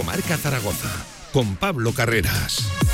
Directo Marca Zaragoza con Pablo Carreras.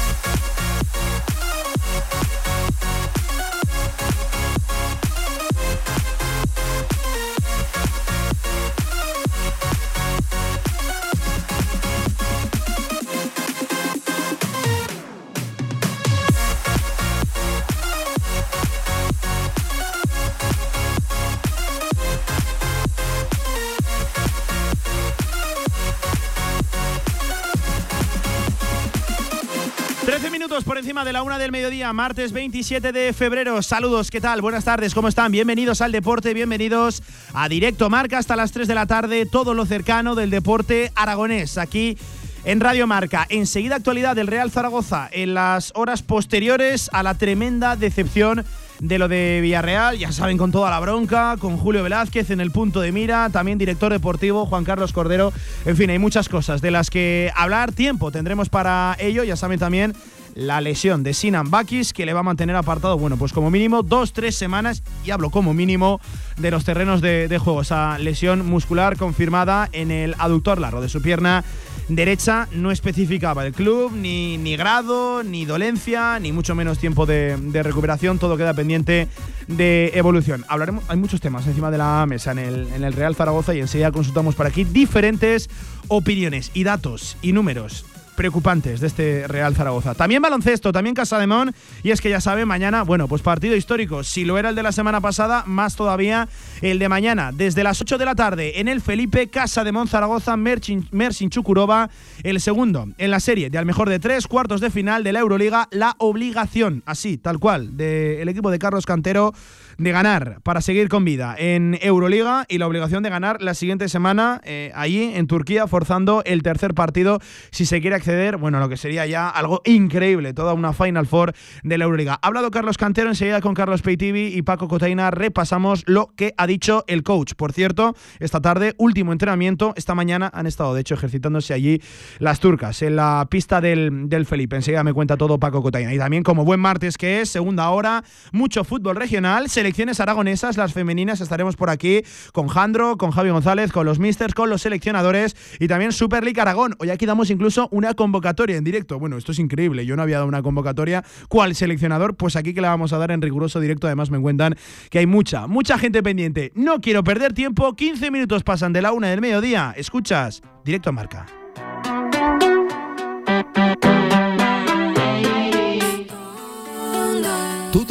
De la una del mediodía, martes 27 de febrero. Saludos, ¿qué tal? Buenas tardes, ¿cómo están? Bienvenidos al deporte, bienvenidos a Directo Marca hasta las 3 de la tarde, todo lo cercano del deporte aragonés. Aquí en Radio Marca. Enseguida actualidad del Real Zaragoza en las horas posteriores a la tremenda decepción de lo de Villarreal, ya saben, con toda la bronca, con Julio Velázquez en el punto de mira, también director deportivo Juan Carlos Cordero, en fin, hay muchas cosas de las que hablar, tiempo tendremos para ello, ya saben también la lesión de Sinan Bakis, que le va a mantener apartado, bueno, pues como mínimo dos, tres semanas, y hablo como mínimo de los terrenos de, juego. Esa lesión muscular confirmada en el aductor largo de su pierna derecha no especificaba el club ni, ni grado, ni dolencia, ni mucho menos tiempo de, recuperación. Todo queda pendiente de evolución. Hablaremos, hay muchos temas encima de la mesa en el, en el Real Zaragoza y enseguida consultamos por aquí diferentes opiniones y datos y números preocupantes de este Real Zaragoza. También baloncesto, también Casa de Mon. Y es que ya saben, mañana, bueno, pues partido histórico. Si lo era el de la semana pasada, más todavía el de mañana. Desde las 8 de la tarde en el Felipe, Casa de Mon Zaragoza, Mersin, Mersin Chukurova. El segundo en la serie de al mejor de tres cuartos de final de la Euroliga. La obligación, así, tal cual, del equipo de Carlos Cantero de ganar para seguir con vida en Euroliga y la obligación de ganar la siguiente semana eh, allí en Turquía, forzando el tercer partido si se quiere acceder, bueno, lo que sería ya algo increíble, toda una Final Four de la Euroliga. Ha hablado Carlos Cantero, enseguida con Carlos Peitivi y Paco Cotaina repasamos lo que ha dicho el coach. Por cierto, esta tarde, último entrenamiento, esta mañana han estado de hecho ejercitándose allí las turcas en la pista del, del Felipe. Enseguida me cuenta todo Paco Cotaina. Y también como buen martes que es, segunda hora, mucho fútbol regional, selecciones aragonesas, las femeninas, estaremos por aquí con Jandro, con Javi González, con los Misters, con los seleccionadores y también Super League Aragón. Hoy aquí damos incluso una convocatoria en directo. Bueno, esto es increíble, yo no había dado una convocatoria. ¿Cuál seleccionador? Pues aquí que la vamos a dar en riguroso directo. Además me cuentan que hay mucha, mucha gente pendiente. No quiero perder tiempo, 15 minutos pasan de la una del mediodía. Escuchas, directo a marca.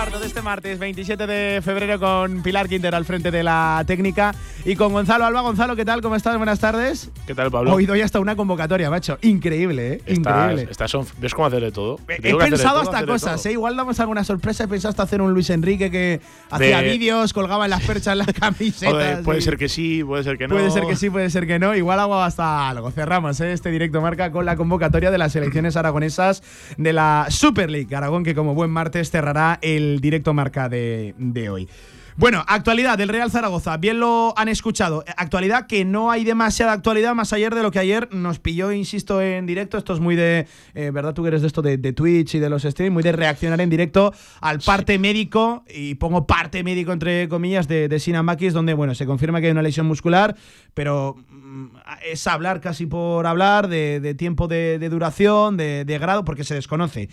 Este martes 27 de febrero con Pilar Quinter al frente de la técnica y con Gonzalo Alba. Gonzalo, ¿qué tal? ¿Cómo estás? Buenas tardes. ¿Qué tal, Pablo? Hoy doy hasta una convocatoria, macho. Increíble, ¿eh? Increíble. Estás, ¿Ves cómo hacer de todo? He, pensado hasta cosas, ¿eh? Igual damos alguna sorpresa. He pensado hasta hacer un Luis Enrique que hacía vídeos, colgaba en las perchas las camisetas. puede ser que sí, puede ser que no. Puede ser que sí, puede ser que no. Igual hago hasta algo. Cerramos ¿eh? este directo marca con la convocatoria de las selecciones aragonesas de la Super League Aragón, que como buen martes cerrará el directo marca de de, hoy. Bueno, actualidad del Real Zaragoza, bien lo han escuchado. Actualidad que no hay demasiada actualidad más ayer de lo que ayer nos pilló, insisto, en directo. Esto es muy de, eh, ¿verdad? Tú eres de esto de, Twitch y de los streams, muy de reaccionar en directo al parte médico, y pongo parte médico entre comillas, de, de Sinan donde, bueno, se confirma que hay una lesión muscular, pero mm, es hablar casi por hablar de, tiempo de, duración, de, grado, porque se desconoce.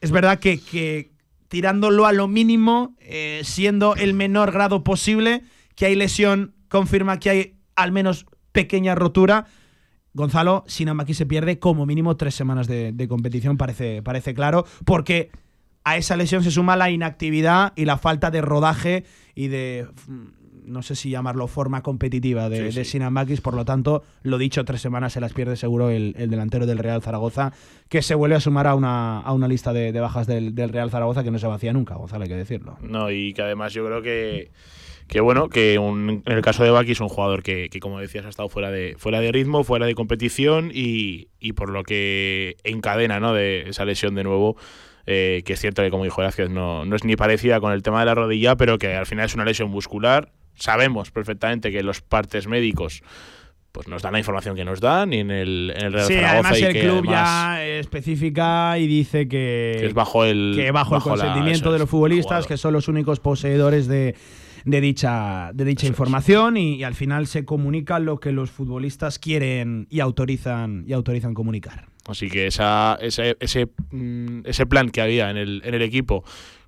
Es verdad que, que tirándolo a lo mínimo, eh, siendo el menor grado posible, que hay lesión, confirma que hay al menos pequeña rotura. Gonzalo, Sinamaki se pierde como mínimo tres semanas de, competición, parece, parece claro, porque a esa lesión se suma la inactividad y la falta de rodaje y de no sé si llamarlo forma competitiva de, sí, por lo tanto, lo dicho, tres semanas se las pierde seguro el, delantero del Real Zaragoza, que se vuelve a sumar a una, a una lista de, bajas del, Real Zaragoza que no se vacía nunca, Gonzalo, hay que decirlo. No, y que además yo creo que que bueno, que en el caso de Baki es un jugador que, como decías, ha estado fuera de, fuera de ritmo, fuera de competición y, por lo que encadena ¿no? de esa lesión de nuevo. Eh, que es cierto que como dijo Velázquez no, no es ni parecida con el tema de la rodilla, pero que al final es una lesión muscular sabemos perfectamente que los partes médicos pues nos dan la información que nos dan y en el, en el Real Sí, Zaragoza además y el que club además- ya especifica y dice que, que es bajo el que bajo, el consentimiento de los futbolistas, jugador. que son los únicos poseedores de, de dicha, de dicha Eso información y, y al final se comunica lo que los futbolistas quieren y autorizan, y autorizan comunicar. Así que esa, ese, ese, mm, ese plan que había en el, en el equipo,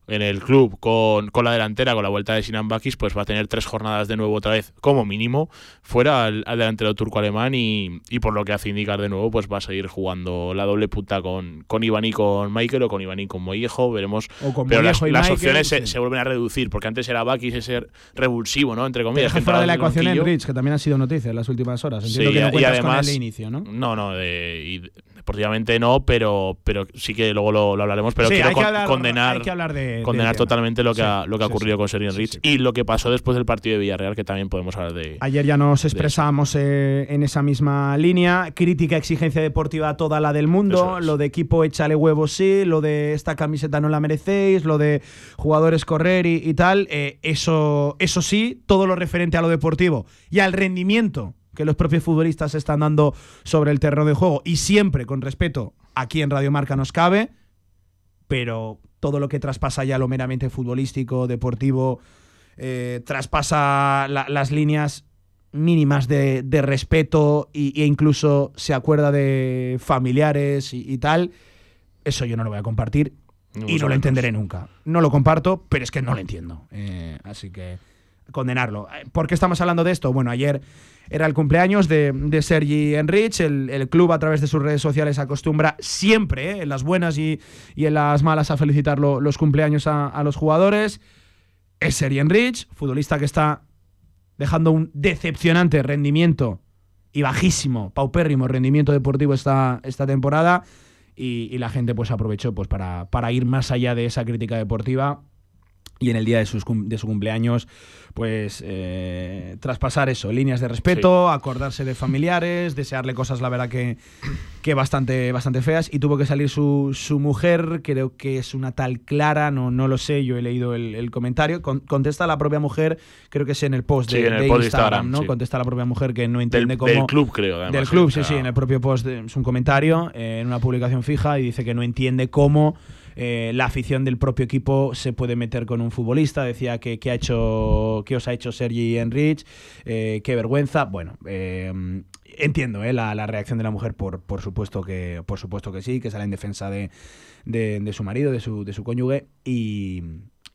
en el club, con, con la delantera, con la vuelta de Sinan Bakis, pues va a tener tres jornadas de nuevo otra vez, como mínimo, fuera al, al delantero turco-alemán y, y por lo que hace indicar de nuevo, pues va a seguir jugando la doble punta con, con Iván y con Michael o con Iván y con Mollejo, veremos. O con Pero las, Mollejo y las Michael, opciones se, sí. se vuelven a reducir, porque antes era Bakis ese revulsivo, ¿no? Entre comillas. que fuera de la ecuación banquillo. Enrich, que también ha sido noticia en las últimas horas. Entiendo Sí, que no y con además- de inicio, ¿no? No, no, de, y deportivamente no, pero, pero sí que luego lo, lo hablaremos. Pero Sí, quiero hay que con- hablar- condenar, hay que hablar de- condenar totalmente lo que, Sí, ha, lo que ha ocurrido con Sergio Rich y lo que pasó después del partido de Villarreal, que también podemos hablar de. Ayer ya nos expresamos eh, en esa misma línea. Crítica, exigencia deportiva toda la del mundo. Es. Lo de equipo échale huevos sí, lo de esta camiseta no la merecéis, lo de jugadores correr y, y tal. Eh, eso, eso sí, todo lo referente a lo deportivo y al rendimiento que los propios futbolistas están dando sobre el terreno de juego y siempre con respeto aquí en Radio Marca nos cabe, pero todo lo que traspasa ya lo meramente futbolístico, deportivo, eh, traspasa la- las líneas mínimas de, de respeto y, e incluso se acuerda de familiares y, y tal, eso yo no lo voy a compartir y no lo entenderé nunca. No lo comparto, pero es que no lo entiendo. Eh, así que condenarlo. Eh, ¿Por qué estamos hablando de esto? Bueno, ayer era el cumpleaños de, de Sergi Enrich. El, club a través de sus redes sociales acostumbra siempre, eh, en las buenas y, en las malas, a felicitar lo- los cumpleaños a, a los jugadores. Es Sergi Enrich, futbolista que está dejando un decepcionante rendimiento y bajísimo, paupérrimo rendimiento deportivo esta, esta temporada. Y, y la gente pues aprovechó pues para, para ir más allá de esa crítica deportiva y en el día de, sus de su cumpleaños pues eh, traspasar eso, líneas de respeto, acordarse de familiares, desearle cosas la verdad que, que bastante, bastante feas y tuvo que salir su, su mujer, creo que es una tal Clara, no, no lo sé, yo he leído el, el comentario, Con- contesta la propia mujer, creo que es en el post de, Sí, en el de post de Instagram, Instagram, ¿no? sí. Contesta la propia mujer que no Del, entiende cómo... del club, creo. además, Del club, sí, sí, en el propio post de- es un comentario, eh, en una publicación fija, y dice que no entiende cómo eh, la afición del propio equipo se puede meter con un futbolista. Decía que, que ha hecho, que os ha hecho Sergi Enrich, eh, qué vergüenza. Bueno, eh, entiendo la, la reacción de la mujer, por, por, supuesto que, por supuesto que sí, que sale en defensa de, de- de su marido, de su, de su cónyuge, y,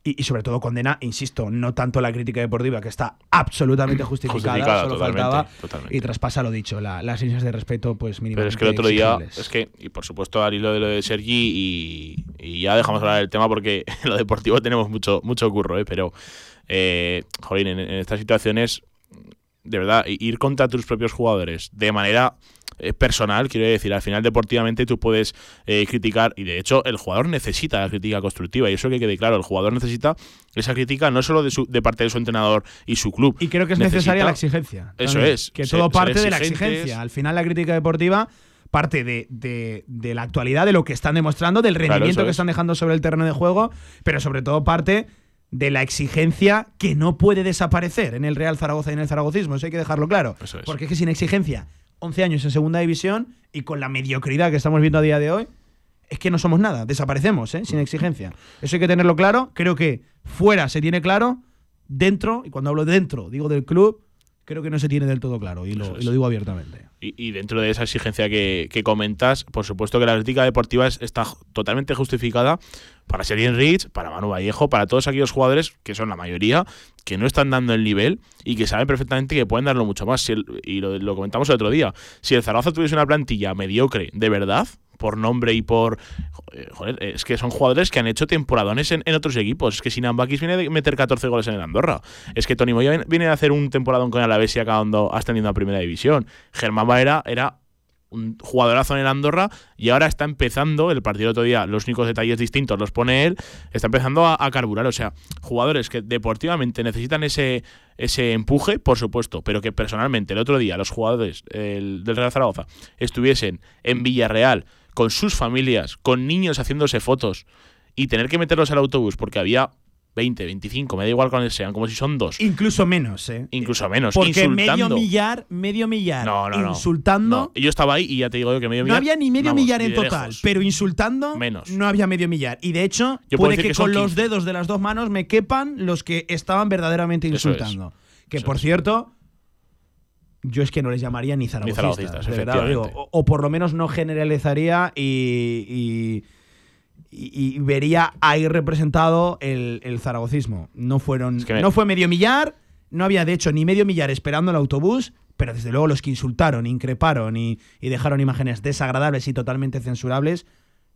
y, y sobre todo condena, insisto, no tanto la crítica deportiva, que está absolutamente justificada, Justificada, solo totalmente, faltaba, totalmente. y traspasa lo dicho, la- las líneas de respeto, pues Pero mínimamente es que el otro día, exigibles. es que, y por supuesto al hilo de lo de Sergi, y, y ya dejamos hablar del tema porque en lo deportivo tenemos mucho, mucho curro, ¿eh? pero, eh, jolín, en, en estas situaciones, de verdad, ir contra tus propios jugadores de manera eh, personal, quiero decir, al final deportivamente tú puedes eh, criticar, y de hecho el jugador necesita la crítica constructiva, y eso que quede claro, el jugador necesita esa crítica no solo de, su, de parte de su entrenador y su club, Y creo que es necesita- necesaria la exigencia. Eso también. es, Que ser- todo parte de la exigencia. Al final, la crítica deportiva parte de, de- de la actualidad, de lo que están demostrando, del rendimiento que es. están dejando sobre el terreno de juego, pero sobre todo parte de la exigencia que no puede desaparecer en el Real Zaragoza y en el zaragocismo. Eso hay que dejarlo claro. Eso es. Porque es que sin exigencia, 11 años en segunda división y con la mediocridad que estamos viendo a día de hoy, es que no somos nada, desaparecemos, ¿eh? sin exigencia. Eso hay que tenerlo claro. Creo que fuera se tiene claro, dentro, y cuando hablo de dentro, digo del club, creo que no se tiene del todo claro, y lo, y lo digo abiertamente. Y, y dentro de esa exigencia que, que comentas, por supuesto que la crítica deportiva es- está totalmente justificada para Serien Rich, para Manu Vallejo, para todos aquellos jugadores, que son la mayoría, que no están dando el nivel y que saben perfectamente que pueden darlo mucho más. Y lo, comentamos el otro día. Si el Zaragoza tuviese una plantilla mediocre, de verdad, por nombre y por. eh, Joder, es que son jugadores que han hecho temporadones en, en otros equipos. Es que Sinan Bakis viene de meter 14 goles en el Andorra. Es que Tony Moya viene- a hacer un temporadón con Alavés y acabando ascendiendo a primera división. Germán Baera era un jugadorazo en el Andorra y ahora está empezando, el partido del otro día, los únicos detalles distintos los pone él, está empezando a, carburar. O sea, jugadores que deportivamente necesitan ese, ese empuje, por supuesto, pero que personalmente el otro día los jugadores el- del Real Zaragoza estuviesen en Villarreal con sus familias, con niños haciéndose fotos y tener que meterlos al autobús porque había 20, 25, me da igual cuáles sean, como si son dos. Incluso menos, ¿eh? Incluso menos. Porque insultando. medio millar, medio millar, No, no, no. insultando. No, Yo estaba ahí y ya te digo yo que medio No millar. había ni medio vamos, millar ni en total, lejos. pero insultando Menos. no había medio millar. Y de hecho, Yo puede que, con los 15. dedos de las dos manos me quepan los que estaban verdaderamente es. insultando. Que Eso por es. cierto, yo es que no les llamaría ni zaragocistas. zaragocistas, de verdad lo digo. efectivamente. O, o por lo menos no generalizaría y, y- y- y vería ahí representado el, el zaragocismo. No fueron, Es que me- no fue medio millar, no había de hecho ni medio millar esperando el autobús, pero desde luego los que insultaron, increparon y, y dejaron imágenes desagradables y totalmente censurables,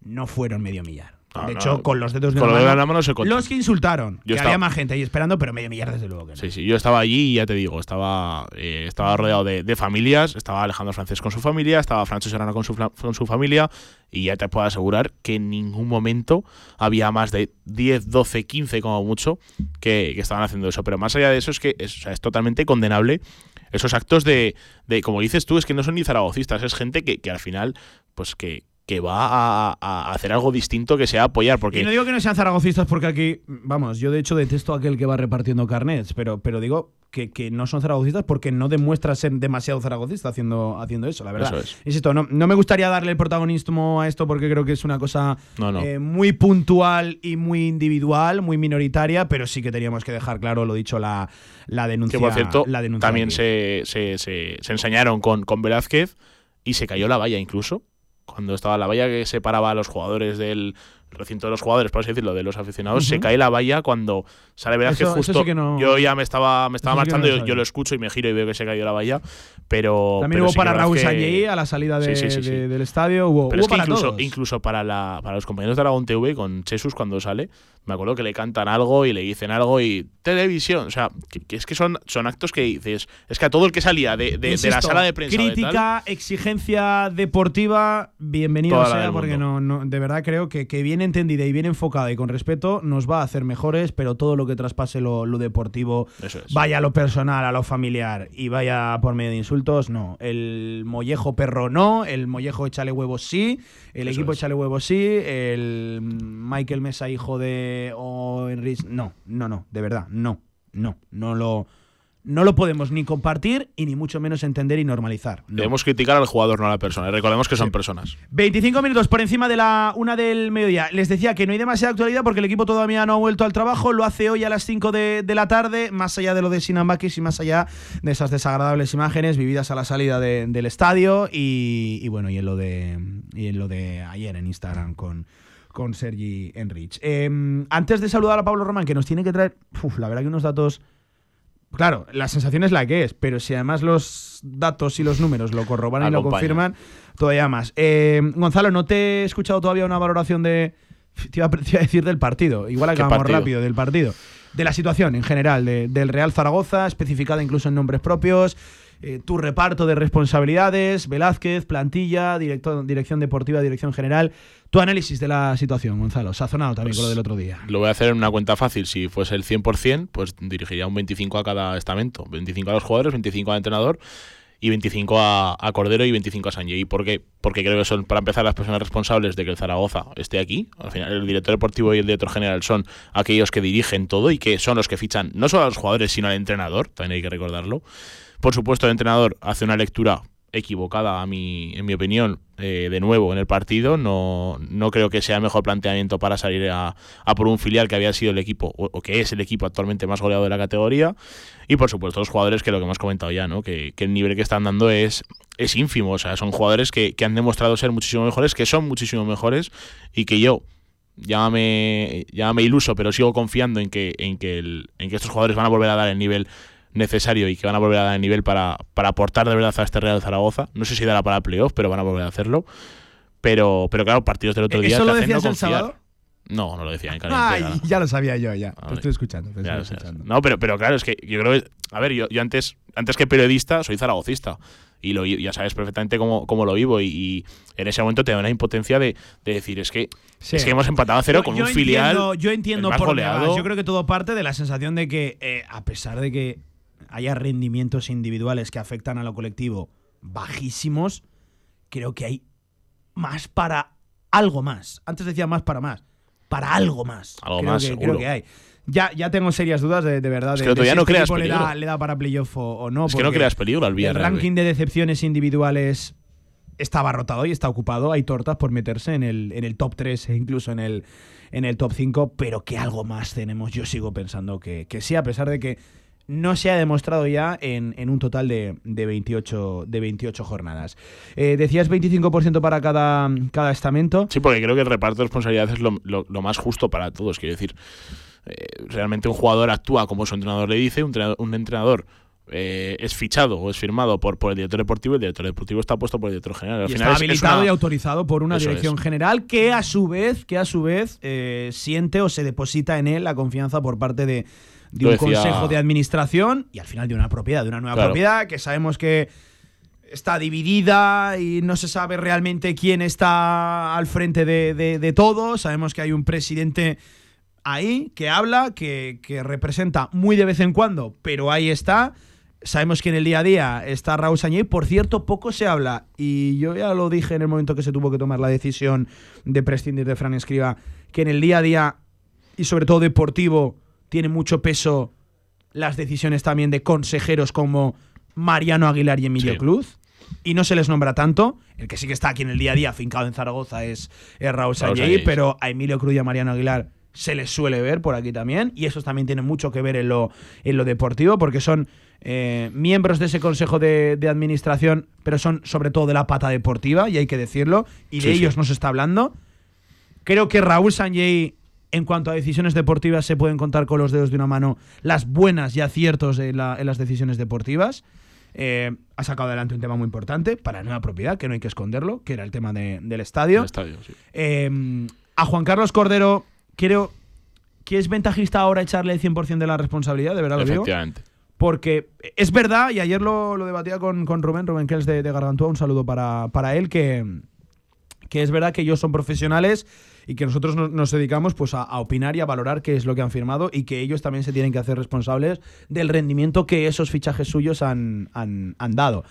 no fueron medio millar. No, de no, hecho, con los dedos de con la los dedos mano, de la mano se los que insultaron, Yo que estaba- había más gente ahí esperando, pero medio millar desde luego que no. Sí, sí, yo estaba allí y ya te digo, estaba, eh, estaba rodeado de, de familias, estaba Alejandro Francés con su familia, estaba Francho Serrano con su, fla- con su familia y ya te puedo asegurar que en ningún momento había más de 10, 12, 15 como mucho que, que estaban haciendo eso. Pero más allá de eso es que es, o sea, es totalmente condenable esos actos de, de, como dices tú, es que no son ni zaragocistas, es gente que, que al final, pues que, que va a, a hacer algo distinto que sea apoyar, porque Y no digo que no sean zaragocistas porque aquí, vamos, yo de hecho detesto a aquel que va repartiendo carnets, pero, pero digo que, que no son zaragocistas porque no demuestra ser demasiado zaragocista haciendo, haciendo eso, la verdad. Eso es. Insisto, no, no me gustaría darle el protagonismo a esto porque creo que es una cosa No, no. eh, muy puntual y muy individual, muy minoritaria, pero sí que teníamos que dejar claro, lo dicho, la, la denuncia. Que por cierto, la denuncia también se, se, se, se ensañaron con, con Velázquez y se cayó la valla incluso. Cuando estaba la valla que separaba a los jugadores del recinto de los jugadores, por así decirlo, de los aficionados, se Ujú. cae la valla cuando sale Eso- eso justo. sí que no- Yo ya me estaba, me estaba Eso sí que no marchando, yo, yo lo escucho y me giro y veo que se cayó la valla. Pero. También pero hubo sí que para Raúl que- Sanlleí a la salida de- de- del estadio, hubo, Pero hubo es que para incluso, todos. incluso para, la, para los compañeros de Aragón TV con Jesús cuando sale, me acuerdo que le cantan algo y le dicen algo y televisión. O sea, que, que es que son, son actos que dices. Es que a todo el que salía de, de- de la Insisto, sala de prensa. o de tal, Crítica, exigencia deportiva, bienvenido sea, porque no, no, de verdad creo que, que bien entendida y bien enfocada y con respeto nos va a hacer mejores, pero todo lo que traspase lo, lo deportivo, es. vaya a lo personal, a lo familiar y vaya por medio de insultos, no. El mollejo perro no, el mollejo échale huevos sí, el Eso equipo es. échale huevos sí, el Michael Mesa hijo de o Enrique, no, no, no, de verdad, no, no, no lo... No lo podemos ni compartir y ni mucho menos entender y normalizar. No. Debemos criticar al jugador, no a la persona. Y recordemos que son personas. 25 minutos por encima de la una del mediodía. Les decía que no hay demasiada actualidad porque el equipo todavía no ha vuelto al trabajo. Lo hace hoy a las 5 de, de la tarde, más allá de lo de Sinambakis y más allá de esas desagradables imágenes vividas a la salida de- del estadio. Y, y bueno, y en lo de y en lo de ayer en Instagram con, con Sergi Enrich. Eh, antes de saludar a Pablo Román, que nos tiene que traer, uf, la verdad que unos datos. Claro, la sensación es la que es, pero si además los datos y los números lo corroboran y lo confirman, todavía más. Eh, Gonzalo, no te he escuchado todavía una valoración de. Te iba, a, te iba a decir del partido. Igual ¿Qué acabamos rápido del partido. De la situación en general, de- del Real Zaragoza, especificada incluso en nombres propios. Eh, tu reparto de responsabilidades, Velázquez, plantilla, directo- dirección deportiva, dirección general. Tu análisis de la situación, Gonzalo. Sazonado también Pues con lo del otro día. Lo voy a hacer en una cuenta fácil. Si fuese el 100%, pues dirigiría un 25 a cada estamento. 25 a los jugadores, 25 al entrenador y 25 a, a Cordero y 25 a Sanjay. ¿Por qué? Porque creo que son, para empezar, las personas responsables de que el Zaragoza esté aquí. Al final, el director deportivo y el director general son aquellos que dirigen todo y que son los que fichan no solo a los jugadores, sino al entrenador. También hay que recordarlo. Por supuesto, el entrenador hace una lectura equivocada, a mi, en mi opinión, eh, de nuevo en el partido. No, no creo que sea el mejor planteamiento para salir a, por un filial que había sido el equipo, o, que es el equipo actualmente más goleado de la categoría. Y por supuesto, los jugadores que lo que hemos comentado ya, ¿no? que, el nivel que están dando es, es ínfimo. O sea, son jugadores que, han demostrado ser muchísimo mejores, que son muchísimo mejores y que yo. Llámame, llámame iluso, pero sigo confiando en que, en, que en que estos jugadores van a volver a dar el nivel necesario y que van a volver a dar el nivel para, para aportar de verdad a este Real Zaragoza. No sé si dará para playoff, pero van a volver a hacerlo. Pero, pero claro, partidos del otro día. ¿Eso te lo hacen decías no el sábado? No, no lo decía en caliente. Ay, ya lo sabía yo, ya. Te Vale. estoy escuchando. te estoy escuchando. no, pero, pero claro, es que yo creo que. A ver, yo, yo antes, antes que periodista soy zaragocista. Y lo, ya sabes perfectamente cómo, cómo lo vivo. Y, y en ese momento te da una impotencia de, de decir, es que, Sí. es que hemos empatado a cero Yo- con yo un filial. yo entiendo por goleado. Yo creo que todo parte de la sensación de que, eh, a pesar de que haya rendimientos individuales que afectan a lo colectivo bajísimos, creo que hay más para algo más. Antes decía más para más. para algo más. Algo creo más, que, seguro. creo que hay. Ya, ya tengo serias dudas de, de verdad. Es de- que de todavía si no este creas le da, le da para playoff o, o no. Es que no creas peligro al El ranking de decepciones individuales está abarrotado y está ocupado. Hay tortas por meterse en el, en el top 3 e incluso en el, en el top 5, pero que algo más tenemos. Yo sigo pensando que, que sí, a pesar de que no se ha demostrado ya en, en un total de, de 28, de 28 jornadas. Eh, decías 25% para cada, cada estamento. Sí, porque creo que el reparto de responsabilidades es lo, lo- lo más justo para todos. Quiero decir, eh, realmente un jugador actúa como su entrenador le dice, un entrenador, un entrenador, eh, es fichado o es firmado por, por el director deportivo y el director deportivo está puesto por el director general. Al Y final está es- es habilitado una- y autorizado por una Eso dirección es. general que a su vez, que a su vez eh, siente o se deposita en él la confianza por parte de, de un decía- consejo de administración y al final de una propiedad, de una nueva Claro. propiedad que sabemos que está dividida y no se sabe realmente quién está al frente de, de- de todo. Sabemos que hay un presidente ahí que habla, que, que representa muy de vez en cuando, pero ahí está. Sabemos que en el día a día está Raúl Sañé. Por cierto, poco se habla, y yo ya lo dije en el momento que se tuvo que tomar la decisión de prescindir de Fran Escriba, que en el día a día, y sobre todo deportivo, tiene mucho peso las decisiones también de consejeros como Mariano Aguilar y Emilio Sí. Cruz. Y no se les nombra tanto. El que sí que está aquí en el día a día, afincado en Zaragoza, es, es Raúl Sañé, pero a Emilio Cruz y a Mariano Aguilar se les suele ver por aquí también. Y eso también tiene mucho que ver en lo, en lo deportivo, porque son eh, miembros de ese consejo de, de administración, pero son sobre todo de la pata deportiva, y hay que decirlo, y de Sí, sí. ellos no se está hablando. Creo que Raúl Sanjay, en cuanto a decisiones deportivas, se pueden contar con los dedos de una mano las buenas y aciertos en, la- en las decisiones deportivas. Eh, ha sacado adelante un tema muy importante para la nueva propiedad, que no hay que esconderlo, que era el tema de- del estadio. el estadio, sí. Eh, a Juan Carlos Cordero, creo que es ventajista ahora echarle el 100% de la responsabilidad, de verdad lo digo. Porque es verdad, y ayer lo, lo debatía con, con Rubén, Rubén Kells de, de Gargantúa, un saludo para, para él, que, que es verdad que ellos son profesionales y que nosotros nos, nos dedicamos pues, a, a opinar y a valorar qué es lo que han firmado y que ellos también se tienen que hacer responsables del rendimiento que esos fichajes suyos han, han- han dado.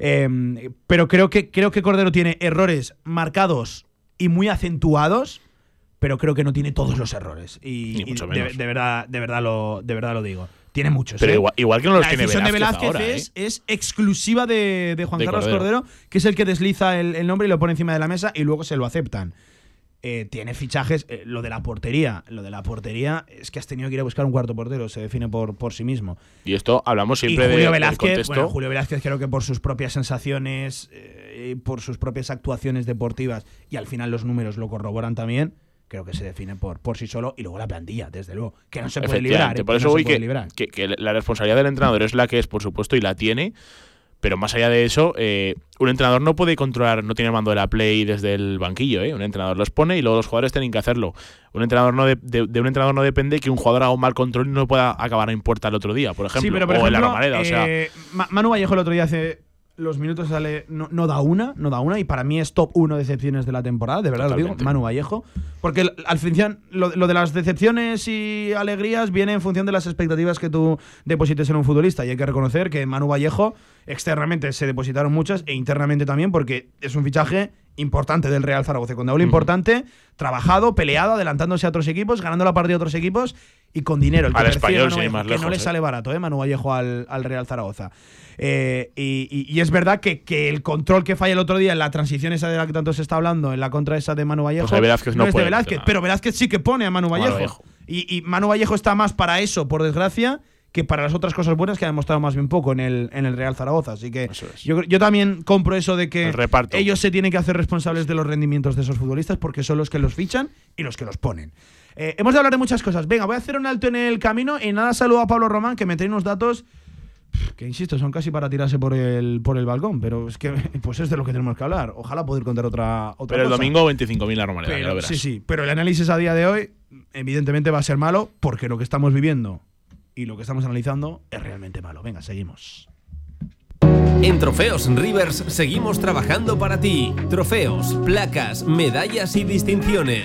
Eh, pero creo que, creo que Cordero tiene errores marcados y muy acentuados, pero creo que no tiene todos los errores. Y, mucho de, menos. de verdad, de, verdad lo, de verdad lo digo. Tiene muchos. Pero ¿eh? igual, igual que no los la tiene decisión de Velázquez, Velázquez ahora, es, ¿eh? es exclusiva de, de Juan De Carlos Cordero. Cordero. que es el que desliza el, el nombre y lo pone encima de la mesa y luego se lo aceptan. Eh, tiene fichajes, eh, lo de la portería, lo de la portería es que has tenido que ir a buscar un cuarto portero, se define por, por sí mismo. Y esto hablamos siempre y de, Julio del Velázquez, contexto. bueno, Julio Velázquez creo que por sus propias sensaciones, eh, y por sus propias actuaciones deportivas y al final los números lo corroboran también, creo que se define por, por sí solo y luego la plantilla, desde luego, que no se puede librar. Eh, por que eso no voy que, que- que la responsabilidad del entrenador es la que es, por supuesto, y la tiene. Pero más allá de eso, eh, un entrenador no puede controlar, no tiene el mando de la play desde el banquillo. ¿eh? Un entrenador los pone y luego los jugadores tienen que hacerlo. Un entrenador no de, de- de un entrenador no depende que un jugador haga un mal control y no pueda acabar en puerta el otro día, por ejemplo. Sí, pero por o en la Romareda. o sea, eh, Ma- Manu Vallejo el otro día hace los minutos sale no, no da una, no da una y para mí es top 1 de decepciones de la temporada, de verdad lo digo, Manu Vallejo, porque al fin lo, lo de las decepciones y alegrías viene en función de las expectativas que tú deposites en un futbolista y hay que reconocer que Manu Vallejo externamente se depositaron muchas e internamente también porque es un fichaje importante del Real Zaragoza, con doble importante, trabajado, peleado, adelantándose a otros equipos, ganando la partida a otros equipos y con dinero. El que Al español, Manu más que no le eh. sale barato, ¿eh? Manu Vallejo al, al Real Zaragoza. Eh, y, y- y es verdad que, que el control que falla el otro día en la transición esa de la que tanto se está hablando, en la contra esa de Manu Vallejo, Pues Velázquez no es de Velázquez, pero Velázquez sí que pone a Manu Manu Vallejo. Y, y Manu Vallejo está más para eso, por desgracia, que para las otras cosas buenas que ha demostrado más bien poco en el, en el Real Zaragoza. Así que es. yo, yo también compro eso de que El ellos se tienen que hacer responsables de los rendimientos de esos futbolistas porque son los que los fichan y los que los ponen. Eh, hemos de hablar de muchas cosas. Venga, voy a hacer un alto en el camino y nada, saludo a Pablo Román que me trae unos datos que insisto, son casi para tirarse por el, por el balcón, pero es que pues es de lo que tenemos que hablar. Ojalá poder contar otra, otra pero el cosa. domingo 25.000 la Romareda, ya Pero- lo verás. sí, sí, pero el análisis a día de hoy, evidentemente, va a ser malo porque lo que estamos viviendo y lo que estamos analizando es realmente malo. Venga, seguimos. En Trofeos Rivers seguimos trabajando para ti. Trofeos, placas, medallas y distinciones.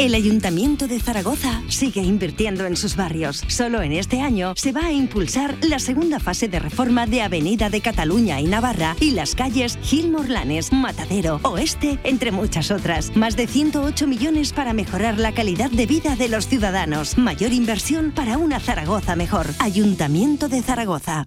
El Ayuntamiento de Zaragoza sigue invirtiendo en sus barrios. Solo en este año se va a impulsar la segunda fase de reforma de Avenida de Cataluña y Navarra y las calles Gil Morlanes, Matadero, Oeste, entre muchas otras. Más de 108 millones para mejorar la calidad de vida de los ciudadanos. Mayor inversión para una Zaragoza mejor. Ayuntamiento de Zaragoza.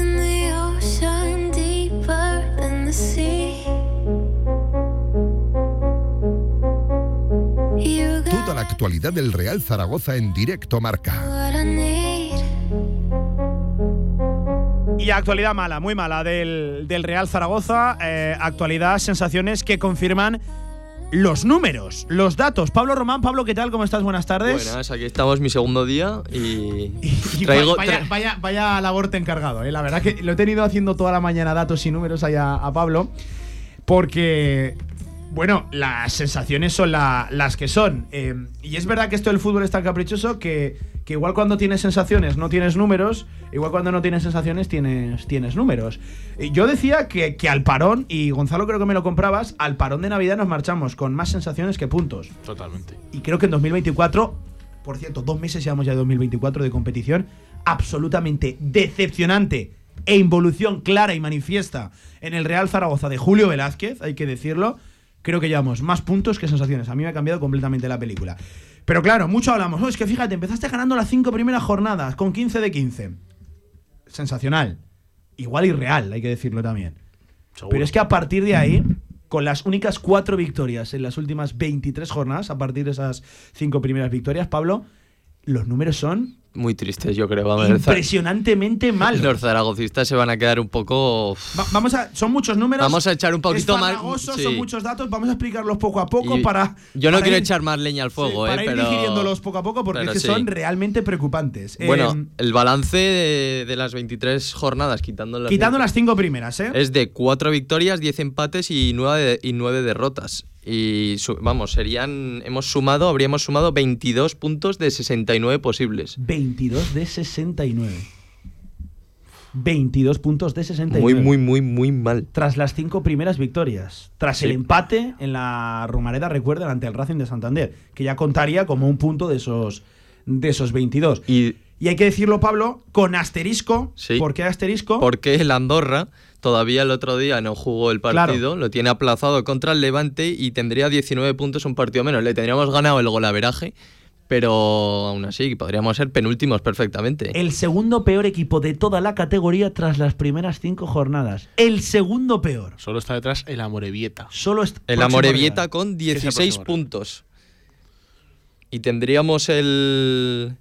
Actualidad del Real Zaragoza en directo marca. Y actualidad mala, muy mala del, del Real Zaragoza. Eh, actualidad, sensaciones que confirman los números, los datos. Pablo Román, Pablo, ¿qué tal? ¿Cómo estás? Buenas tardes. Buenas, aquí estamos, mi segundo día y. Y traigo- vaya, tra- vaya, vaya labor te he encargado, ¿eh? La verdad que lo he tenido haciendo toda la mañana datos y números ahí a, a Pablo. Porque, bueno, las sensaciones son la- las que son. Eh, y es verdad que esto del fútbol es tan caprichoso que, que igual cuando tienes sensaciones no tienes números, igual cuando no tienes sensaciones tienes, tienes números. Y Yo decía que, que al parón, y Gonzalo creo que me lo comprabas, al parón de Navidad nos marchamos con más sensaciones que puntos. Totalmente. Y creo que en 2024, por cierto, dos meses llevamos ya de 2024 de competición, absolutamente decepcionante e involución clara y manifiesta en el Real Zaragoza de Julio Velázquez, hay que decirlo. Creo que llevamos más puntos que sensaciones. A mí me ha cambiado completamente la película. Pero claro, mucho hablamos. No, es que fíjate, empezaste ganando las cinco primeras jornadas con 15 de 15. Sensacional. Igual irreal, hay que decirlo también. Seguro. Pero es que a partir de ahí, con las únicas cuatro victorias en las últimas 23 jornadas, a partir de esas cinco primeras victorias, Pablo, los números son Muy tristes, yo creo. Vamos, impresionantemente malos. los zaragocistas se van a quedar un poco. Va- vamos a, son muchos números. Vamos a echar un poquito más- sí. Son muchos datos. Vamos a explicarlos poco a poco y- para. Yo no para quiero ir- echar más leña al fuego, sí, ¿eh? Para ir pero. digiriéndolos poco a poco porque es que sí. son realmente preocupantes. Bueno, Eh, el balance de, de las 23 jornadas, quitando las, quitando las cinco primeras, ¿eh? es de 4 victorias, 10 empates y 9, y nueve derrotas. Y vamos, serían. Hemos sumado, habríamos sumado 22 puntos de 69 posibles. 22 de 69. 22 puntos de 69. Muy, muy, muy, muy mal. tras las cinco primeras victorias. Tras Sí. el empate en la Romareda, recuerden, ante el Racing de Santander, que ya contaría como un punto de esos, de esos 22. Y Y hay que decirlo, Pablo, con asterisco. Sí. ¿Por qué asterisco? porque el Andorra todavía el otro día no jugó el partido, lo tiene aplazado contra el Levante y tendría 19 puntos un partido menos. Le tendríamos ganado el golaveraje, pero aún así podríamos ser penúltimos perfectamente. el segundo peor equipo de toda la categoría tras las primeras cinco jornadas. El segundo peor. Solo está detrás el Amorebieta. Solo El rival. con el 16 próximo rival. puntos. Y tendríamos el,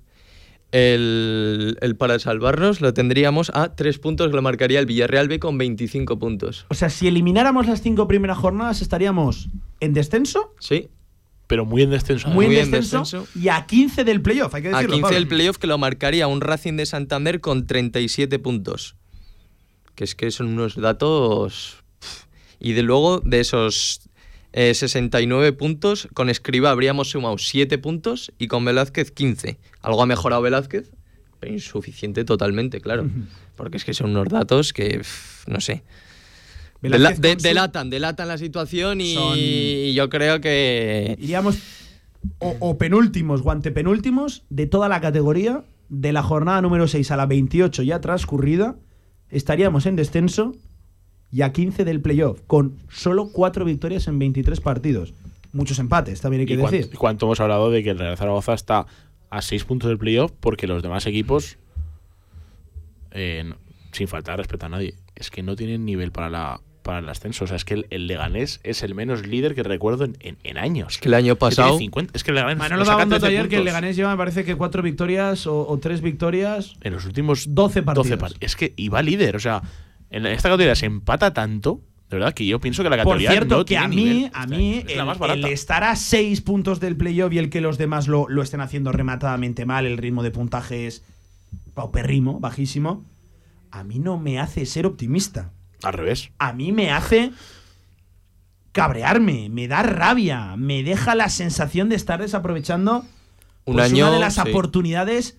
el. El para salvarnos lo tendríamos a 3 puntos que lo marcaría el Villarreal B con 25 puntos. O sea, si elimináramos las cinco primeras jornadas, estaríamos en descenso, Sí, Pero muy en descenso. muy, Muy en en descenso, descenso. y a 15 del playoff, hay que a decirlo. 15 Pablo. del playoff que lo marcaría un Racing de Santander con 37 puntos. Que es que son unos datos. Y de luego, de esos eh, 69 puntos, con Escriba habríamos sumado 7 puntos y con Velázquez 15. Algo ha mejorado Velázquez, pero insuficiente totalmente, claro. Porque es que son unos datos que, no sé. Velázquez de- delatan, delatan la situación y, Son- y yo creo que. iríamos o, o penúltimos o antepenúltimos de toda la categoría, de la jornada número 6 a la 28 ya transcurrida, estaríamos en descenso y a 15 del playoff, con solo 4 victorias en 23 partidos. Muchos empates, también hay que ¿Y cuánto, decir. cuánto hemos hablado de que el Real Zaragoza está a 6 puntos del playoff porque los demás equipos, eh, no- sin faltar respeto a nadie, es que no tienen nivel para la para el ascenso. O sea, es que el, el Leganés es el menos líder que recuerdo en, en- en años. Es que el año pasado. 50 es que el Leganés Manolo daba un dato 13 ayer que el. Leganés lleva, me parece que 4 victorias o, o 3 victorias. En los últimos 12 partidos. par- Es que iba líder. O sea, en esta categoría se empata tanto, de verdad, que yo pienso que la Por categoría cierto, no que tiene a mí, nivel. a O sea, mí el, más barata. el estar a 6 puntos del playoff y el que los demás lo, lo estén haciendo rematadamente mal, el ritmo de puntaje es paupérrimo, bajísimo. a mí no me hace ser optimista. Al revés. A mí me hace cabrearme, me da rabia, me deja la sensación de estar desaprovechando Un pues, año, una de las sí. oportunidades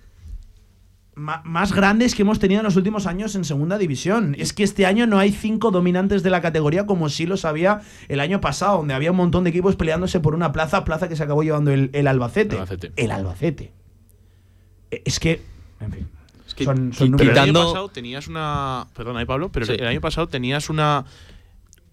más grandes que hemos tenido en los últimos años en segunda división. Es que este año no hay cinco dominantes de la categoría como sí los había el año pasado, donde había un montón de equipos peleándose por una plaza, plaza que se acabó llevando el, el Albacete. Albacete. El Albacete. E- Es que, en fin, Es que son, son. Pero el año pasado tenías una. Perdona, ¿eh, Pablo? Pero Sí. el año pasado tenías una.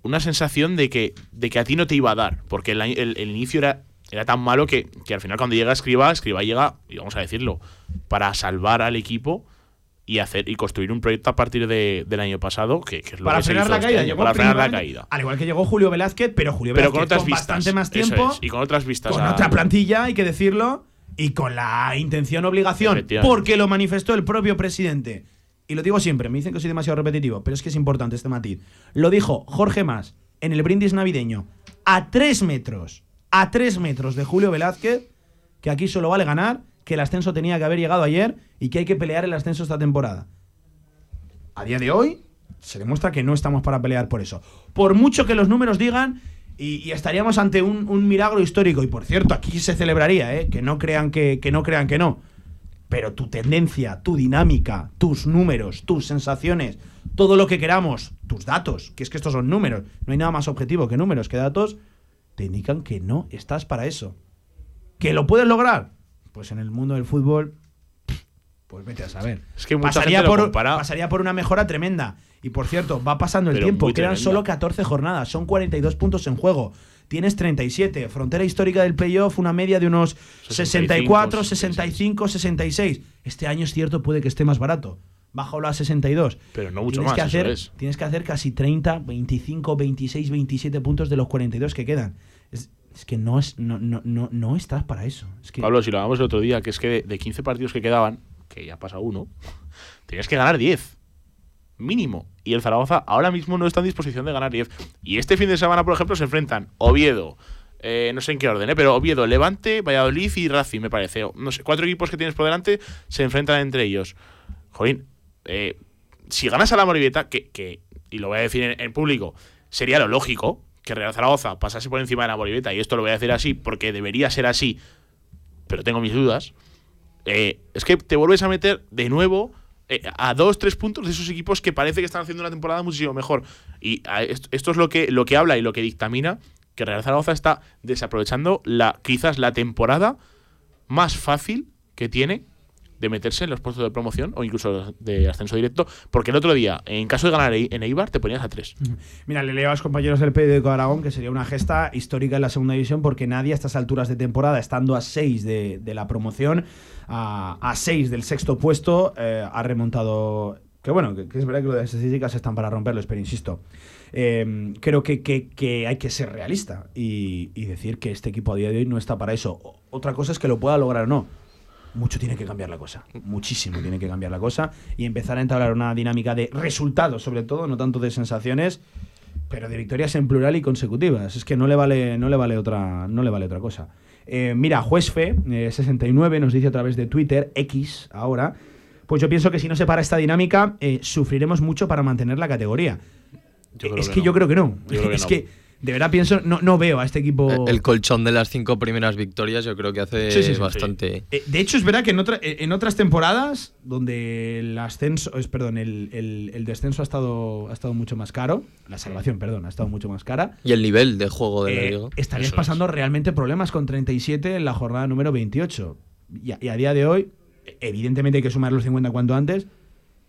Una sensación de que, de que a ti no te iba a dar. Porque el, año- el- el inicio era, era tan malo que, que al final, cuando llega Escriba, Escriba llega, y vamos a decirlo, para salvar al equipo y hacer y construir un proyecto a partir de- del año pasado, que, que es lo para que se frenar hizo la este caída. año, llegó para frenar la caída. Al igual que llegó Julio Velázquez, pero Julio Pero Velázquez con otras vistas. bastante más tiempo. es, y con otras vistas. con a- otra plantilla, hay que decirlo, y con la intención obligación, porque lo manifestó el propio presidente. Y lo digo siempre, me dicen que soy demasiado repetitivo, pero es que es importante este matiz. Lo dijo Jorge Más en el brindis navideño, a tres metros, a tres metros de Julio Velázquez, que aquí solo vale ganar, que el ascenso tenía que haber llegado ayer y que hay que pelear el ascenso esta temporada. A día de hoy se demuestra que no estamos para pelear por eso. Por mucho que los números digan, y, estaríamos ante un, un milagro histórico. Y por cierto, aquí se celebraría, ¿eh? que no crean que, que no crean que no. Pero tu tendencia, tu dinámica, tus números, tus sensaciones, todo lo que queramos, tus datos, que es que estos son números, no hay nada más objetivo que números, que datos, te indican que no estás para eso. ¿Que lo puedes lograr? Pues en el mundo del fútbol, pues vete a saber. Es que mucha pasaría, gente por, pasaría por una mejora tremenda. Y por cierto, va pasando el Pero tiempo. Quedan tremenda. solo 14 jornadas. Son 42 puntos en juego. Tienes 37. Frontera histórica del playoff, una media de unos 64, 65, 66. Este año es cierto, puede que esté más barato. Bájalo a 62. Pero no mucho tienes más, Que eso hacer, es. Tienes que hacer casi 30, 25, 26, 27 puntos de los 42 que quedan. Es, es que no, es, no, no, no, no estás para eso. Es que, Pablo, si lo hablamos el otro día, que es que de, de 15 partidos que quedaban, que ya pasa uno, tenías que ganar 10. Mínimo. Y el Zaragoza ahora mismo no está en disposición de ganar 10. Y este fin de semana, por ejemplo, se enfrentan Oviedo, eh, no sé en qué orden, ¿eh? pero Oviedo, Levante, Valladolid y Racing, me parece. No sé, cuatro equipos que tienes por delante se enfrentan entre ellos. Jolín, eh, si ganas a la Morivieta, que, y lo voy a decir en, público, sería lo lógico que Real Zaragoza pasase por encima de la Morivieta, y esto lo voy a decir así porque debería ser así, pero tengo mis dudas. eh, es que te vuelves a meter de nuevo eh, a dos, tres puntos de esos equipos que parece que están haciendo una temporada muchísimo mejor. Y esto, esto es lo que, lo que habla y lo que dictamina que Real Zaragoza está desaprovechando la, quizás la temporada más fácil que tiene de meterse en los puestos de promoción o incluso de ascenso directo, porque el otro día, en caso de ganar e- en Eibar, te ponías a tres. Mira, le leo a los compañeros del periódico de Aragón que sería una gesta histórica en la segunda división porque nadie a estas alturas de temporada, estando a 6 de, de la promoción, a 6 del sexto puesto, eh, ha remontado. Que bueno, que, es verdad que las estadísticas están para romperlos, pero insisto. eh, creo que, que- que hay que ser realista y, y decir que este equipo a día de hoy no está para eso. Otra cosa es que lo pueda lograr o no. Mucho tiene que cambiar la cosa. Muchísimo tiene que cambiar la cosa. Y empezar a entablar una dinámica de resultados, sobre todo, no tanto de sensaciones, pero de victorias en plural y consecutivas. Es que no le vale, no le vale, otra, no le vale otra cosa. Eh, mira, Juezfe, eh, 69, nos dice a través de Twitter, X ahora. Pues yo pienso que si no se para esta dinámica, eh, sufriremos mucho para mantener la categoría. Yo creo es que que, no. yo creo que no. Yo creo que es no. que de verdad pienso, no, no veo a este equipo. Eh, El colchón de las cinco primeras victorias yo creo que hace Sí, sí, sí, bastante... Eh, de hecho, es verdad que en, otra- eh, en otras temporadas, donde el ascenso, es, perdón, el, el- el descenso ha estado, ha estado mucho más caro, la salvación, perdón, ha estado mucho más cara, Y el nivel de juego de la eh, liga. estarías Eso pasando realmente problemas con 37 en la jornada número 28. Y a, y a día de hoy, evidentemente hay que sumar los 50 cuanto antes,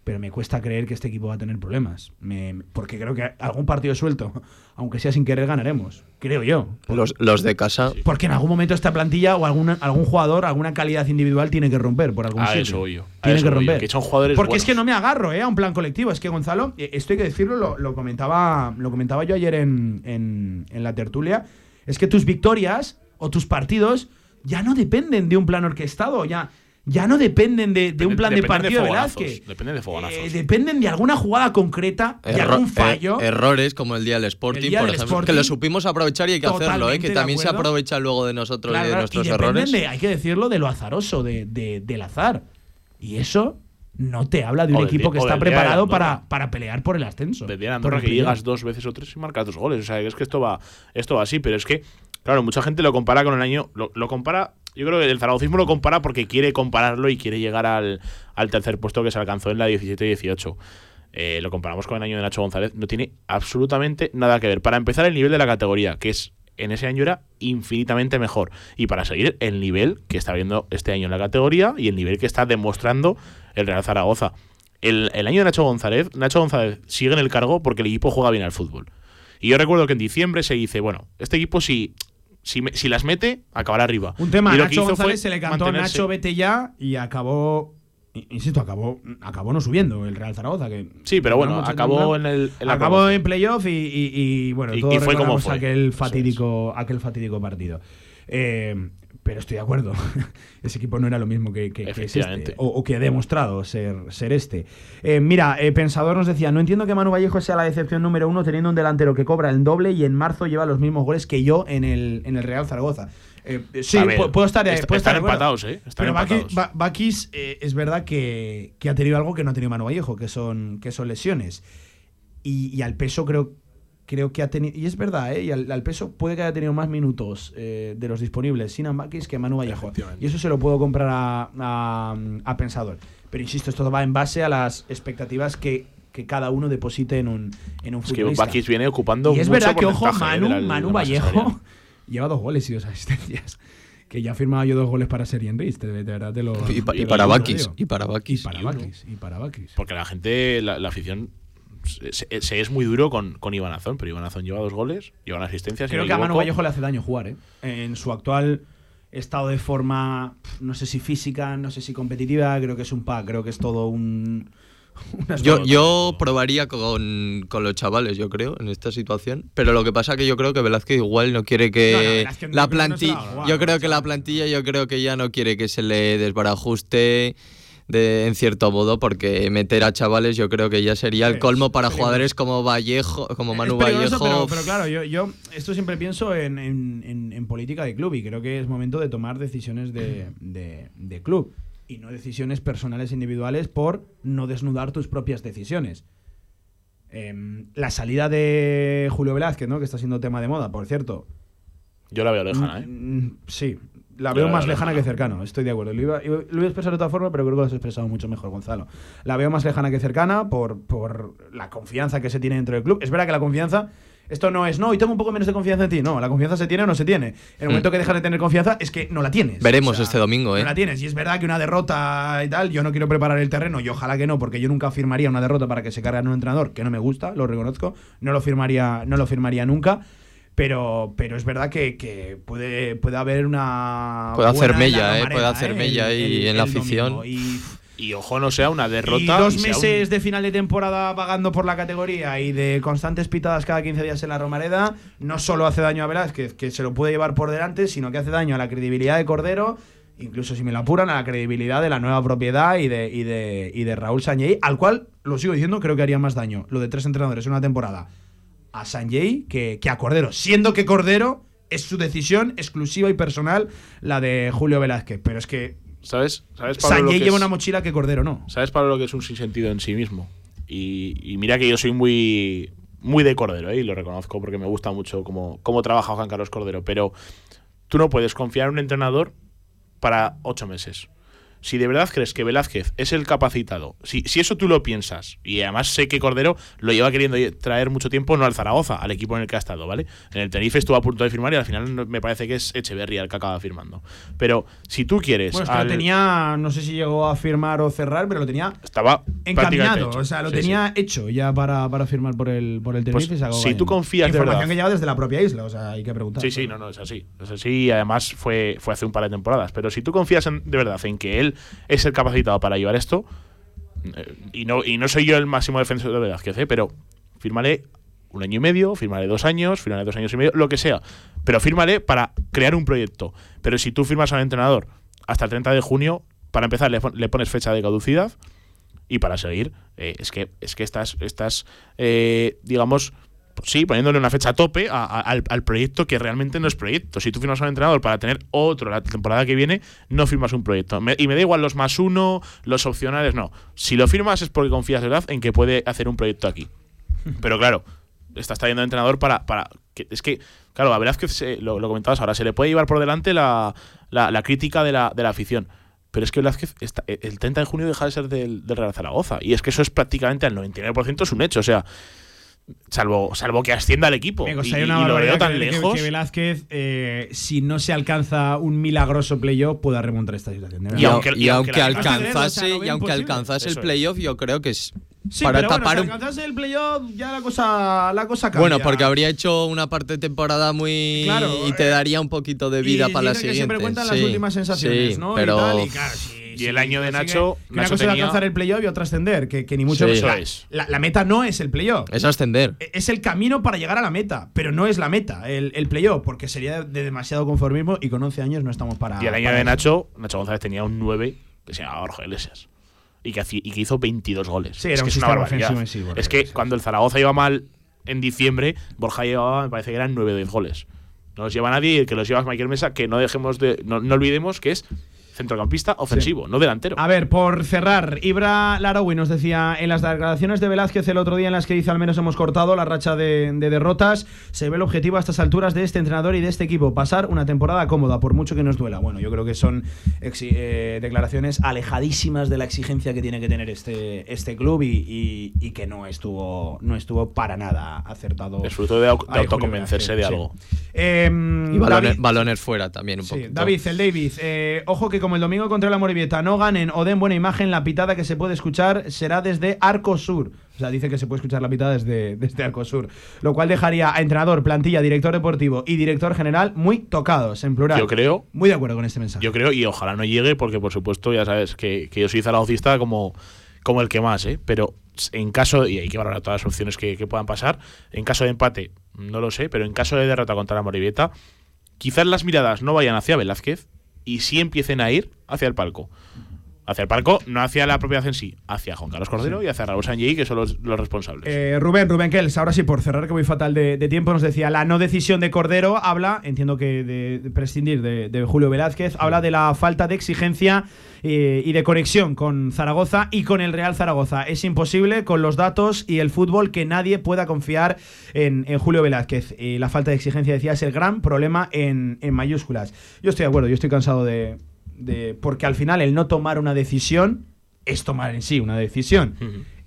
pero me cuesta creer que este equipo va a tener problemas. Me- porque creo que algún partido suelto, aunque sea sin querer, ganaremos. Creo yo. Los, los de casa... Porque en algún momento esta plantilla o algún, algún jugador, alguna calidad individual tiene que romper por algún A sitio. eso voy yo, a Tiene eso que voy yo, romper. que son jugadores Porque es que no me agarro eh, a un plan colectivo. Es que Gonzalo, eh, esto hay que decirlo, lo, lo comentaba, lo comentaba yo ayer en, en- en la tertulia. Es que tus victorias o tus partidos ya no dependen de un plan orquestado, ya, ya no dependen de, de un plan de de partido de Velázquez. dependen de fogonazos. Eh, dependen de alguna jugada concreta, de erro- algún eh, fallo. errores como el día del Sporting, El día por del ejemplo, Sporting, que lo supimos aprovechar y hay que hacerlo, ¿eh? que de también se aprovecha luego de nosotros Claro, y de nuestros y errores. de- hay que decirlo, de lo azaroso, de, de- del azar. Y eso no te habla de un O del equipo día- que está del de preparado para, para pelear por el ascenso. de día por Andorra que llegas dos veces o tres y marcas dos goles. O sea, es que esto va, esto va así, pero es que, claro, mucha gente lo compara con el año. Lo, compara. Yo creo que el zaragozismo lo compara porque quiere compararlo y quiere llegar al, al tercer puesto que se alcanzó en la 17-18. Eh, lo comparamos con el año de Nacho González. No tiene absolutamente nada que ver. Para empezar, el nivel de la categoría, que es en ese año era infinitamente mejor. Y para seguir, el nivel que está viendo este año en la categoría y el nivel que está demostrando el Real Zaragoza. El, el año de Nacho González, Nacho González sigue en el cargo porque el equipo juega bien al fútbol. Y yo recuerdo que en diciembre se dice, bueno, este equipo si, si, me- si las mete, acabará arriba. Un tema, Y que Nacho hizo González se le cantó mantenerse. Nacho vete ya y acabó, insisto, acabó, acabó no subiendo el Real Zaragoza. Que Sí, pero bueno, acabó en el en acabó en playoff y, y- y, bueno, Y- fue como fue. aquel fatídico, aquel fatídico partido. Eh, pero estoy de acuerdo. Ese equipo no era lo mismo que, que- que es este, o, o que ha demostrado ser, ser este. Eh, mira, eh, Pensador nos decía: No entiendo que Manu Vallejo sea la decepción número uno, teniendo un delantero que cobra el doble y en marzo lleva los mismos goles que yo en el, en el Real Zaragoza. Eh, sí, ver, puedo estar, est- puedo estar empatados, ¿eh? Están Pero Bakis, empatados. Ba- Bakis, es verdad que, que ha tenido algo que no ha tenido Manu Vallejo, que son, que son lesiones. Y, y al peso creo, creo que ha tenido. Y es verdad, ¿eh? Y al, al peso puede que haya tenido más minutos eh, de los disponibles Sinan Bakis que Manu Vallejo. Y eso se lo puedo comprar a, a- a Pensador. Pero insisto, esto va en base a las expectativas que, que cada uno deposite en un, en un Es que futbolista. Bakis viene ocupando Y es mucho verdad que, ojo, ¿eh? Manu, la- Manu Vallejo lleva dos goles y dos asistencias. Que ya ha firmado yo dos goles para Serie Enris, de, de verdad te lo Y, pa- te y para Bakis. Y para Y Bakis. para Bakis. Y para Bakis. Porque la gente, la, la afición, se, se- es muy duro con, con Iván Azón, pero Iván Azón lleva dos goles, lleva una asistencia. si Creo no que a Manu. Vallejo le hace daño jugar, ¿eh? En su actual estado de forma, no sé si física, no sé si competitiva, creo que es un pack, creo que es todo un. Yo, yo probaría con, con los chavales, yo creo, en esta situación. Pero lo que pasa que yo creo que Velázquez igual no quiere que no- la no plantilla. yo creo que la plantilla, yo creo que ya no quiere que se le desbarajuste de, en cierto modo, porque meter a chavales yo creo que ya sería el colmo para jugadores como Vallejo, como Manu Es peligroso, Vallejo. Pero, pero claro, yo, yo esto siempre pienso en, en- en- en política de club y creo que es momento de tomar decisiones de, de- de club y no decisiones personales individuales por no desnudar tus propias decisiones. Em, la salida de Julio Velázquez, ¿no? que está siendo tema de moda, por cierto. Yo la veo lejana, ¿eh? Mm, Sí, la veo más lejana que cercana, estoy de acuerdo. Lo iba, lo iba a expresar de otra forma, pero creo que lo has expresado mucho mejor, Gonzalo. La veo más lejana que cercana por, por la confianza que se tiene dentro del club. Es verdad que la confianza, esto no es, no, y tengo un poco menos de confianza en ti. No, la confianza se tiene o no se tiene. En el momento que dejas de tener confianza es que no la tienes. Veremos este domingo, ¿eh? No la tienes. Y es verdad que una derrota y tal, yo no quiero preparar el terreno, y ojalá que no, porque yo nunca firmaría una derrota para que se cargue en un entrenador, que no me gusta, lo reconozco. No lo firmaría, no lo firmaría nunca. Pero, pero es verdad que, que puede, puede haber una. Puede hacer mella, la ¿eh? Puede hacer mella ahí en la afición. Y, Y ojo, no sea una derrota. y dos y meses un- de final de temporada vagando por la categoría y de constantes pitadas cada 15 días en la Romareda, no solo hace daño a Velázquez, que se lo puede llevar por delante, sino que hace daño a la credibilidad de Cordero, incluso si me lo apuran, a la credibilidad de la nueva propiedad y de, y de, y de Raúl Sanjay, al cual, lo sigo diciendo, creo que haría más daño lo de tres entrenadores en una temporada a Sanjay que, que a Cordero, siendo que Cordero es su decisión exclusiva y personal la de Julio Velázquez, pero es que ¿Sabes? ¿Sabes, Pablo, lo Sanjay que lleva es- una mochila que Cordero no. ¿Sabes, Pablo, lo que es un sinsentido en sí mismo? Y, y mira que yo soy muy, muy de Cordero, ¿eh? y lo reconozco porque me gusta mucho cómo, cómo trabaja Juan Carlos Cordero, pero tú no puedes confiar en un entrenador para ocho meses. Si de verdad crees que Velázquez es el capacitado, si, si eso tú lo piensas, y además sé que Cordero lo lleva queriendo traer mucho tiempo, no al Zaragoza, al equipo en el que ha estado, ¿vale? En el Tenerife estuvo a punto de firmar y al final me parece que es Echeverría el que acaba firmando. Pero si tú quieres. Bueno, es que al- lo tenía, no sé si llegó a firmar o cerrar, pero lo tenía Estaba encaminado. O sea, lo Sí, tenía hecho ya para, para firmar por el, por el Pues, Tenerife. acabó si tú confías de Información verdad- que llega desde la propia isla, o sea, hay que preguntar. Sí, sí, no, no, es así. Es así y además fue, fue hace un par de temporadas. Pero si tú confías en- de verdad en que él es el capacitado para llevar esto, eh, y no, y no soy yo el máximo defensor de Velázquez, ¿eh? pero fírmale un año y medio, fírmale dos años, fírmale dos años y medio, lo que sea. Pero fírmale para crear un proyecto. Pero si tú firmas al entrenador hasta el 30 de junio, para empezar le pones fecha de caducidad y para seguir, eh, es que, es que estás, estás eh, digamos, sí, poniéndole una fecha a tope al, proyecto que realmente no es proyecto. Si tú firmas un entrenador para tener otro la temporada que viene, no firmas un proyecto. y me da igual los más uno, los opcionales, no. Si lo firmas es porque confías de verdad en que puede hacer un proyecto aquí. Pero claro, estás trayendo entrenador para. para que, es que, claro, la verdad es que lo, comentabas ahora, se le puede llevar por delante la, la, crítica de la, de la afición. Pero es que Velázquez el 30 de junio deja de ser del, del Real Zaragoza. Y es que eso es prácticamente al 99% es un hecho. O sea, Salvo, salvo que ascienda el equipo. y, lo veo tan lejos. Que, Velázquez, eh, si no se alcanza un milagroso playoff, pueda remontar esta situación. Y, aunque, y aunque alcanzase, y aunque alcanzase el playoff, yo creo que es. Sí, para pero tapar bueno, si alcanzase el playoff, ya la cosa, la cosa cambia. Bueno, porque habría hecho una parte de temporada muy. Claro, y te eh, daría un poquito de vida para la siguiente. siempre cuentan las últimas sensaciones, ¿no? Pero. Y, claro, y el año de Nacho. una cosa es alcanzar el playoff y otra ascender, que, ni mucho menos. La, meta no es el playoff. Es ascender. E, es el camino para llegar a la meta, pero no es la meta, el, el playoff, porque sería de demasiado conformismo y con 11 años no estamos para. Y el año de Nacho, Nacho González tenía un 9 que se llamaba Borja Iglesias. Y que, y que hizo 22 goles. Sí, era es un que es Es que cuando el Zaragoza iba mal en diciembre, Borja llevaba, me parece que eran 9 o 10 goles. No los lleva nadie y el que los lleva es Michael Mesa, que no dejemos de. no olvidemos que es centrocampista ofensivo, no delantero. A ver, por cerrar, Ibra Laraui nos decía en las declaraciones de Velázquez el otro día en las que dice al menos hemos cortado la racha de, derrotas, se ve el objetivo a estas alturas de este entrenador y de este equipo, pasar una temporada cómoda, por mucho que nos duela. Bueno, yo creo que son eh, declaraciones alejadísimas de la exigencia que tiene que tener este, este club y, que no estuvo, no estuvo para nada acertado. Es fruto de, autoconvencerse de algo. Em, y balones, fuera también un poco. David, el David, eh, ojo que como el domingo contra la Morivieta no ganen o den buena imagen, la pitada que se puede escuchar será desde Arco Sur. O sea, dice que se puede escuchar la pitada desde, desde Arco Sur. Lo cual dejaría a entrenador, plantilla, director deportivo y director general muy tocados, en plural. Yo creo. Muy de acuerdo con este mensaje. Yo creo, y ojalá no llegue, porque por supuesto, ya sabes, que, yo soy zaragocista como, como el que más, ¿eh? Pero en caso, y hay que valorar todas las opciones que, que puedan pasar, en caso de empate, no lo sé, pero en caso de derrota contra la Morivieta, quizás las miradas no vayan hacia Velázquez, y sí empiecen a ir hacia el palco. Hacia el palco, no hacia la propiedad en sí, hacia Juan Carlos Cordero y hacia Raúl Sanjei, que son los, responsables. Eh, Rubén, Rubén Kells, ahora sí, por cerrar, que voy fatal de, tiempo, nos decía, la no decisión de Cordero habla, entiendo que de, prescindir de, Julio Velázquez, habla de la falta de exigencia eh, y de conexión con Zaragoza y con el Real Zaragoza. Es imposible con los datos y el fútbol que nadie pueda confiar en, Julio Velázquez. Y la falta de exigencia, decía, es el gran problema en, en mayúsculas. Yo estoy de acuerdo, yo estoy cansado de, porque al final el no tomar una decisión es tomar en sí una decisión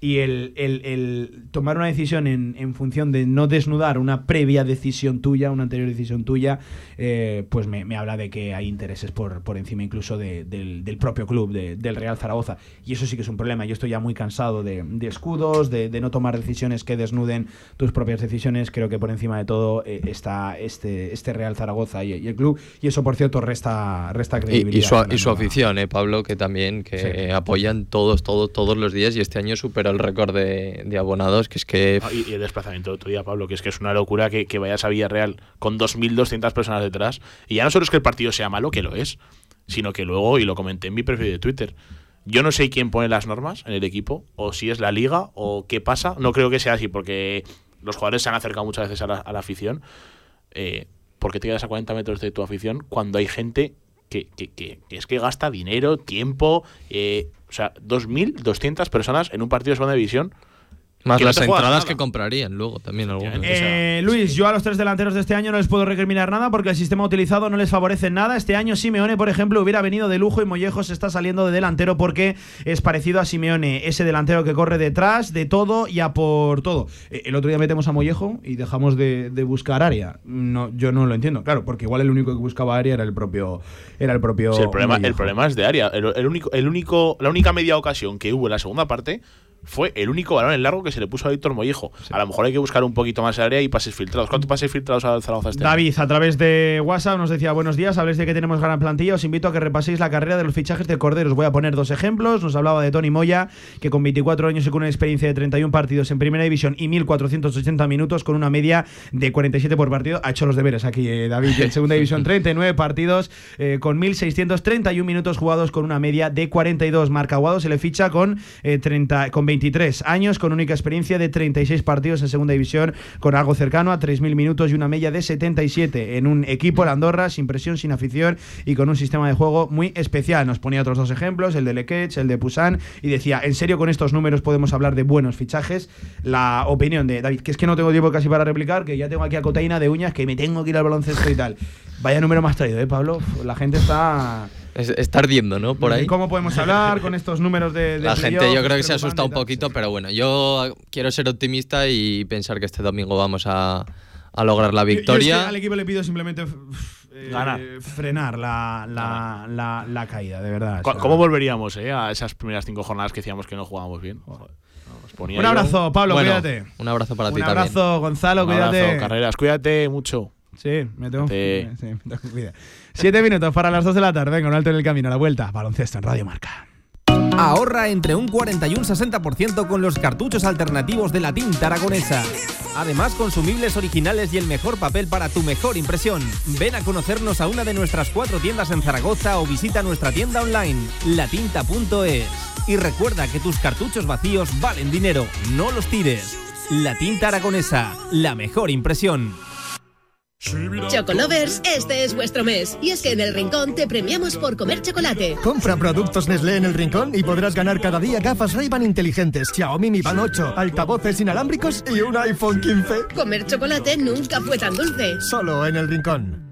y el, el, tomar una decisión en, en, función de no desnudar una previa decisión tuya, una anterior decisión tuya, eh, pues me, me, habla de que hay intereses por, por encima incluso de, del, del, propio club, de, del Real Zaragoza. Y eso sí que es un problema. Yo estoy ya muy cansado de, de escudos, de, no tomar decisiones que desnuden tus propias decisiones. Creo que por encima de todo eh, está este, este Real Zaragoza y, el club. Y eso, por cierto, resta, resta credibilidad. Y, su, y su, afición, eh, Pablo, que también que apoyan todos, todos, todos los días y este año supera el récord de, abonados, que es que... Ah, y, el desplazamiento otro día, Pablo, que es que es una locura que, vayas a Villarreal con 2.200 personas detrás. Y ya no solo es que el partido sea malo, que lo es, sino que luego, y lo comenté en mi perfil de Twitter, yo no sé quién pone las normas en el equipo, o si es la liga, o qué pasa. No creo que sea así, porque los jugadores se han acercado muchas veces a la, afición. Eh, ¿Por qué te quedas a 40 metros de tu afición cuando hay gente que, es que gasta dinero, tiempo, eh, o sea, 2.200 personas en un partido de segunda división más las entradas que comprarían luego también algunos. Eh, Luis, yo a los tres delanteros de este año no les puedo recriminar nada porque el sistema utilizado no les favorece nada. Este año Simeone, por ejemplo, hubiera venido de lujo y Mollejos está saliendo de delantero porque es parecido a Simeone, ese delantero que corre detrás de todo y a por todo. Eh, el otro día metemos a Mollejo y dejamos de, buscar área. No, yo no lo entiendo, claro, porque igual el único que buscaba área era el propio, era el propio. el problema, el problema es de área. El, único, el único, la única media ocasión que hubo en la segunda parte fue el único balón en largo que se le puso a Víctor Mollejo. A lo mejor hay que buscar un poquito más de área y pases filtrados. ¿Cuántos pases filtrados al Zaragoza este David, a través de WhatsApp nos decía buenos días, habléis de que tenemos gran plantilla, os invito a que repaséis la carrera de los fichajes de Cordero. Os voy a poner dos ejemplos. Nos hablaba de Tony Moya, que con 24 años y con una experiencia de 31 partidos en Primera División y 1.480 minutos con una media de 47 por partido. Ha hecho los deberes aquí eh, David. En Segunda División 39 partidos eh, con 1.631 minutos jugados con una media de 42. Marca Guado se le ficha con, 30, eh, con 23 años, con única experiencia de 36 partidos en segunda división, con algo cercano a 3.000 minutos y una media de 77 en un equipo, de Andorra, sin presión, sin afición y con un sistema de juego muy especial. Nos ponía otros dos ejemplos, el de Lequech, el de Pusan, y decía, ¿en serio con estos números podemos hablar de buenos fichajes? La opinión de David, que es que no tengo tiempo casi para replicar, que ya tengo aquí a Cotaina de uñas, que me tengo que ir al baloncesto y tal. Vaya número más traído, ¿eh, Pablo? La gente está... está ardiendo, ¿no? Por ahí. ¿Cómo podemos hablar con estos números de, La gente yo creo que se asusta un poquito, pero bueno, yo quiero ser optimista y pensar que este domingo vamos a, lograr la victoria. al equipo le pido simplemente eh, frenar la, la, caída, de verdad. ¿Cómo volveríamos eh, a esas primeras cinco jornadas que decíamos que no jugábamos bien? un abrazo, Pablo, cuídate. Un abrazo para ti también. Un abrazo, Gonzalo, cuídate. Carreras, cuídate mucho. Sí, me tengo, sí. Sí, me tengo que Siete minutos para las dos de la tarde. Venga, un alto en el camino, a la vuelta. Baloncesto en Radio Marca. Ahorra entre un 40 y un 60% con los cartuchos alternativos de la tinta aragonesa. Además, consumibles originales y el mejor papel para tu mejor impresión. Ven a conocernos a una de nuestras cuatro tiendas en Zaragoza o visita nuestra tienda online, latinta.es. Y recuerda que tus cartuchos vacíos valen dinero, no los tires. La tinta aragonesa, la mejor impresión. Chocolovers, este es vuestro mes. Y es que en el Rincón te premiamos por comer chocolate. Compra productos Nestlé en el Rincón y podrás ganar cada día gafas Ray-Ban inteligentes, Xiaomi Mi Band 8, altavoces inalámbricos y un iPhone 15. Comer chocolate nunca fue tan dulce. Solo en el Rincón.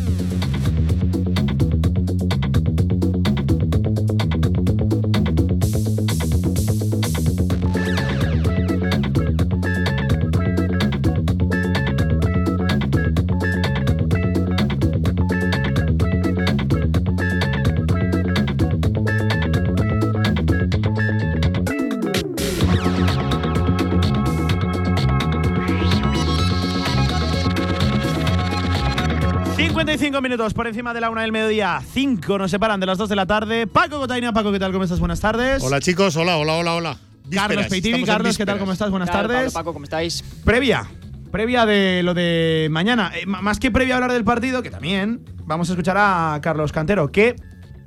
Minutos por encima de la una del mediodía. Cinco nos separan de las dos de la tarde. Paco Cotaina, Paco, ¿qué tal? ¿Cómo estás? Buenas tardes. Hola chicos, hola, hola, hola, hola. Carlos Peitivi, Carlos, ¿qué tal? ¿Cómo estás? Buenas tardes. Paco, ¿cómo estáis? Previa, previa de lo de mañana. Eh, más que previa a hablar del partido, que también, vamos a escuchar a Carlos Cantero, que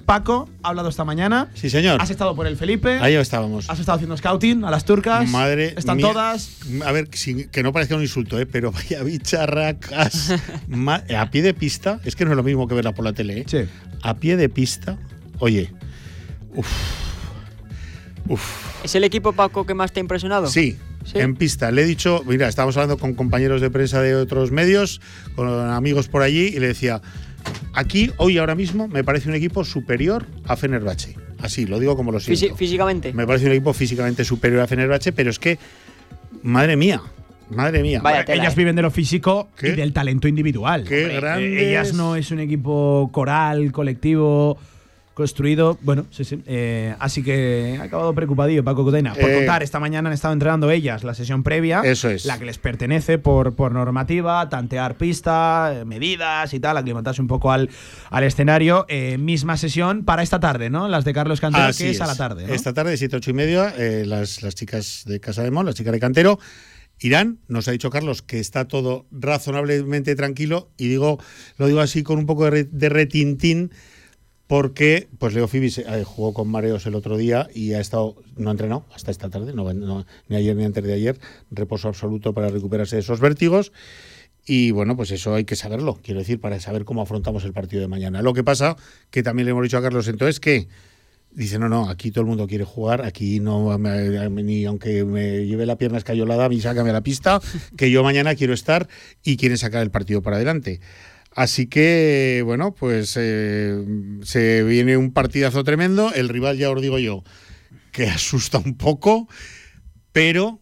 Paco ha hablado esta mañana. Sí, señor. Has estado por el Felipe. Ahí estábamos. Has estado haciendo scouting a las turcas. Madre Están todas. A ver, que no parezca un insulto, ¿eh? pero vaya bicharracas. a pie de pista, es que no es lo mismo que verla por la tele, ¿eh? Sí. A pie de pista, oye. Uf. Uf. ¿Es el equipo, Paco, que más te ha impresionado? Sí, en pista. Le he dicho, mira, estábamos hablando con compañeros de prensa de otros medios, con amigos por allí, y le decía, Aquí, hoy, ahora mismo, me parece un equipo superior a Fenerbahce. Así, lo digo como lo siento. físicamente. Me parece un equipo físicamente superior a Fenerbahce, pero es que, madre mía, Madre mía. ellas viven de lo físico y del talento individual. Qué grande. Ellas no es un equipo coral, colectivo construido. Bueno, sí, sí. Eh, así que ha acabado preocupadillo Paco Cotena. Por eh, contar, esta mañana han estado entrenando ellas la sesión previa. Eso es. La que les pertenece por, por normativa, tantear pista, eh, medidas y tal, aclimatarse un poco al, al escenario. misma sesión para esta tarde, ¿no? Las de Carlos Cantero, que es, a la tarde. Esta tarde, 7, 8 y media, las, las chicas de Casa de Mon, las chicas de Cantero. Irán, nos ha dicho Carlos que está todo razonablemente tranquilo y digo, lo digo así con un poco de, de retintín porque pues Leo Fibis eh, jugó con mareos el otro día y ha estado no ha entrenado hasta esta tarde, no, ni ayer ni antes de ayer, reposo absoluto para recuperarse de esos vértigos. Y bueno, pues eso hay que saberlo, quiero decir, para saber cómo afrontamos el partido de mañana. Lo que pasa, que también le hemos dicho a Carlos entonces que dice, no, no, aquí todo el mundo quiere jugar, aquí no, ni aunque me lleve la pierna escayolada, a mí sácame la pista, que yo mañana quiero estar y quieren sacar el partido para adelante. Así que, bueno, pues eh, se viene un partidazo tremendo. El rival, ya os digo yo, que asusta un poco, pero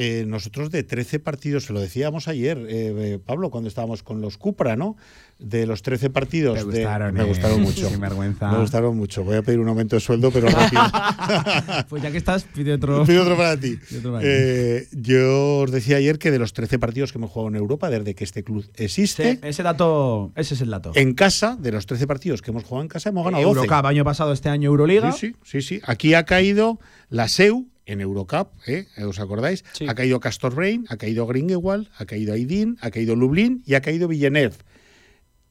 eh, nosotros de 13 partidos, se lo decíamos ayer, eh, eh, Pablo, cuando estábamos con los Cupra, ¿no? De los 13 partidos. Me gustaron, de, me eh. gustaron mucho. Vergüenza. Me gustaron mucho. Voy a pedir un aumento de sueldo, pero rápido. pues ya que estás, pide otro. Pido otro para ti. Pide otro para ti. Eh, yo os decía ayer que de los 13 partidos que hemos jugado en Europa, desde que este club existe, Sí, ese dato, ese es el dato. en casa, de los 13 partidos que hemos jugado en casa, hemos ganado 12. Eurocup, año pasado, este año Euroliga. Sí, sí, sí, sí. Aquí ha caído la SEU en Eurocup, ¿eh? ¿os acordáis? Ha caído Castor Brain, ha caído Gringewald, ha caído Aidin, ha caído Lublin y ha caído Villeneuve.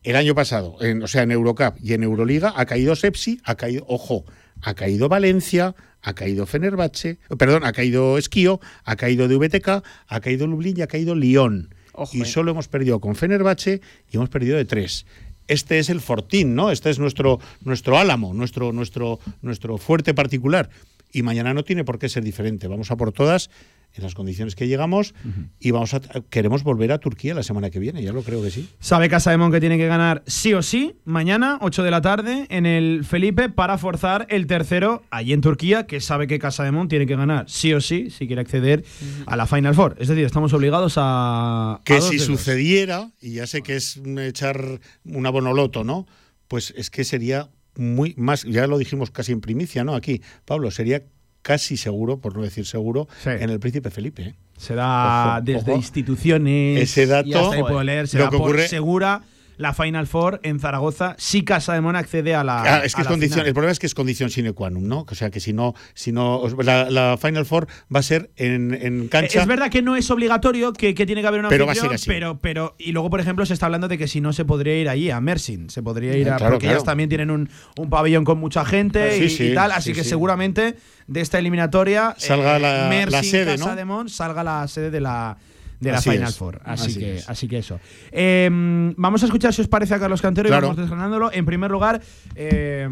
El año pasado, en- o sea, en Eurocup y en Euroliga, ha caído Sepsi, ha caído, ojo, ha caído Valencia, ha caído Fenerbahce, perdón, ha caído Esquío, ha caído DVTK, ha caído Lublin y ha caído Lyon. y solo hemos perdido con Fenerbahce y hemos perdido de tres. Este es el fortín, ¿no? Este es nuestro, nuestro álamo, nuestro, nuestro, nuestro fuerte particular. Y mañana no tiene por qué ser diferente. Vamos a por todas en las condiciones que llegamos y vamos a queremos volver a Turquía la semana que viene, ya lo creo que sí. Sabe Casa de Mon que tiene que ganar sí o sí mañana, 8 de la tarde, en el Felipe para forzar el tercero allí en Turquía, que sabe que Casa de Mon tiene que ganar sí o sí si quiere acceder a la Final Four. Es decir, estamos obligados a. Que si sucediera, y ya sé que es echar una bonoloto, ¿no? Pues es que sería muy más, ya lo dijimos casi en primicia, ¿no? Aquí, Pablo, sería casi seguro, por no decir seguro, en el Príncipe Felipe. ¿eh? Se da Ojo, desde ojo. instituciones. Ese dato, y hasta ahí puedo leer, se lo da que por ocurre- segura la Final Four en Zaragoza si Casa de Mon accede a la. Ah, es que es condición, final. el problema es que es condición sine qua non, ¿no? O sea que si no, si no la, la Final Four va a ser en, en cancha. Es verdad que no es obligatorio, que, que tiene que haber una Pero va a ser así. pero, pero y luego por ejemplo se está hablando de que si no se podría ir allí a Mersin, se podría ir Ah, a claro, porque claro. ellos también tienen un, un pabellón con mucha gente Ah, sí, y, sí, y tal, así sí, que seguramente de esta eliminatoria Salga eh, la- Mersin, la sede, Casa ¿no? de Mon, salga la sede de la de la Así Final es, Four. Así, así que, es. así que eso. Eh, vamos a escuchar si os parece a Carlos Cantero Claro. y vamos desgranándolo. En primer lugar, eh,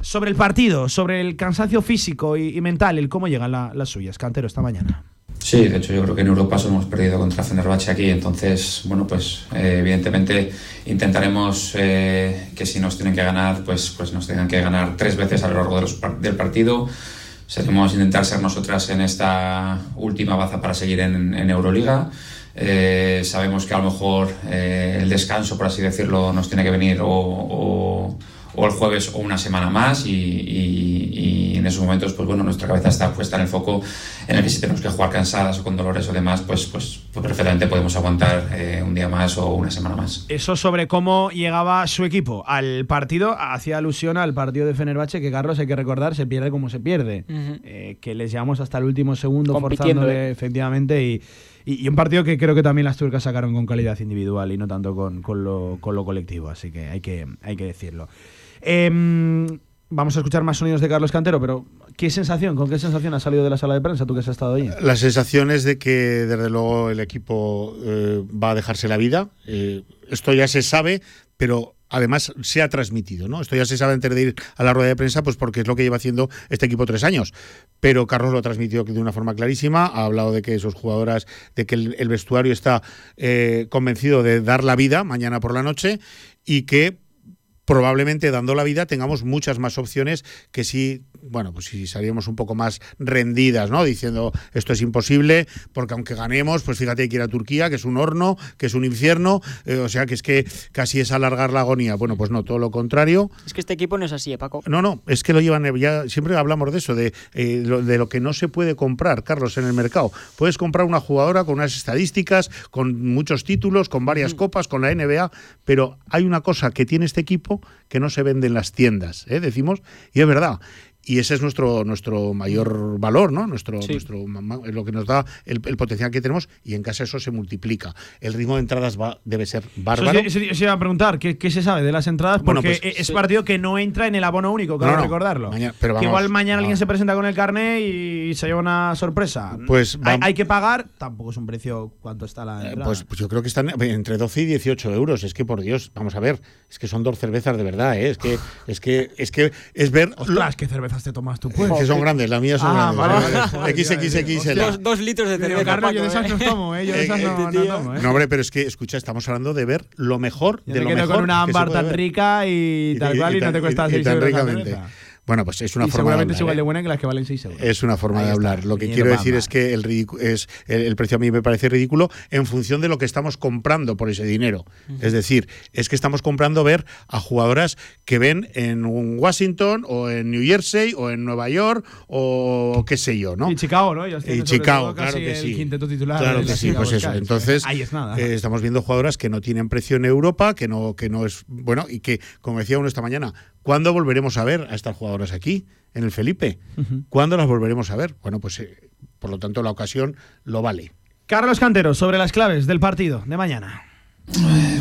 sobre el partido, sobre el cansancio físico y, y mental, el cómo llegan la- las suyas. Cantero, esta mañana. Sí, de hecho yo creo que en Europa solo hemos perdido contra Fenerbahce aquí, entonces, bueno, pues eh, evidentemente intentaremos eh, que si nos tienen que ganar, pues, pues nos tengan que ganar tres veces a lo largo de los del partido. Seremos intentar ser nosotras en esta última baza para seguir en, en Euroliga. Eh, sabemos que a lo mejor eh, el descanso, por así decirlo, nos tiene que venir o, o- o el jueves o una semana más y, y- y en esos momentos, pues bueno, nuestra cabeza está puesta en el foco en el que si tenemos que jugar cansadas o con dolores o demás, pues, pues, pues perfectamente podemos aguantar eh, un día más o una semana más. Eso sobre cómo llegaba su equipo al partido, hacía alusión al partido de Fenerbahce, que Carlos hay que recordar, se pierde como se pierde. Ujú. Eh, que les llevamos hasta el último segundo Compitiendo, forzándole, ¿eh? efectivamente, y, y- un partido que creo que también las turcas sacaron con calidad individual y no tanto con, con lo, con lo colectivo, así que hay que, hay que decirlo. Em, vamos a escuchar más sonidos de Carlos Cantero, pero ¿qué sensación, con qué sensación has salido de la sala de prensa tú que has estado ahí? La sensación es de que desde luego el equipo eh, va a dejarse la vida. Eh, esto ya se sabe, pero además se ha transmitido, ¿no? Esto ya se sabe antes de ir a la rueda de prensa, pues porque es lo que lleva haciendo este equipo tres años. Pero Carlos lo ha transmitido de una forma clarísima, ha hablado de que sus jugadoras, de que el, vestuario está eh, convencido de dar la vida mañana por la noche y que probablemente dando la vida tengamos muchas más opciones que si, bueno, pues si salíamos un poco más rendidas, ¿no? Diciendo esto es imposible, porque aunque ganemos, pues fíjate hay que ir a Turquía, que es un horno, que es un infierno, eh, o sea que es que casi es alargar la agonía. Bueno, pues no, todo lo contrario. Es que este equipo no es así, ¿eh, Paco? No, no, es que lo llevan, ya siempre hablamos de eso, de, eh, lo, de lo que no se puede comprar, Carlos, en el mercado. Puedes comprar una jugadora con unas estadísticas, con muchos títulos, con varias copas, con la NBA, pero hay una cosa que tiene este equipo que no se vende en las tiendas, ¿eh? decimos, y es verdad. Y ese es nuestro, nuestro mayor valor, ¿no? Nuestro, Sí. nuestro ma- lo que nos da el, el potencial que tenemos y en casa eso se multiplica. El ritmo de entradas va, debe ser bárbaro. Eso, sí iba a preguntar, ¿qué, qué se sabe de las entradas? Bueno, Porque pues, es sí. partido que no entra en el abono único, quiero No, no, recordarlo. mañana- pero que igual mañana no. alguien se presenta con el carnet y se lleva una sorpresa. Pues hay, que pagar, tampoco es un precio, ¿cuánto está la Eh, entrada? Pues, pues yo creo que están entre 12 y 18 euros. Es que por Dios, vamos a ver, es que son dos cervezas de verdad, ¿eh? es que es que es que es ver Ostras, ¿qué cervezas te tomas tú, pues? que son grandes, las mías son Ah, grandes. vale, vale, XXXL. Dos, dos litros de cerveza. Carlos, yo de esas ¿eh? no tomo, ¿eh? Yo de esas no, no tomo, ¿eh? No, hombre, pero es que, escucha, estamos hablando de ver lo mejor Yo de me lo quedo mejor. con una ámbar tan rica y, tal cual y, no tan- te cuesta y 6 tan euros. Bueno, pues es una y forma de seguramente es hablar, igual ¿eh? de buena que las que valen 6 euros. Es una forma Ahí de está, hablar. Lo que quiero decir es que el, es, el, el precio a mí me parece ridículo en función de lo que estamos comprando por ese dinero. Es decir, es que estamos comprando ver a jugadoras que ven en Washington o en New Jersey o en Nueva York o qué sé yo, ¿no? Y Chicago, ¿no? Ellos Y Chicago, claro que el sí. quinteto titular Claro que sí, pues eso. Entonces, Ahí es nada. eh, estamos viendo jugadoras que no tienen precio en Europa, que no, que no es bueno y que, como decía uno esta mañana, ¿cuándo volveremos a ver a estas jugadoras aquí en el Felipe? ¿Cuándo las volveremos a ver? Bueno, pues eh, por lo tanto la ocasión lo vale. Carlos Cantero, sobre las claves del partido de mañana.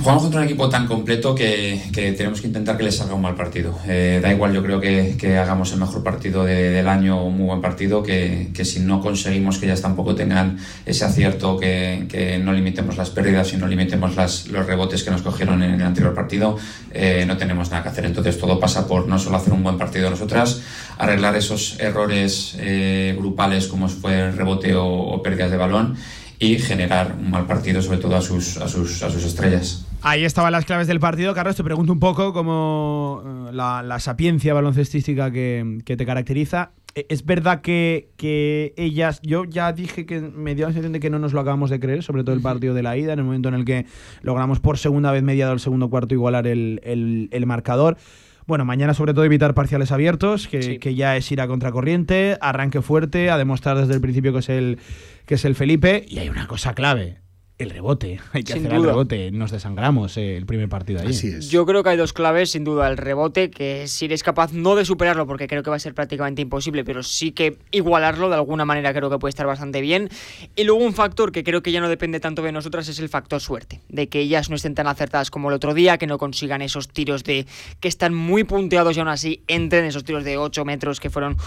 Jugamos contra un equipo tan completo que, tenemos que intentar que les salga un mal partido. Eh, da igual, yo creo que, hagamos el mejor partido de- del año, un muy buen partido, que, si no conseguimos que ellas tampoco tengan ese acierto, que, no limitemos las pérdidas y no limitemos las, los rebotes que nos cogieron en el anterior partido, eh, no tenemos nada que hacer. Entonces todo pasa por no solo hacer un buen partido nosotras, arreglar esos errores eh, grupales como fue el rebote o pérdidas de balón y generar un mal partido sobre todo a sus, a sus, a sus estrellas. Ahí estaban las claves del partido. Carlos, te pregunto un poco cómo eh, la, la sapiencia baloncestística que, que te caracteriza. Eh, Es verdad que, que ellas, yo ya dije que me dio la sensación de que no nos lo acabamos de creer, sobre todo el partido de la ida, en el momento en el que logramos por segunda vez mediado el segundo cuarto igualar el, el- el marcador. Bueno, mañana sobre todo evitar parciales abiertos, que, que ya es ir a contracorriente, arranque fuerte, a demostrar desde el principio que es el, que es el Felipe. Y hay una cosa clave, el rebote. Hay que Sin hacer el rebote. Nos desangramos eh, el primer partido allí. Yo creo que hay dos claves, sin duda. El rebote, que si eres capaz no de superarlo, porque creo que va a ser prácticamente imposible, pero sí que igualarlo de alguna manera creo que puede estar bastante bien. Y luego un factor que creo que ya no depende tanto de nosotras es el factor suerte. De que ellas no estén tan acertadas como el otro día, que no consigan esos tiros de que están muy punteados y aún así entren esos tiros de 8 metros que fueron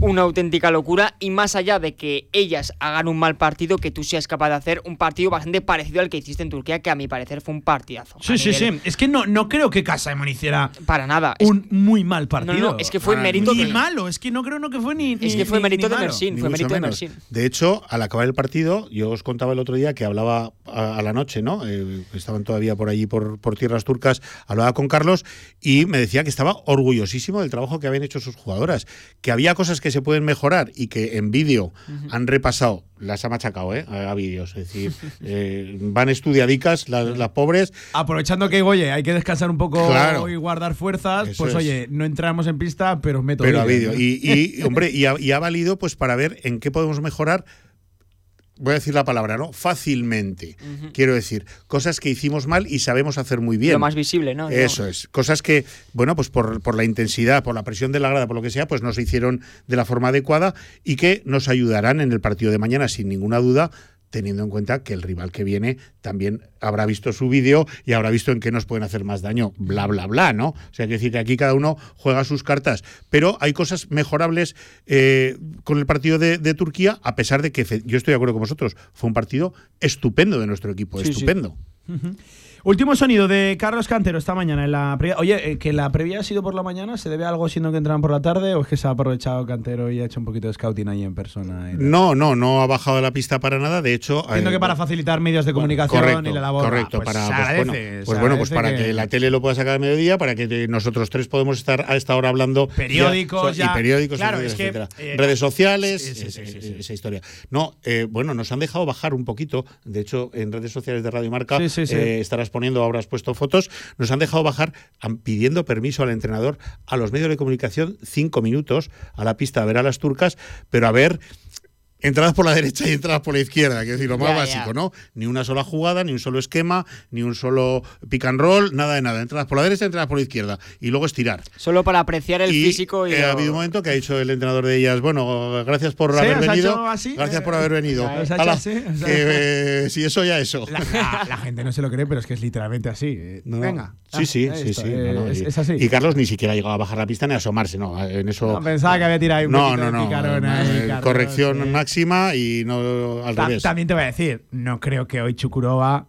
una auténtica locura. Y más allá de que ellas hagan un mal partido, que tú seas capaz de hacer un partido bastante parecido al que hiciste en Turquía, que a mi parecer fue un partidazo. Sí, sí, nivel- sí. Es que no, no creo que Casa de hiciera Para nada. un muy mal partido. No, no, es que fue mérito Ni de- malo, es que no creo no que fue ni. Es ni- que fue ni- mérito ni de. Mersin, fue mérito de menos. Mersin. De hecho, al acabar el partido, yo os contaba el otro día que hablaba a, a la noche, ¿no? Eh, estaban todavía por allí, por, por tierras turcas, hablaba con Carlos y me decía que estaba orgullosísimo del trabajo que habían hecho sus jugadoras, que había cosas que se pueden mejorar y que en vídeo han repasado, las ha machacado, ¿eh? A, a vídeos, es decir, eh, van estudiadicas las, las pobres. Aprovechando que, oye, hay que descansar un poco Claro. y guardar fuerzas, Eso pues es. oye, no entramos en pista, pero meto Pero vídeo. Y, y, hombre, y ha, y ha valido pues para ver en qué podemos mejorar. Voy a decir la palabra, ¿no? Fácilmente. Quiero decir, cosas que hicimos mal y sabemos hacer muy bien. Lo más visible, ¿no? Eso es. Cosas que, bueno, pues por, por la intensidad, por la presión de la grada, por lo que sea, pues no se hicieron de la forma adecuada y que nos ayudarán en el partido de mañana, sin ninguna duda, teniendo en cuenta que el rival que viene también habrá visto su vídeo y habrá visto en qué nos pueden hacer más daño, bla, bla, bla, ¿no? O sea, hay que decir que aquí cada uno juega sus cartas, pero hay cosas mejorables eh, con el partido de, de Turquía, a pesar de que yo estoy de acuerdo con vosotros, fue un partido estupendo de nuestro equipo, Sí, sí. estupendo. Último sonido de Carlos Cantero esta mañana en la previa. Oye, eh, que la previa ha sido por la mañana, ¿se debe a algo siendo que entran por la tarde o es que se ha aprovechado Cantero y ha hecho un poquito de scouting ahí en persona? No, no, no ha bajado la pista para nada. De hecho, Entiendo eh, que para facilitar medios de comunicación correcto, y la labor. correcto, pues para pues, bueno, pues bueno, pues para que... la tele lo pueda sacar al mediodía, para que nosotros tres podemos estar a esta hora hablando Periódicos, ya- ya. y periódicos, Claro, es que, eh, redes sociales, sí, sí, sí, esa historia. No, eh, bueno, nos han dejado bajar un poquito. De hecho, en redes sociales de Radio Marca Sí, sí, poniendo, habrás puesto fotos. Nos han dejado bajar pidiendo permiso al entrenador a los medios de comunicación cinco minutos a la pista a ver a las turcas, pero a ver entradas por la derecha y entradas por la izquierda, que decir, lo más Ya, básico, ya. ¿no? Ni una sola jugada, ni un solo esquema, ni un solo pick and roll, nada de nada. Entradas por la derecha, entradas por la izquierda. Y luego estirar. Solo para apreciar el Y, físico y. eh, ha habido un momento que ha dicho el entrenador de ellas, bueno, gracias por Sí, haber os ha venido. hecho así, gracias eh, por haber venido. Hala, así, o sea- que, eh, si eso ya eso. La, la- la gente no se lo cree, pero es que es literalmente así. eh. No. Venga. Sí, Ah, sí, sí, sí. eh, no, no, es, y, es así. y Carlos ni siquiera ha llegado a bajar la pista ni a asomarse, no. En eso. No, pensaba que había tirado ahí un no, no, de no. corrección eh. Máxima y no al Ta- revés. También te voy a decir, no creo que hoy Chukurova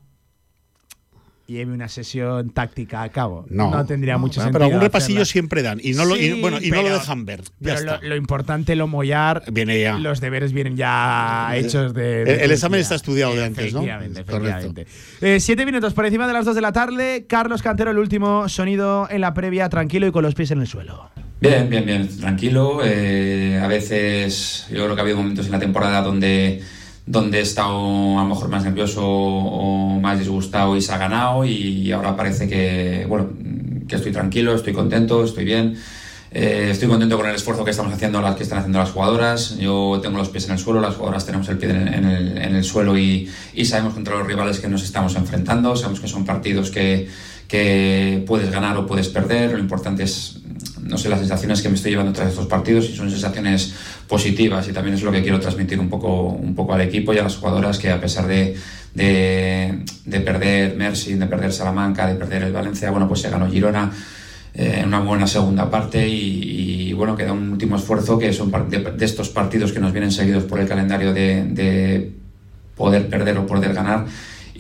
lleve una sesión táctica a cabo. No, tendría no, mucho pero sentido. algún repasillo hacerla. siempre dan y no lo, y, bueno, y no lo pero- dejan ver. Ya Pero está. lo, lo importante, lo mollar, Viene ya. los deberes vienen ya hechos de. El- de el examen está estudiado de antes, ¿no? Efectivamente. Eh, siete minutos por encima de las dos de la tarde. Carlos Cantero, el último sonido en la previa, tranquilo y con los pies en el suelo. Bien, bien, bien, tranquilo. Eh, a veces yo creo que ha habido momentos en la temporada donde, donde he estado a lo mejor más nervioso o más disgustado y se ha ganado y ahora parece que, bueno, que estoy tranquilo, estoy contento, estoy bien. Eh, estoy contento con el esfuerzo que estamos haciendo, las que están haciendo las jugadoras. Yo tengo los pies en el suelo, las jugadoras tenemos el pie en, el, suelo y, y sabemos contra los rivales que nos estamos enfrentando. Sabemos que son partidos que, que puedes ganar o puedes perder. Lo importante es no sé, las sensaciones que me estoy llevando tras estos partidos y son sensaciones positivas y también es lo que quiero transmitir un poco, un poco al equipo y a las jugadoras que a pesar de, de, de perder Mercy, de perder Salamanca, de perder el Valencia, bueno, pues se ganó Girona eh, en una buena segunda parte y, y, bueno, queda un último esfuerzo que son de, de, estos partidos que nos vienen seguidos por el calendario de, de poder perder o poder ganar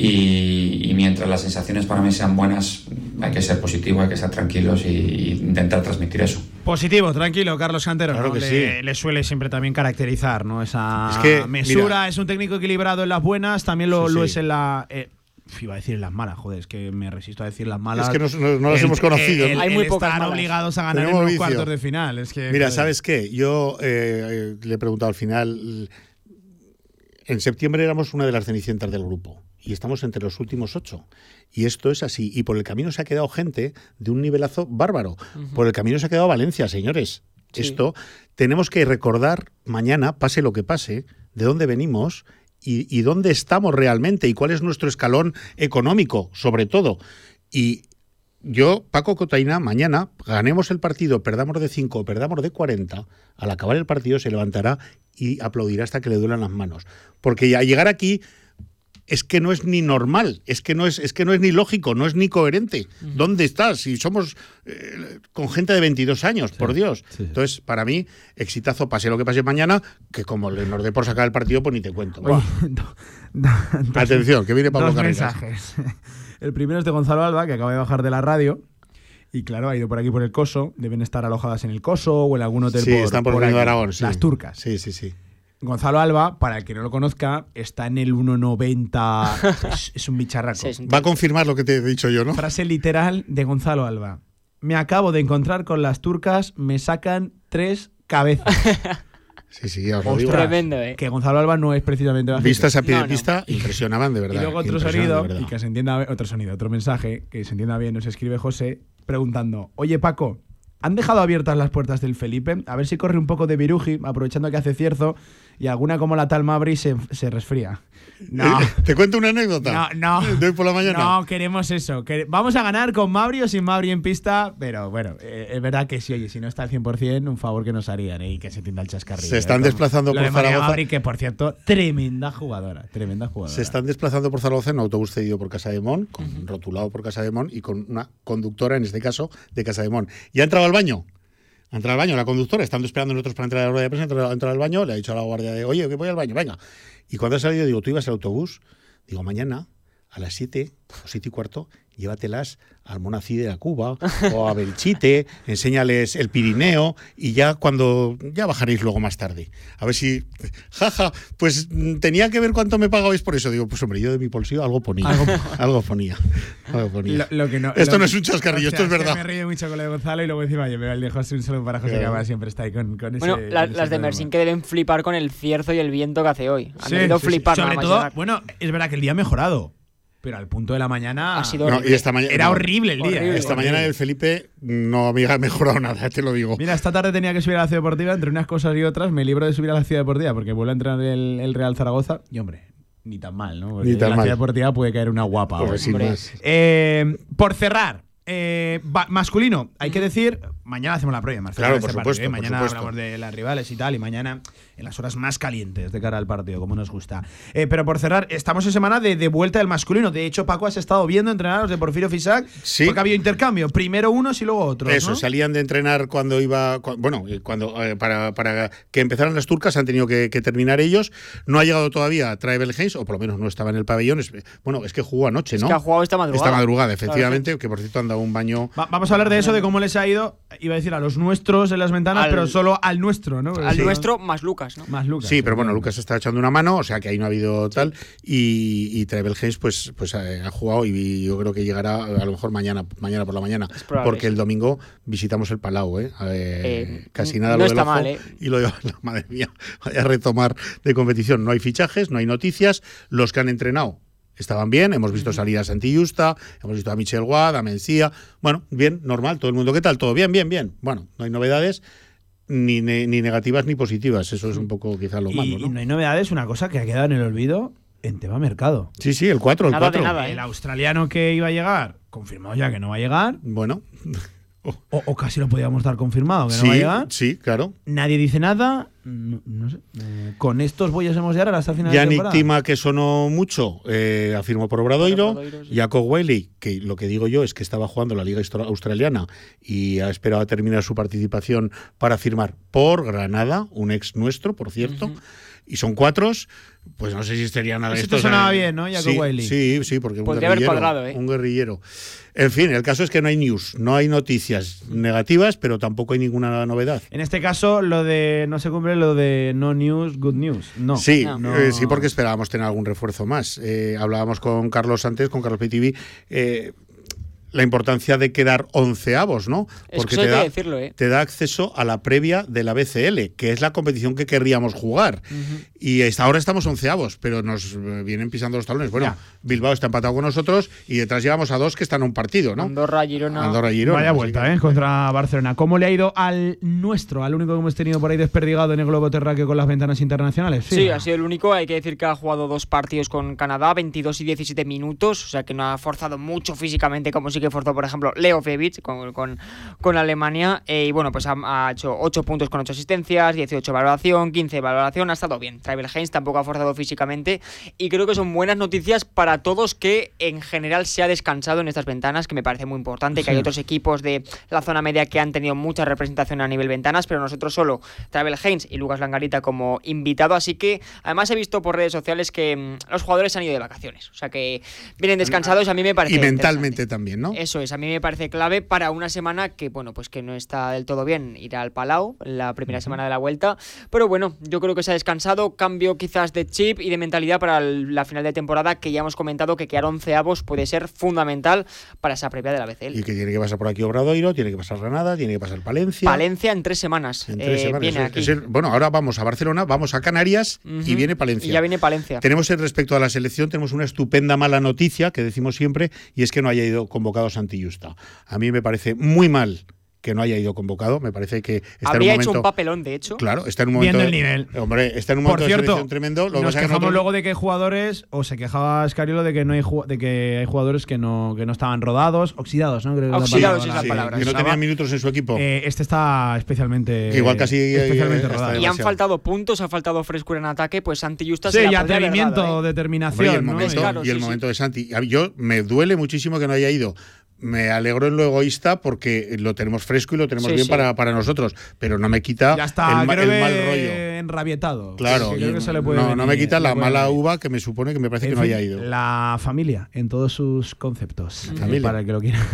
y, y, mientras las sensaciones para mí sean buenas, hay que ser positivo, hay que estar tranquilos y, y intentar transmitir eso. Positivo, tranquilo, Carlos Cantero. Claro ¿no? que le, sí. le suele siempre también caracterizar, ¿no? Esa Es que, mesura, mira- es un técnico equilibrado en las buenas, también lo, Sí, lo sí. es en la. eh, iba a decir en las malas, joder, es que me resisto a decir las malas. Es que no- no- no las El- hemos conocido, el- ¿no? el Hay muy pocas malas. obligados a ganar en los cuartos de final. Es que, Mira, joder. ¿sabes qué? Yo eh, eh, le he preguntado al final. En septiembre éramos una de las cenicientas del grupo y estamos entre los últimos ocho. Y esto es así. Y por el camino se ha quedado gente de un nivelazo bárbaro. Por el camino se ha quedado Valencia, señores. Sí. Esto tenemos que recordar mañana, pase lo que pase, de dónde venimos y, y dónde estamos realmente y cuál es nuestro escalón económico, sobre todo. Y yo, Paco Cotaina, mañana ganemos el partido, perdamos de 5 o perdamos de 40, al acabar el partido se levantará y aplaudirá hasta que le duelan las manos. Porque al llegar aquí es que no es ni normal, es que no es, es que no es ni lógico, no es ni coherente. ¿Dónde estás? Si somos eh, con gente de 22 años, por Dios. Entonces, para mí, exitazo, pase lo que pase mañana, que como le nos dé por sacar el partido, pues ni te cuento. Oye, do- do- dos- Atención, que viene Pablo dos mensajes. El primero es de Gonzalo Alba, que acaba de bajar de la radio. Y claro, ha ido por aquí por el Coso. Deben estar alojadas en el Coso o en algún hotel Sí, por, están por de Aragón. sí. Las turcas. Sí, sí, sí. Gonzalo Alba, para el que no lo conozca, está en el 1,90. es, es un bicharraco. Sí, es un Va a confirmar lo que te he dicho yo, ¿no? Frase literal de Gonzalo Alba. Me acabo de encontrar con las turcas, me sacan tres cabezas. Sí, sí, ya os lo digo. Tremendo, ¿eh? Que Gonzalo Alba no es precisamente bajito. Vistas a pie de no. pista, impresionaban de verdad. Y luego otro sonido, y que se entienda bien- otro sonido, otro mensaje, que se entienda bien, nos escribe José preguntando, oye Paco, ¿han dejado abiertas las puertas del Felipe? A ver si corre un poco de viruji, aprovechando que hace cierzo, y alguna como la tal Mabri se, se resfría. No. Eh, ¿Te cuento una anécdota? No, no. De hoy por la mañana. No, queremos eso. vamos a ganar con Mabri o sin Mabri en pista, pero bueno, eh, es verdad que sí, oye, si no está al 100%, un favor que nos harían eh, y que se entienda el chascarrillo. Se están Como desplazando por Zaragoza. Mabri, que por cierto, tremenda jugadora, tremenda jugadora. Se están desplazando por Zaragoza en autobús cedido por Casa de Mon, con, rotulado por Casa de Mon y con una conductora, en este caso, de Casa de Mon. Y ha entrado al baño. Ha al baño la conductora, estando esperando nosotros para entrar a la rueda de prensa, ha al baño, le ha dicho a la guardia de, oye, que voy al baño, venga. Y cuando ha salido, digo, ¿tú ibas al autobús? Digo, mañana a las 7 o 7 y cuarto, llévatelas al Monacide de Cuba o a Belchite, enséñales el Pirineo y ya cuando ya bajaréis luego más tarde. A ver si jaja, pues tenía que ver cuánto me pagabais por eso. Digo, pues hombre, yo de mi bolsillo algo ponía. Algo, ponía. Algo ponía. Lo- lo que no- esto lo- no es un chascarrillo, Hostia, esto es verdad. me río mucho con lo de Gonzalo y luego encima yo me el de José un saludo para José además siempre está ahí con, con ese. Bueno, la- con ese las de. Mersin que deben flipar con el cierzo y el viento que hace hoy. Han Sí, debido sí, sí. flipar Sobre nada más todo, llegar. bueno, es verdad que el día ha mejorado, pero al punto de la mañana Ha sido No, y esta mañana era no, horrible el día. Horrible. Esta mañana el Felipe no había mejorado nada, te lo digo. Mira, esta tarde tenía que subir a la Ciudad Deportiva, entre unas cosas y otras, me libro de subir a la Ciudad Deportiva porque vuelve a entrar el, el Real Zaragoza y hombre, ni tan mal, ¿no? Porque Ni tan en la mal. Ciudad Deportiva puede caer una guapa. Pues ahora. sin hombre. más. Eh, por cerrar, eh, va- masculino, hay que decir, mañana hacemos la previa, Marcelo, Claro, por este supuesto, partido, ¿eh? por Mañana supuesto. hablamos de las rivales y tal, y mañana en las horas más calientes de cara al partido, como nos gusta. Eh, pero por cerrar, estamos en semana de, de vuelta del masculino. De hecho, Paco, has estado viendo los de Porfirio Fisac, Sí. porque ha habido intercambio, primero unos y luego otros. Eso, ¿no? salían de entrenar cuando iba. cu- bueno, eh, cuando eh, para, para que empezaran las turcas han tenido que, que terminar ellos. No ha llegado todavía Travel Haynes, o por lo menos no estaba en el pabellón. Es- bueno, es que jugó anoche, Es ¿no? que ha jugado esta madrugada. Esta madrugada, Claro, efectivamente, que por cierto han dado un baño. Va- vamos a hablar de eso, de cómo les ha ido. iba a decir a los nuestros en las ventanas, Al- pero solo al nuestro, ¿no? Al Sí. nuestro más Lucas, ¿no? Más Lucas. Sí, pero bueno, Lucas está echando una mano, o sea que ahí no ha habido tal. Y, y Trevel Hayes, pues, pues eh, ha jugado y yo creo que llegará a lo mejor mañana, mañana por la mañana. probable, Porque sí. el domingo visitamos el Palau, ¿eh? Eh, Eh, casi nada no lo del está ojo mal, ¿eh? Y lo de madre mía, vaya a retomar de competición. No hay fichajes, no hay noticias. Los que han entrenado estaban bien, hemos visto salir a Santi Justa, hemos visto a Michel Guad, a Mencía. Bueno, bien, normal, todo el mundo, ¿qué tal? Todo bien, bien, bien. Bueno, no hay novedades. Ni, ne- ni negativas ni positivas, eso es un poco quizá lo Y, malo, y ¿no? no hay novedades, una cosa que ha quedado en el olvido en tema mercado. Sí, sí, el 4, el Nada de 4. nada, ¿eh? El australiano que iba a llegar, confirmado ya que no va a llegar. Bueno, O, o casi lo podíamos dar confirmado que no sí, va a llegar. sí, claro. Nadie dice nada. No, no sé. Eh, con estos boyos hemos llegado hasta el final de Yannick temporada. Tima, que sonó mucho, eh, afirmó por Obradoiro. Obradoiro, sí. Jacob Wiley, que lo que digo yo es que estaba jugando la Liga Austra- Australiana y ha esperado a terminar su participación para firmar por Granada, un ex nuestro, por cierto. Y son cuatro, pues no sé si estarían a Ese te estos, sonaba eh, bien, ¿no? Jacob sí, Wiley. Sí, sí, porque un Podría haber guerrillero, cuadrado, ¿eh? un guerrillero. En fin, el caso es que no hay news, no hay noticias negativas, pero tampoco hay ninguna novedad. En este caso, lo de no se cumple lo de no news, good news. No. Sí, No. eh, sí, porque esperábamos tener algún refuerzo más. Eh, hablábamos con Carlos antes, con Carlos PTV, eh, la importancia de quedar onceavos, ¿no? Es que eso hay que decirlo, ¿eh? te da acceso a la previa de la BCL, que es la competición que querríamos jugar. Y hasta ahora estamos onceavos, pero nos eh, vienen pisando los talones. Bueno, Ya. Bilbao está empatado con nosotros y detrás llevamos a dos que están a un partido, ¿no? Andorra, Girona. Andorra Girona. Vaya vuelta, que- ¿eh? Contra Barcelona. ¿Cómo le ha ido al nuestro, al único que hemos tenido por ahí desperdigado en el globo terráqueo con las ventanas internacionales? Sí, Fija. ha sido el único. Hay que decir que ha jugado dos partidos con Canadá, 22 y 17 minutos. O sea que no ha forzado mucho físicamente, como sí que forzó, por ejemplo, Leo Febic con, con, con Alemania. Eh, y bueno, pues ha, ha hecho 8 puntos con 8 asistencias, 18 valoración, 15 valoración. Ha estado bien. Travel Haynes tampoco ha forzado físicamente. Y creo que son buenas noticias para todos que en general se ha descansado en estas ventanas, que me parece muy importante. Que hay Sí. otros equipos de la zona media que han tenido mucha representación a nivel ventanas, pero nosotros solo Travel Haynes y Lucas Langarita como invitado. Así que además he visto por redes sociales que mm, los jugadores han ido de vacaciones. O sea que vienen descansados. A mí me parece. Y mentalmente también, ¿no? Eso es, a mí me parece clave para una semana que, bueno, pues que no está del todo bien ir al Palau, la primera semana de la vuelta. Pero bueno, yo creo que se ha descansado, cambio quizás de chip y de mentalidad para la final de temporada, que ya hemos comentado que quedar onceavos puede ser fundamental para esa previa de la BCL. Y que tiene que pasar por aquí Obradoiro, tiene que pasar Granada, tiene que pasar Palencia. Palencia en tres semanas. En tres eh, semanas. Viene Es- aquí. es el- bueno, ahora vamos a Barcelona, vamos a Canarias y viene Palencia. Y ya viene Palencia. Tenemos en respecto a la selección, tenemos una estupenda mala noticia que decimos siempre, y es que no haya ido convocado Santi Justa. A mí me parece muy mal que no haya ido convocado, me parece que está Habría en un hecho momento... un papelón, de hecho. Claro, está en un momento... Viendo el de- nivel. Hombre, está en un Por momento de cierto, selección tremendo. Lo nos que quejamos nosotros- luego de que hay jugadores, o se quejaba Escariolo de que no hay de que hay jugadores que no, que no estaban rodados, oxidados, ¿no? Creo que es la Oxidados palabra. es la palabra. que no Usaba. tenía minutos en su equipo. Eh, este está especialmente. Igual casi, eh, especialmente está rodado. Y han faltado puntos, ha faltado frescura en ataque, pues Santi Justa Sí, se y atrevimiento, dado, ¿eh? determinación. Hombre, y el ¿no? momento, Claro, y el sí, momento de Santi. Yo me duele muchísimo que no haya ido. Me alegro en lo egoísta porque lo tenemos fresco y lo tenemos Sí, bien sí. Para, para nosotros, pero no me quita Ya está, el, creo el mal rollo. enrabietado. Claro, Que creo que se le puede no, no me quita la mala venir. uva que me supone que me parece En que no fin, haya ido. La familia, en todos sus conceptos. eh, Familia. Para el que lo quiera.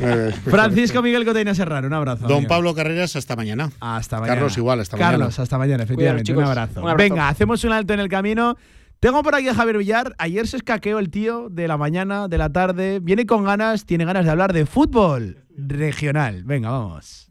Eh, Francisco Miguel Coteina Serrano, un abrazo. Don amigo. Pablo Carreras, hasta mañana. Hasta mañana. Carlos, igual, hasta Carlos, mañana. hasta mañana, efectivamente. chicos. Un, abrazo. Un abrazo. Venga, hacemos un alto en el camino. Tengo por aquí a Javier Villar. Ayer se escaqueó el tío de la mañana, de la tarde. Viene con ganas, tiene ganas de hablar de fútbol regional. Venga, vamos.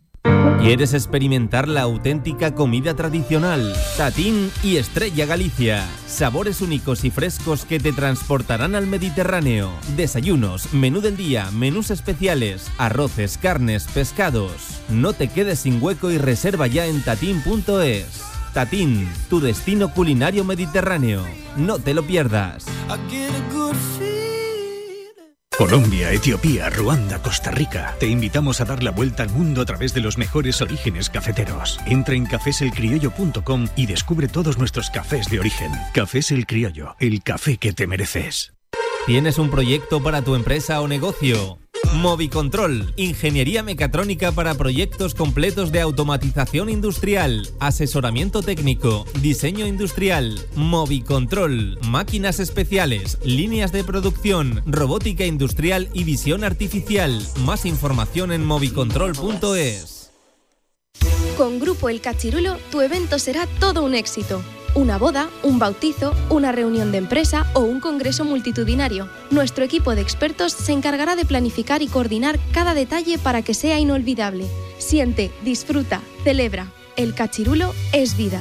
¿Quieres experimentar la auténtica comida tradicional? Tatín y Estrella Galicia. Sabores únicos y frescos que te transportarán al Mediterráneo. Desayunos, menú del día, menús especiales, arroces, carnes, pescados. No te quedes sin hueco y reserva ya en tatín.es. Tatín, tu destino culinario mediterráneo. No te lo pierdas. Colombia, Etiopía, Ruanda, Costa Rica. Te invitamos a dar la vuelta al mundo a través de los mejores orígenes cafeteros. Entra en cafeselcriollo.com y descubre todos nuestros cafés de origen. Cafés El Criollo, el café que te mereces. ¿Tienes un proyecto para tu empresa o negocio? Movicontrol, ingeniería mecatrónica para proyectos completos de automatización industrial, asesoramiento técnico, diseño industrial, Movicontrol, máquinas especiales, líneas de producción, robótica industrial y visión artificial. Más información en movicontrol.es. Con Grupo El Cachirulo, tu evento será todo un éxito. Una boda, un bautizo, una reunión de empresa o un congreso multitudinario. Nuestro equipo de expertos se encargará de planificar y coordinar cada detalle para que sea inolvidable. Siente, disfruta, celebra. El Cachirulo es vida.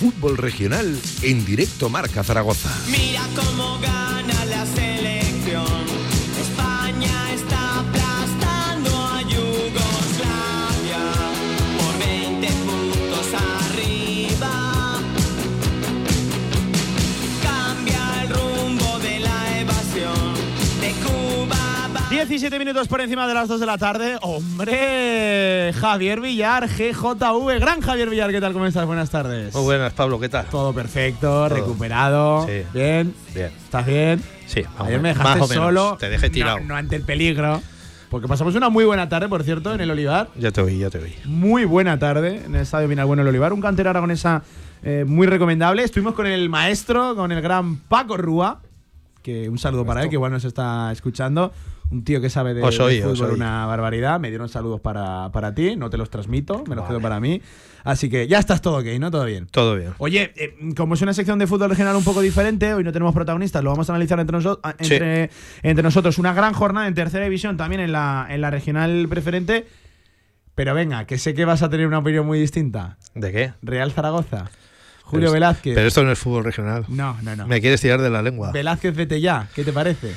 Fútbol regional en directo Marca Zaragoza. Mira cómo gana 17 minutos por encima de las 2 de la tarde. ¡Hombre! Javier Villar, GJV. Gran Javier Villar, ¿qué tal? ¿Cómo estás? Buenas tardes. Muy buenas, Pablo, ¿qué tal? Todo perfecto, recuperado. Sí. Bien. Bien. ¿Estás bien? Sí, más Ayer me dejaste Más o menos. solo. Te dejé tirado. No, no ante el peligro. Porque pasamos una muy buena tarde, por cierto, en el Olivar. Ya te oí, ya te oí. Muy buena tarde en el Estadio Vinalbueno el Olivar. Un cantero aragonesa eh, muy recomendable. Estuvimos con el maestro, con el gran Paco Rúa. Que un saludo para él, que igual nos está escuchando. Un tío que sabe de, fútbol una barbaridad. Me dieron saludos para, para ti. No te los transmito, me los quedo para mí. Así que ya estás todo ok, ¿no? Todo bien. Todo bien. Oye, eh, como es una sección de fútbol regional un poco diferente, hoy no tenemos protagonistas, lo vamos a analizar entre, noso- Sí. entre, nosotros. Una gran jornada en tercera división, también en la, en la regional preferente. Pero venga, que sé que vas a tener una opinión muy distinta. ¿De qué? Real Zaragoza. Julio Pero Velázquez. Pero esto no es fútbol regional. No, no, no. Me quieres tirar de la lengua. Velázquez, vete ya. ¿Qué te parece?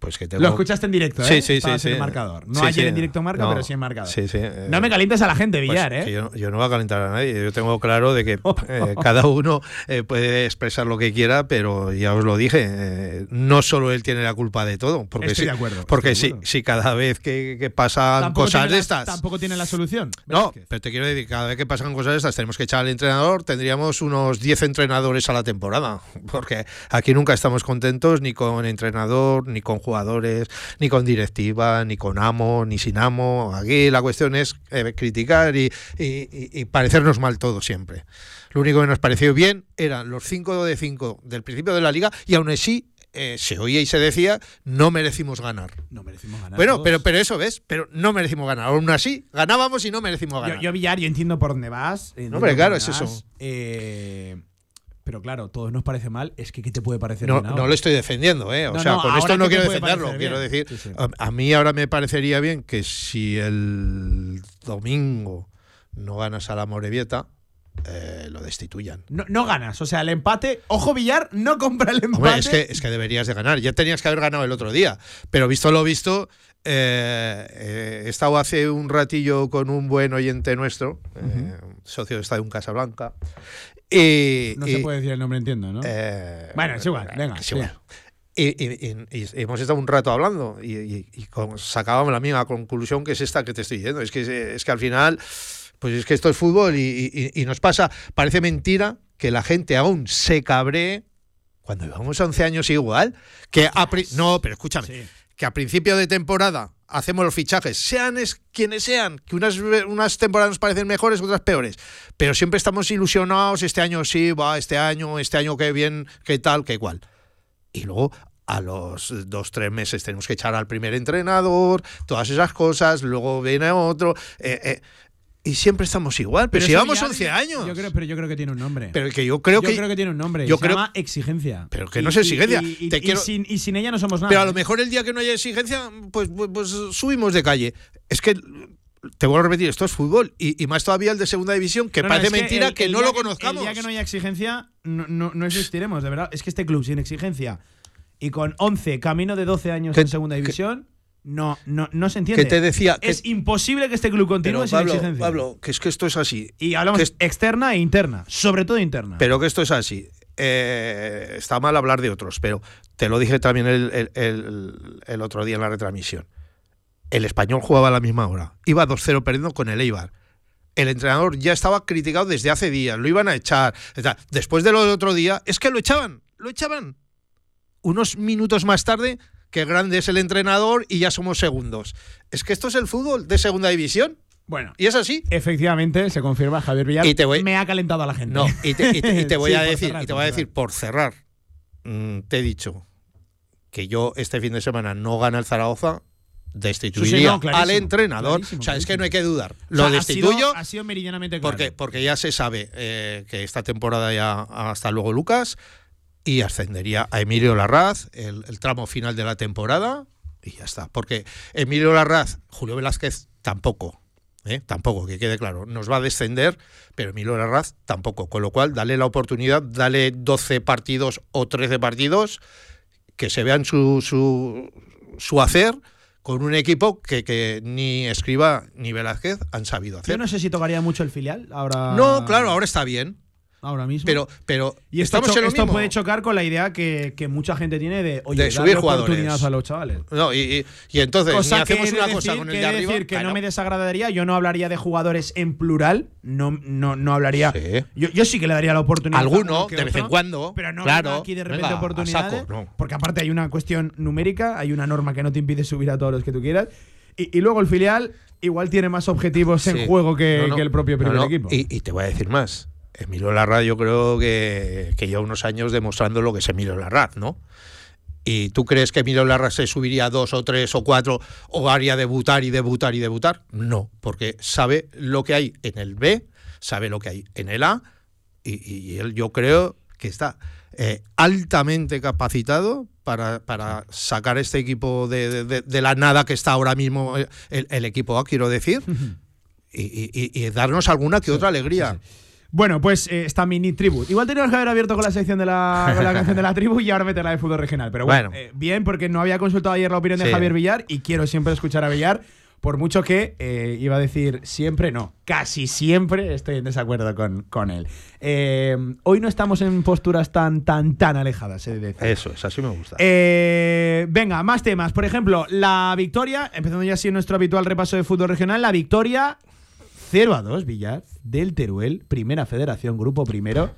Pues que tengo... Lo escuchaste en directo, ¿eh? Sí, sí, Estabas sí. en sí. marcador. No Sí, ayer sí. en directo marca, No. pero sí en marcador. Sí, sí. eh, No me calientes a la gente, pues Villar, ¿eh? que yo, yo no voy a calentar a nadie. Yo tengo claro de que eh, cada uno eh, puede expresar lo que quiera, pero ya os lo dije, eh, no solo él tiene la culpa de todo. Porque Estoy si, de acuerdo, Porque si, si cada vez que, que pasan Tampoco cosas de estas. Tampoco tiene la solución. No, pero te quiero decir, cada vez que pasan cosas de estas tenemos que echar al entrenador, tendríamos unos 10 entrenadores a la temporada, porque aquí nunca estamos contentos ni con entrenador, ni con jugadores, ni con directiva, ni con amo, ni sin amo. Aquí la cuestión es eh, criticar y, y- y- y parecernos mal todo siempre. Lo único que nos pareció bien eran los 5 de 5 del principio de la liga y aún así eh, se oía y se decía no merecimos ganar. No merecimos ganar. Bueno, todos. pero, pero eso ves, pero no merecimos ganar. Aún así, ganábamos y no merecimos ganar. Yo, yo, Villar, yo entiendo por dónde vas. entiendo hombre, por claro, es vas, eso. eh, pero claro, todos nos parece mal. Es que, ¿qué te puede parecer No, bien no lo estoy defendiendo, ¿eh? O No, sea, no, con esto no ¿qué te quiero defenderlo. Quiero decir, Sí, sí. A, a mí ahora me parecería bien que si el domingo no ganas a la Morevieta, eh, lo destituyan. No, no ganas. O sea, el empate. Ojo, Villar, no compra el empate. Hombre, es que, es que deberías de ganar. Ya tenías que haber ganado el otro día. Pero visto lo visto, eh, eh, he estado hace un ratillo con un buen oyente nuestro, eh, socio de Estadio Casablanca. Y, No se puede decir el nombre, entiendo, ¿no? eh, bueno, es igual. Venga. es igual. Hemos estado un rato hablando y, y- y con- sacábamos la misma conclusión que es esta que te estoy diciendo. Es que, es que al final, pues es que esto es fútbol y, nos pasa. Parece mentira que la gente aún se cabree cuando llevamos 11 años igual. Que a no, pero escúchame, que a principio de temporada hacemos los fichajes, sean es, quienes sean, que unas, unas temporadas nos parecen mejores, otras peores, pero siempre estamos ilusionados, este año sí, va, este año, este año qué bien, qué tal, qué igual. Y luego a los dos, tres meses tenemos que echar al primer entrenador, todas esas cosas, luego viene otro. eh, eh, y siempre estamos igual, pero, si llevamos Villar, 11 años. Yo creo, pero yo creo que tiene un nombre. Pero que yo creo yo que. creo que tiene un nombre. yo se creo- llama exigencia. Pero que no es exigencia. Y, y- Te y quiero- sin, y sin ella no somos nada. Pero a lo ¿eh? mejor el día que no haya exigencia, pues, pues, pues subimos de calle. Es que. Te vuelvo a repetir, esto es fútbol. Y, y más todavía el de segunda división, que No, parece mentira el- que, el no lo conozcamos. El día que no haya exigencia, no, no, no existiremos, de verdad. Es que este club sin exigencia y con 11, camino de 12 años ¿Qué- en segunda división, no, no, no se entiende. Que te decía que- Es imposible que este club continúe Pero, sin Pablo, exigencia. Pablo, que es que esto es así. y hablamos es- externa e interna, sobre todo interna. Pero que esto es así. Eh, está mal hablar de otros, pero te lo dije también el, el- el- el otro día en la retransmisión. El español jugaba a la misma hora. Iba 2-0 perdiendo con el Eibar. El entrenador ya estaba criticado desde hace días, lo iban a echar. Después de lo del otro día, es que lo echaban, lo echaban. Unos minutos más tarde, que grande es el entrenador y ya somos segundos. Es que esto es el fútbol de segunda división. Bueno, y es así. Efectivamente, se confirma Javier Villar. Y te voy- Me ha calentado a la gente. No, y te, y te- y te voy Sí, a decir, cerrar, y te voy a decir por cerrar, mm, te he dicho que yo este fin de semana no gana el Zaragoza destituiría Sí, no, al entrenador. clarísimo, o sea, es que no hay que dudar. O Lo sea, ha destituyo sido- Ha sido, meridianamente claro. porque, porque ya se sabe eh, que esta temporada ya hasta luego Lucas y ascendería a Emilio Larraz el, el tramo final de la temporada y ya está. Porque Emilio Larraz, Julio Velázquez tampoco. ¿eh? Tampoco, que quede claro. Nos va a descender, pero Emilio Larraz tampoco. Con lo cual, dale la oportunidad, dale 12 partidos o 13 partidos que se vean su, su, su hacer con un equipo que, que ni Escriba ni Velázquez han sabido hacer. Yo no sé si tocaría mucho el filial. Ahora. No, claro, ahora está bien. Ahora mismo. Pero, pero Y esto, estamos cho- en lo esto mismo. puede chocar con la idea que, que mucha gente tiene de, oye, De subir jugadores. oportunidad a los chavales. No, y, y- y entonces, Cosa ni hacemos una de cosa decir- con el de arriba. decir que no me desagradaría, yo no hablaría de jugadores en plural, no, no, no hablaría. Yo, yo sí que le daría la oportunidad. Alguno, de vez en cuando, Pero no claro, aquí de repente venga, oportunidades. saco, no. Porque aparte hay una cuestión numérica, hay una norma que no te impide subir a todos los que tú quieras. Y, y luego el filial igual tiene más objetivos en juego que, No, no. que el propio primer equipo. Y, y te voy a decir más. Emilio Larraz yo creo que, que lleva unos años demostrando lo que es Emilio Larraz, ¿no? ¿Y tú crees que Emilio Larraz se subiría a dos o tres o cuatro o haría debutar y debutar y debutar? No, porque sabe lo que hay en el B, sabe lo que hay en el A y, y él yo creo que está eh, altamente capacitado para, para sacar este equipo de, de- la nada que está ahora mismo el, el equipo A, quiero decir, y, y- y- y darnos alguna que otra alegría. Bueno, pues eh, está mini tribut. Igual teníamos que haber abierto con la sección de la, con la canción de la tribu y ahora meterla de fútbol regional. Pero bueno, Bueno. eh, bien, porque no había consultado ayer la opinión de. Javier Villar y quiero siempre escuchar a Villar. Por mucho que eh, iba a decir siempre, no, casi siempre estoy en desacuerdo con, con él. Eh, hoy no estamos en posturas tan, tan, tan alejadas, he de decir. Eso es, así me gusta. Eh, venga, más temas. Por ejemplo, la victoria, empezando ya así nuestro habitual repaso de fútbol regional, la victoria 0 a 2, Villar, del Teruel, primera federación, grupo primero,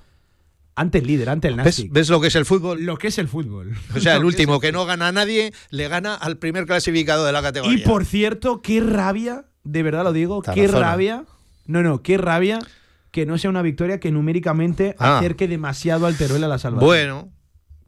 ante el líder, ante el ¿Ves, Nastic. ves lo que es el fútbol? Lo que es el fútbol. O sea, el último que no gana a nadie le gana al primer clasificado de la categoría. Y por cierto, qué rabia, de verdad lo digo, qué rabia. No, no, qué rabia que no sea una victoria que numéricamente Ah. acerque demasiado al Teruel a la salvación. Bueno,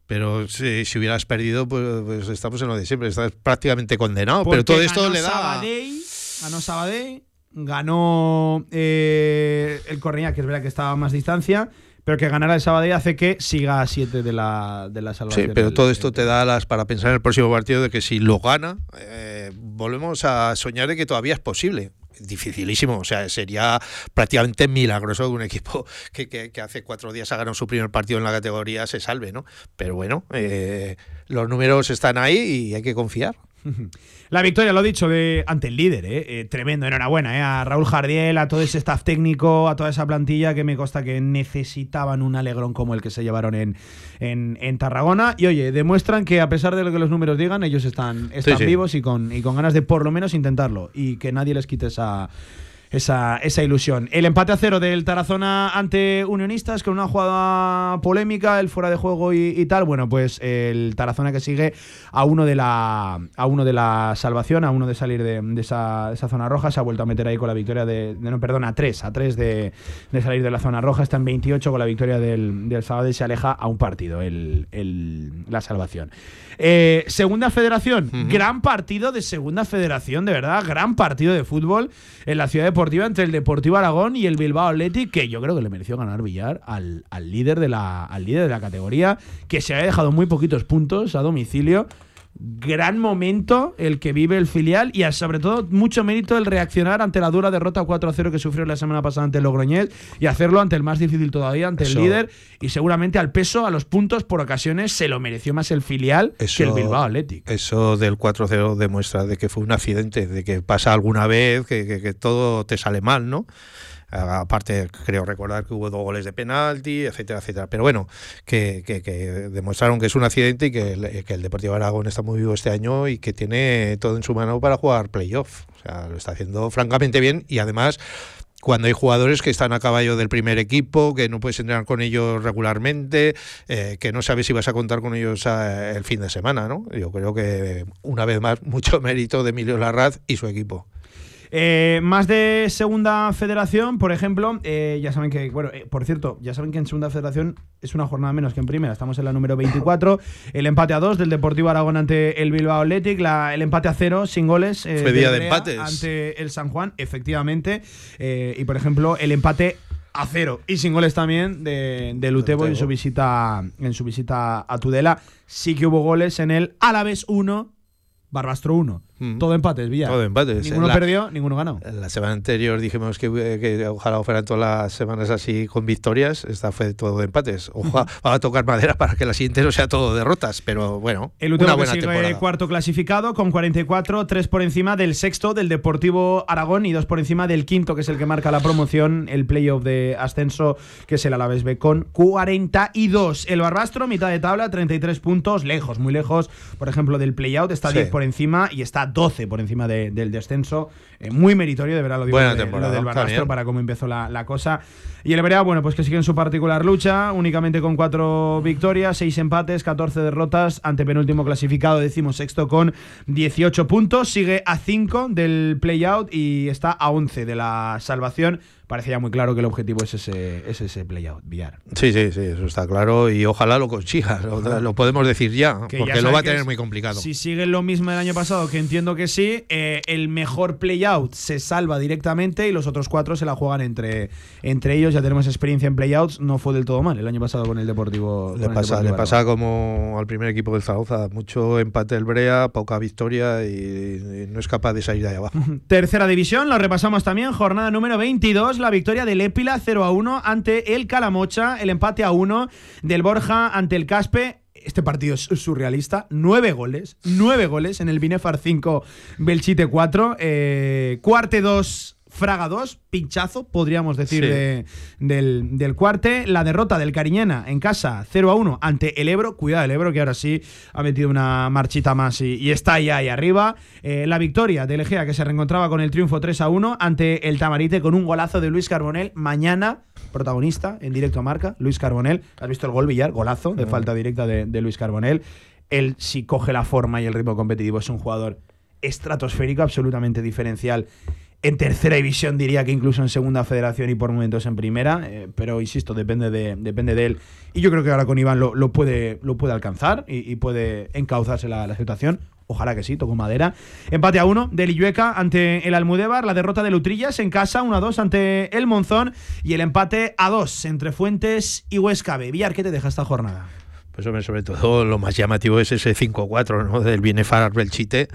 pero si, si hubieras perdido, pues, pues estamos en lo de siempre, estás prácticamente condenado. pero Porque todo esto le da. Sabadell, ganó Sabadell, ganó eh, el Correña, que es verdad que estaba a más distancia, pero que ganara el Sabadell hace que siga a 7 de la, de la Sí, salvación. pero del- todo esto te da las para pensar en el próximo partido de que si lo gana, eh, volvemos a soñar de que todavía es posible. Dificilísimo, o sea, sería prácticamente milagroso que un equipo que, que- que hace cuatro días ha ganado su primer partido en la categoría se salve, ¿no? Pero bueno, eh, los números están ahí y hay que confiar. La victoria, lo dicho, de, ante el líder, ¿eh? Eh, tremendo, enhorabuena ¿eh? a Raúl Jardiel, a todo ese staff técnico, a toda esa plantilla que me consta que necesitaban un alegrón como el que se llevaron en, en, en Tarragona. Y oye, demuestran que a pesar de lo que los números digan, ellos están, están sí. vivos y con, y con ganas de por lo menos intentarlo y que nadie les quite esa, esa, esa ilusión. El empate a cero del Tarazona ante Unionistas con una jugada polémica, el fuera de juego y, y tal. Bueno, pues el Tarazona que sigue a uno de la a uno de la salvación, a uno de salir de, de esa, esa zona roja. Se ha vuelto a meter ahí con la victoria de. de- no, perdón, a tres, a tres de, de salir de la zona roja. Está en 28 con la victoria del, del sábado y se aleja a un partido el, el- la salvación. Eh, segunda federación, gran partido de segunda federación, de verdad, gran partido de fútbol en la ciudad entre el Deportivo Aragón y el Bilbao Athletic, que yo creo que le mereció ganar Villar al, al líder de la, al líder de la categoría, que se había dejado muy poquitos puntos a domicilio. Gran momento el que vive el filial y sobre todo mucho mérito el reaccionar ante la dura derrota 4-0 que sufrió la semana pasada ante el Logroñés y hacerlo ante el más difícil todavía, ante Eso- el líder y seguramente al peso, a los puntos por ocasiones se lo mereció más el filial que el Bilbao Athletic. Eso del 4-0 demuestra de que fue un accidente, de que pasa alguna vez, que, que- que todo te sale mal, ¿no? A- Aparte, creo recordar que hubo dos goles de penalti, etcétera, etcétera. Pero bueno, que, que- que demostraron que es un accidente y que el, que el Deportivo Aragón está muy vivo este año y que tiene todo en su mano para jugar playoff. O sea, lo está haciendo francamente bien y además cuando hay jugadores que están a caballo del primer equipo, que no puedes entrenar con ellos regularmente, eh, que no sabes si vas a contar con ellos eh, el fin de semana, ¿no? Yo creo que, una vez más, mucho mérito de Emilio Larraz y su equipo. Eh, más de segunda federación, por ejemplo, eh, ya saben que, bueno, eh, por cierto, ya saben que en segunda federación es una jornada menos que en primera. Estamos en la número 24. El empate a 2 del Deportivo Aragón ante el Bilbao Athletic. La, el empate a 0 sin goles. Fue del día de empates. Ante el San Juan, efectivamente. Y por ejemplo, el empate a cero y sin goles también de, de Lutebo en su visita en su visita a Tudela. Sí que hubo goles en el Alavés 1, Barbastro 1. Todo empates, Villar. Mm. Todo empates. Ninguno la- perdió, ninguno ganó. La semana anterior dijimos que, que ojalá fueran todas las semanas así con victorias. Esta fue todo de empates. Ojalá va a tocar madera para que la siguiente no sea todo derrotas. Pero bueno, El una Utebo que buena sigue temporada. cuarto clasificado con 44, tres por encima del sexto del Deportivo Aragón y dos por encima del quinto, que es el que marca la promoción, el playoff de ascenso, que es el Alavés B con 42. El Barbastro, mitad de tabla, 33 puntos, lejos, muy lejos, por ejemplo, del playout, está Sí. 10 por encima y está 12 por encima de- del descenso. Eh, muy meritorio, de verdad, lo digo Buena de- lo del Barbastro para cómo empezó la, la cosa. Y el Berea, bueno, pues que sigue en su particular lucha, únicamente con cuatro victorias, seis empates, 14 derrotas, ante penúltimo clasificado, decimos sexto con 18 puntos, sigue a 5 del playout y está a 11 de la salvación. Parece ya muy claro que el objetivo es ese, es ese playout, Villar. Sí, sí, sí, eso está claro. Y ojalá lo consiga. Lo, lo podemos decir ya, Que porque ya lo va a tener muy complicado. Si sigue lo mismo del año pasado, que entiendo que sí, eh, el mejor playout se salva directamente y los otros cuatro se la juegan entre, entre ellos. Ya tenemos experiencia en playouts, no fue del todo mal el año pasado con el Deportivo. Le pasa, Deportivo le pasa como al primer equipo del Zaragoza, mucho empate el Brea, poca victoria y, y no es capaz de salir de ahí abajo. Tercera división, lo repasamos también. Jornada número 22, la victoria del Épila 0 a 1 ante el Calamocha, el empate a 1 del Borja ante el Caspe. Este partido es surrealista. Nueve goles, nueve goles en el Binefar 5, Belchite 4. Eh, cuarte 2, Fraga 2, pinchazo, podríamos decir, Sí. de- del, del cuarte. La derrota del Cariñena en casa 0 a 1 ante el Ebro. Cuidado, el Ebro que ahora sí ha metido una marchita más y, y está ahí, ahí arriba. Eh, la victoria del Egea que se reencontraba con el triunfo 3 a 1 ante el Tamarite con un golazo de Luis Carbonel. Mañana, protagonista en directo a marca, Luis Carbonel. ¿Has visto el gol, Villar? Golazo de falta directa de, de Luis Carbonel. Él, si coge la forma y el ritmo competitivo, es un jugador estratosférico, absolutamente diferencial. En tercera división diría que incluso en segunda federación y por momentos en primera, eh, pero insisto, depende de, depende de él. Y yo creo que ahora con Iván lo, puede, lo puede alcanzar y, puede encauzarse la, la situación. Ojalá que sí, toco madera. Empate a uno del Illueca ante el Almudévar, la derrota de Lutrillas en casa, 1 a 2 ante el Monzón y el empate a 2 entre Fuentes y Huesca. Villar, ¿qué te deja esta jornada? Pues sobre todo lo más llamativo es ese 5-4 ¿no? del Binefar Belchite.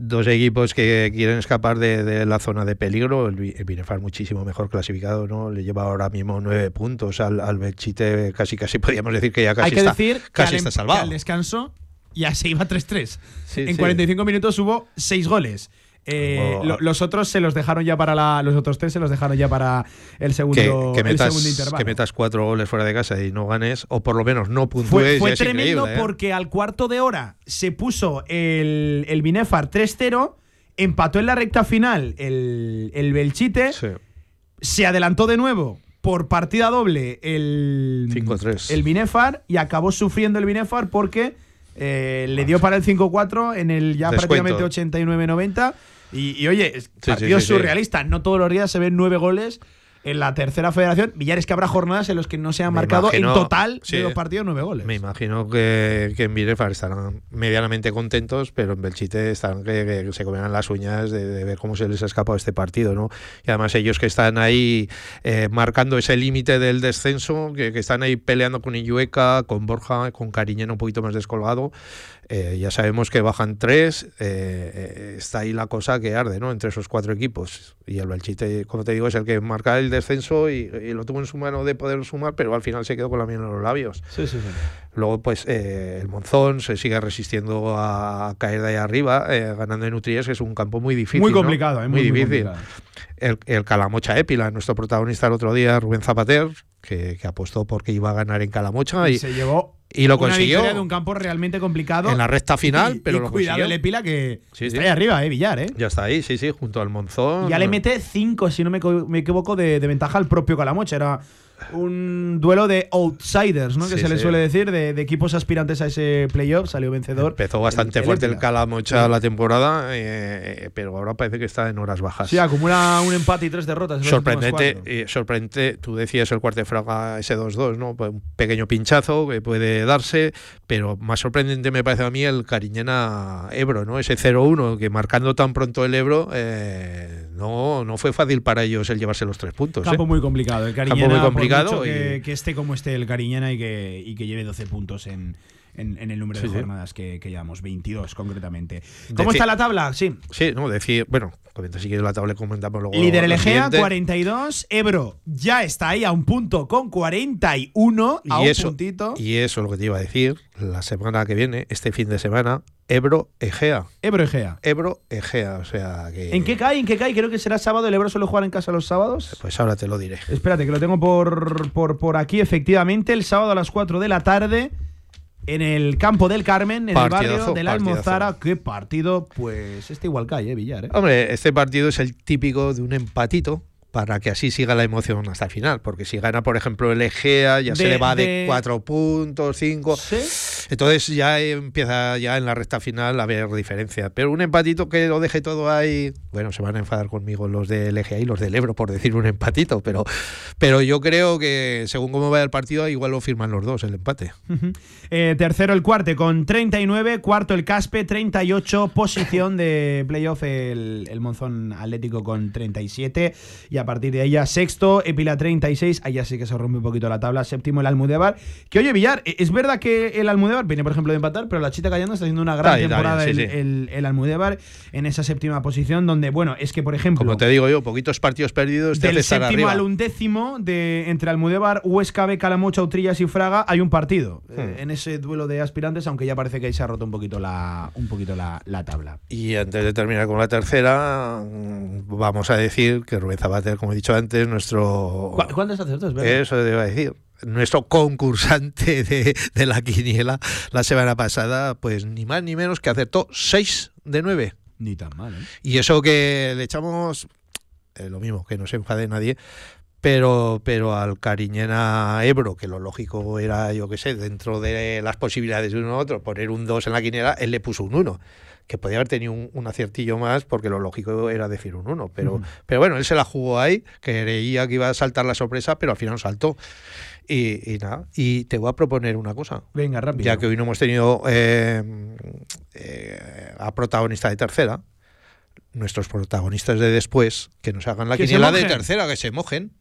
Dos equipos que quieren escapar de, de la zona de peligro. El, el Binefar muchísimo mejor clasificado, ¿no? Le lleva ahora mismo nueve puntos al, al Belchite. Casi, casi podríamos decir que ya casi Hay que está, decir que casi al, está em- salvado. que al descanso ya se iba 3-3. Sí, en sí. 45 minutos hubo 6 goles. Eh, Oh. lo- los otros se los dejaron ya para la, los otros tres se los dejaron ya para el segundo, que, que el metas, segundo intervalo. que metas cuatro goles fuera de casa y no ganes, o por lo menos no puntúes, Fue, tremendo ¿eh? porque al cuarto de hora se puso el, el Binefar 3-0, empató en la recta final el, el Belchite, se adelantó de nuevo por partida doble el, 5-3. el Binefar y acabó sufriendo el Binefar porque eh, le dio para el 5-4 en el ya Descuento. prácticamente 89-90. Y, y, oye, es partido sí, surrealista. No todos los días se ven nueve goles en la tercera federación. Villares que habrá jornadas en los que no se han Me marcado imagino- en total sí. de los partidos nueve goles. Me imagino que, que en Binefar estarán medianamente contentos, pero en Belchite estarán que, que se comerán las uñas de, de ver cómo se les ha escapado este partido, ¿no? Y además ellos que están ahí eh, marcando ese límite del descenso, que, que están ahí peleando con Illueca, con Borja, con Cariñena un poquito más descolgado. Eh, ya sabemos que bajan tres, eh, eh, está ahí la cosa que arde, ¿no? Entre esos cuatro equipos. Y el Belchite, como te digo, es el que marca el descenso y, y lo tuvo en su mano de poder sumar, pero al final se quedó con la miel en los labios. Sí, sí, sí. Luego, pues eh, el Monzón se sigue resistiendo a caer de ahí arriba, ganando en Utrillas, que es un campo muy difícil. Muy ¿no? complicado, eh, muy, difícil. el Calamocha Épila, nuestro protagonista el otro día, Rubén Zapater, que, que apostó porque iba a ganar en Calamocha y, se llevó y lo una consiguió de un campo realmente complicado. en la recta final, Y- pero y lo cuidado consiguió. el Epila que Sí, está sí. ahí arriba, eh, Villar, eh. Ya está ahí, sí, sí, junto al Monzón. Ya le mete 5, si no me, me equivoco, de, de ventaja al propio Calamocha. Era un duelo de outsiders, ¿no? Que Sí, se le sí. suele decir, de, de equipos aspirantes a ese playoff. Salió vencedor. Empezó bastante el- fuerte el. Calamocha la temporada, eh, pero ahora parece que está en horas bajas. Sí, acumula un empate y tres derrotas. Sorprendente, eh, sorprendente, tú decías el cuarto de fraga ese 2-2, ¿no? Pues un pequeño pinchazo que puede darse, pero más sorprendente me parece a mí el Cariñena Ebro, ¿no? Ese 0-1 que marcando tan pronto el Ebro eh, no, no fue fácil para ellos el llevarse los tres puntos. ¿eh? Campo muy complicado. El Campo Cariñena, muy por complicado mucho que, y- que esté como esté el Cariñena y que, y que lleve 12 puntos en, en- en el número de sí. jornadas que, que llevamos, 22 concretamente. ¿Cómo Deci- está la tabla? Sí. Sí, no, decir, bueno, comenta si quieres la tabla y comentamos luego. Líder el Egea, siguiente. 42. Ebro ya está ahí a un punto con 41. A Y un eso, puntito. y eso es lo que te iba a decir. La semana que viene, este fin de semana, Ebro Egea. Ebro Egea. Ebro Egea, o sea que. ¿En qué cae? ¿En qué cae? Creo que será sábado. ¿El Ebro suele jugar en casa los sábados? Pues ahora te lo diré. Espérate, que lo tengo por, por, por aquí, efectivamente. El sábado a las 4 de la tarde. En el campo del Carmen, en el barrio de la partidazo. Almozara. Qué partido, pues este igual cae, ¿eh, Villar? ¿eh? Hombre, este partido es el típico de un empatito para que así siga la emoción hasta el final. Porque si gana, por ejemplo, el Egea, ya se le va de, de- cuatro puntos, cinco. Entonces ya empieza ya en la recta final a haber diferencia. Pero un empatito que lo deje todo ahí. Bueno, se van a enfadar conmigo los del Egea y los del Ebro por decir un empatito. Pero, pero yo creo que según cómo vaya el partido, igual lo firman los dos el empate. Eh, tercero el cuarte con 39, cuarto el Caspe 38, posición de playoff el, el Monzón Atlético con 37 y a partir de ahí ya sexto, Epila 36, ahí ya sí que se rompe un poquito la tabla, séptimo el Almudévar, que oye Villar, eh, es verdad que el Almudévar viene por ejemplo de empatar, pero la Chita Callando está haciendo una gran Está temporada bien, sí, el, sí. el- el Almudévar en esa séptima posición donde bueno, es que por ejemplo... Como te digo yo, poquitos partidos perdidos te Del séptimo arriba. al undécimo, de, entre Almudévar, Huesca, B, Calamocha, Utrillas y Fraga, hay un partido eh, Hmm. en ese duelo de aspirantes, aunque ya parece que ahí se ha roto un poquito la, un poquito la, la tabla. Y antes de terminar con la tercera, mm, vamos a decir que Rubén Como he dicho antes, nuestro. ¿Cu- ¿Cuántos verdad? Eso te iba a decir. Nuestro concursante de, de la quiniela la semana pasada, pues ni más ni menos que acertó 6 de 9. Ni tan mal, ¿eh? Y eso que le echamos eh, lo mismo, que no se enfade nadie, pero, pero al Cariñena Ebro, que lo lógico era, yo qué sé, dentro de las posibilidades de uno u otro, poner un 2 en la quiniela, él le puso un 1, que podía haber tenido un, un aciertillo más, porque lo lógico era decir un 1. Pero, pero bueno, él se la jugó ahí, creía que iba a saltar la sorpresa, pero al final saltó. Y, y nada, y te voy a proponer una cosa. Venga, rápido. Ya que hoy no hemos tenido eh, eh, a protagonista de tercera, nuestros protagonistas de después, que nos hagan la quiniela de tercera, que se mojen,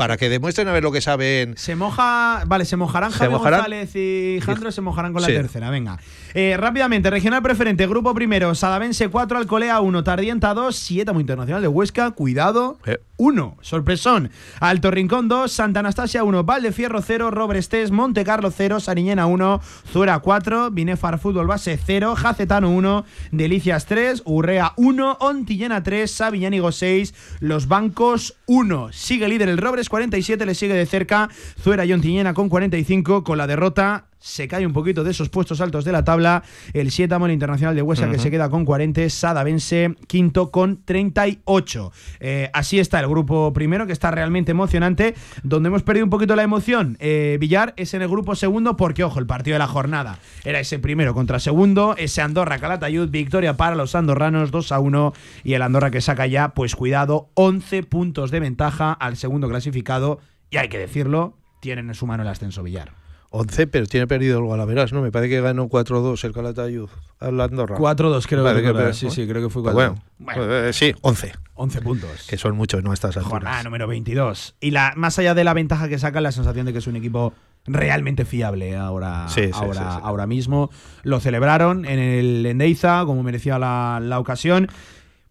para que demuestren a ver lo que saben. Se moja. Vale, se mojarán ¿Se Javi mojarán? González y Jandro, se mojarán con la Sí. tercera. Venga. Eh, rápidamente, regional preferente, grupo primero, Sadavense 4, Alcolea 1, Tardienta 2, Sietamo Internacional de Huesca, cuidado. Eh. 1, sorpresón. Alto Rincón 2, Santa Anastasia 1, Valdefierro 0, Robrestés, Monte Carlo 0, Sariñena 1, Zuera 4, Binefar Fútbol Base 0, Jacetano 1, Delicias 3, Urrea 1, Ontillena 3, Sabiñánigo 6, Los Bancos 1. Sigue líder el Robres 47, le sigue de cerca Zuera y Ontillena con 45, con la derrota se cae un poquito de esos puestos altos de la tabla. El Sietamo, el Internacional de Huesca, que se queda con 40. Sadavense, quinto con 38. Eh, así está el grupo primero, que está realmente emocionante. Donde hemos perdido un poquito la emoción, eh, Villar, es en el grupo segundo, porque, ojo, el partido de la jornada era ese primero contra segundo. Ese Andorra Calatayud, victoria para los andorranos, 2 a 1. Y el Andorra que saca ya, pues cuidado, 11 puntos de ventaja al segundo clasificado. Y hay que decirlo, tienen en su mano el ascenso Villar. 11, pero tiene perdido el Galaveras, ¿no? Me parece que ganó 4-2 el Calatayud al Andorra. 4-2 creo que recordar. per- Sí, sí, creo que fue Pues 4-2. Bueno, eh, sí, 11. 11 puntos. Que son muchos, ¿no? Estas alturas. Jornada número 22. Y la, más allá de la ventaja que saca, la sensación de que es un equipo realmente fiable ahora, Sí, sí, ahora, sí. ahora mismo. Lo celebraron en el Endeiza, como merecía la, la ocasión.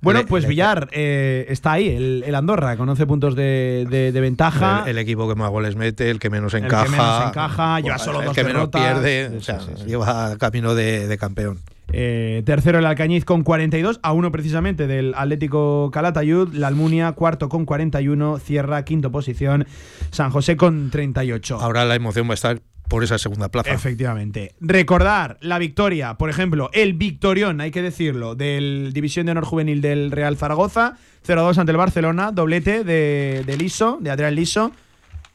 Bueno, Le- pues Villar eh, está ahí, el, el Andorra, con 11 puntos de, de- de ventaja. El, el equipo que más goles mete, el que menos que encaja. menos encaja, lleva solo el dos que menos derrotas. pierde. Sí, o sea, sí, sí, sí. lleva camino de, de campeón. Eh, tercero el Alcañiz con 42, a uno precisamente del Atlético Calatayud. La Almunia, cuarto con 41. Cierra, quinto posición. San José con 38. Ahora la emoción va a estar por esa segunda plaza. Efectivamente. Recordar la victoria, por ejemplo, el victorión, hay que decirlo, del División de Honor Juvenil del Real Zaragoza, 0-2 ante el Barcelona, doblete de, de Liso, de Adrián Liso.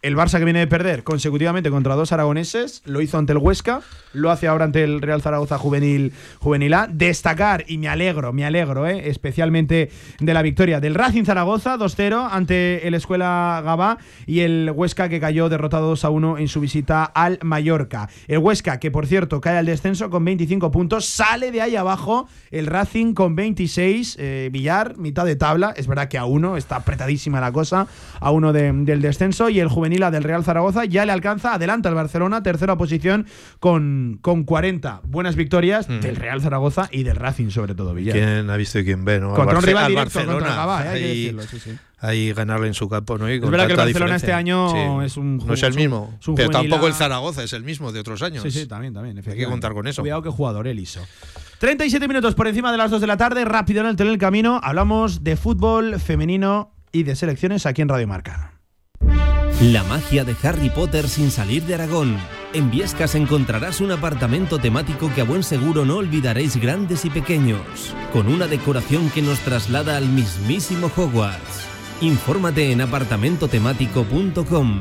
El Barça que viene de perder consecutivamente contra dos aragoneses, lo hizo ante el Huesca, lo hace ahora ante el Real Zaragoza Juvenil, Juvenil A. Destacar, y me alegro, me alegro, eh, especialmente de la victoria del Racing Zaragoza 2-0 ante el Escuela Gabá y el Huesca que cayó derrotado 2-1 en su visita al Mallorca. El Huesca, que por cierto cae al descenso con 25 puntos, sale de ahí abajo el Racing con 26, eh, Villar, mitad de tabla, es verdad que a uno, está apretadísima la cosa, a uno de- del descenso y el Juvenil A del Real Zaragoza ya le alcanza, adelanta al Barcelona, tercera posición con, con 40 buenas victorias del Real Zaragoza y del Racing sobre todo, Villar. ¿Quién ha visto y quién ve? ¿no? Contra un rival directo, contra Barcelona. el Gabá, eh, hay que decirlo, sí, sí. ahí ganarle en su campo, ¿no? Y Es con verdad que el Barcelona este año Sí. es un No es el es mismo. es pero juvenil tampoco el Zaragoza es el mismo de otros años. Sí, sí, también, también. Hay que contar con eso. Cuidado que jugador, él hizo. 37 minutos por encima de las 2 de la tarde, rápido en el tren el camino. Hablamos de fútbol femenino y de selecciones aquí en Radio Marca. La magia de Harry Potter sin salir de Aragón. En Viescas encontrarás un apartamento temático que a buen seguro no olvidaréis grandes y pequeños, con una decoración que nos traslada al mismísimo Hogwarts. Infórmate en apartamentotemático.com.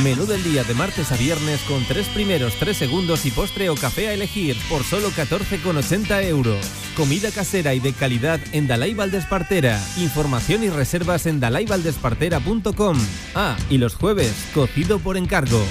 Menú del día de martes a viernes con tres primeros, tres segundos y postre o café a elegir por solo 14,80 euros. Comida casera y de calidad en Dalai Valdespartera. Información y reservas en dalaivaldespartera.com. Ah, y los jueves, cocido por encargo.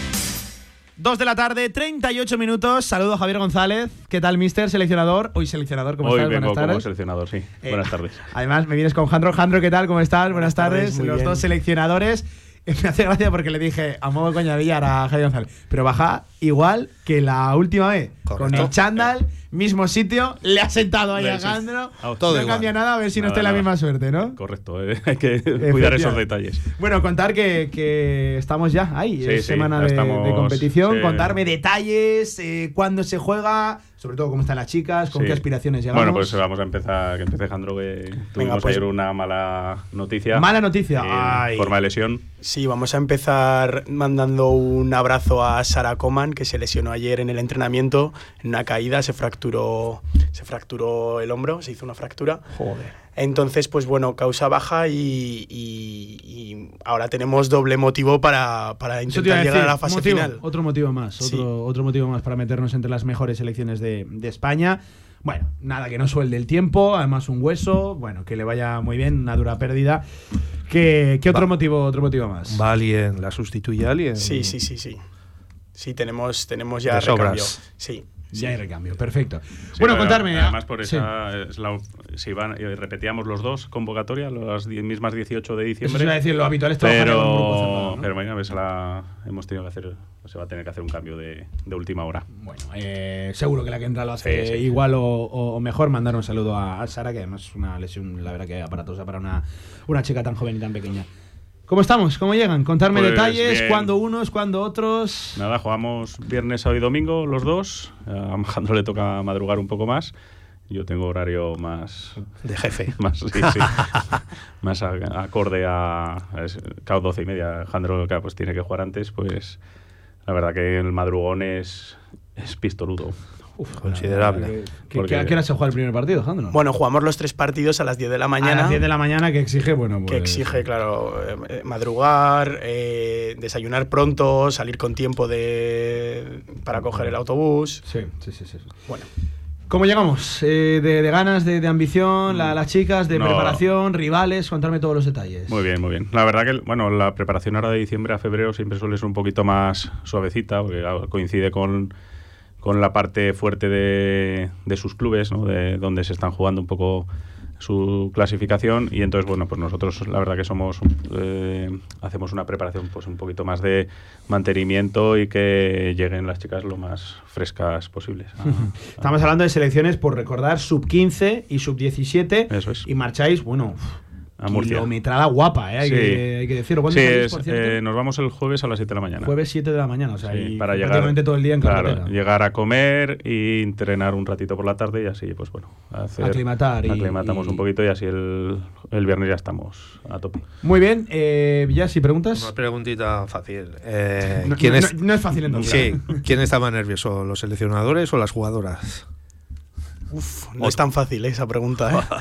2 de la tarde, 38 minutos. Saludo a Javier González. ¿Qué tal, mister seleccionador? Hoy seleccionador, ¿cómo Hoy estás? vengo Buenas como tardes. seleccionador, sí. Eh, Buenas tardes. Además, me vienes con Jandro. Jandro, ¿qué tal? ¿Cómo estás? Buenas, tardes. Los bien. dos seleccionadores. Me hace gracia porque le dije a modo coña Villar a Javier González, pero baja igual que la última vez. Con el chándal, mismo sitio, le ha sentado ahí a sí. Jandro. Ah, no cambia nada, a ver si no está en la misma suerte, ¿no? Correcto, eh, hay que cuidar esos detalles. Bueno, contar que, que estamos ya ahí, Sí, es sí, semana ya de, estamos, de competición. sí. Contarme detalles, eh, cuándo se juega, sobre todo cómo están las chicas, con Sí. qué aspiraciones llegamos. Bueno, pues vamos a empezar, que empiece Jandro, que tuvimos pues- ayer una mala noticia. Mala noticia. Eh, Ay. forma de lesión. Sí, vamos a empezar mandando un abrazo a Sara Coman, que se lesionó ayer en el entrenamiento, en una caída, se fracturó, se fracturó el hombro, se hizo una fractura. Joder. Entonces, pues bueno, causa baja y, y- y ahora tenemos doble motivo para, para intentar a llegar a la decir, fase motivo, final. Otro motivo más, Sí. otro, otro motivo más para meternos entre las mejores selecciones de, de España. Bueno, nada que no suelde el tiempo, además un hueso, bueno, que le vaya muy bien, una dura pérdida. ¿Qué, qué otro Va- motivo, otro motivo más? ¿Va alguien? ¿La sustituye alguien? Sí, sí, sí, sí. Sí, tenemos, tenemos ya De sobras. recambio. Sí. Ya hay recambio, perfecto. Sí, bueno, pero contarme. Además, por sí. esa. es la- si van, eh, repetíamos los dos convocatoria, las mismas 18 de diciembre. Eso iba a decir, lo habitual es trabajar en un grupo cerrado, Pero, ¿no? pero venga, ves, la, hemos tenido que hacer. Se va a tener que hacer un cambio de, de última hora. Bueno, eh, seguro que la que entra lo hace Sí, sí. igual o, o- o mejor. Mandar un saludo a, a Sara, que además es una lesión, la verdad que aparatosa para una, una chica tan joven y tan pequeña. ¿Cómo estamos? ¿Cómo llegan? Contarme Pues detalles, bien. cuándo unos, cuándo otros. Nada, jugamos viernes, sábado y domingo los dos. A Alejandro le toca madrugar un poco más. Yo tengo horario más. De jefe. Más, sí, sí. más a- acorde a. a es- Claro, 12 y media. Alejandro claro, pues tiene que jugar antes. Pues la verdad que el madrugón es, es pistoludo. Considerable. ¿Qué, Porque- qué- a qué hora se juega el primer partido, Jandro? Bueno, jugamos los tres partidos a las 10 de la mañana. A las 10 de la mañana que exige, bueno, pues. que exige, claro, eh, eh, madrugar, eh, desayunar pronto, salir con tiempo de para coger el autobús. Sí, sí, sí. sí. Bueno. ¿Cómo llegamos? Eh, de, de ganas, de, de ambición, la- las chicas, de No. preparación, rivales, contarme todos los detalles. Muy bien, muy bien. La verdad que, bueno, la preparación ahora de diciembre a febrero siempre suele ser un poquito más suavecita, porque coincide con, con la parte fuerte de, de sus clubes, ¿no? De donde se están jugando un poco su clasificación y entonces bueno pues nosotros la verdad que somos eh, hacemos una preparación pues un poquito más de mantenimiento y que lleguen las chicas lo más frescas posibles a- Estamos hablando de selecciones, por recordar, sub 15 y sub 17. Eso es. Y marcháis, bueno, A Murcia. Kilometrada guapa, ¿eh? hay, Sí. que, hay que decirlo. Eh, nos vamos el jueves a las 7 de la mañana. Jueves 7 de la mañana, o sea, Sí, y para llegar prácticamente todo el día en claro, carretera. llegar a comer y entrenar un ratito por la tarde y así, pues bueno, hacer, Aclimatar y- aclimatamos y- un poquito y así el, el viernes ya estamos a tope. Muy bien, eh, Villas, si preguntas. Una preguntita fácil. Eh, No- ¿quién no- es, no- no es fácil entonces. Sí. ¿Quién está más nervioso, los seleccionadores o las jugadoras? Uf, no es tan fácil ¿eh? esa pregunta. ¿eh?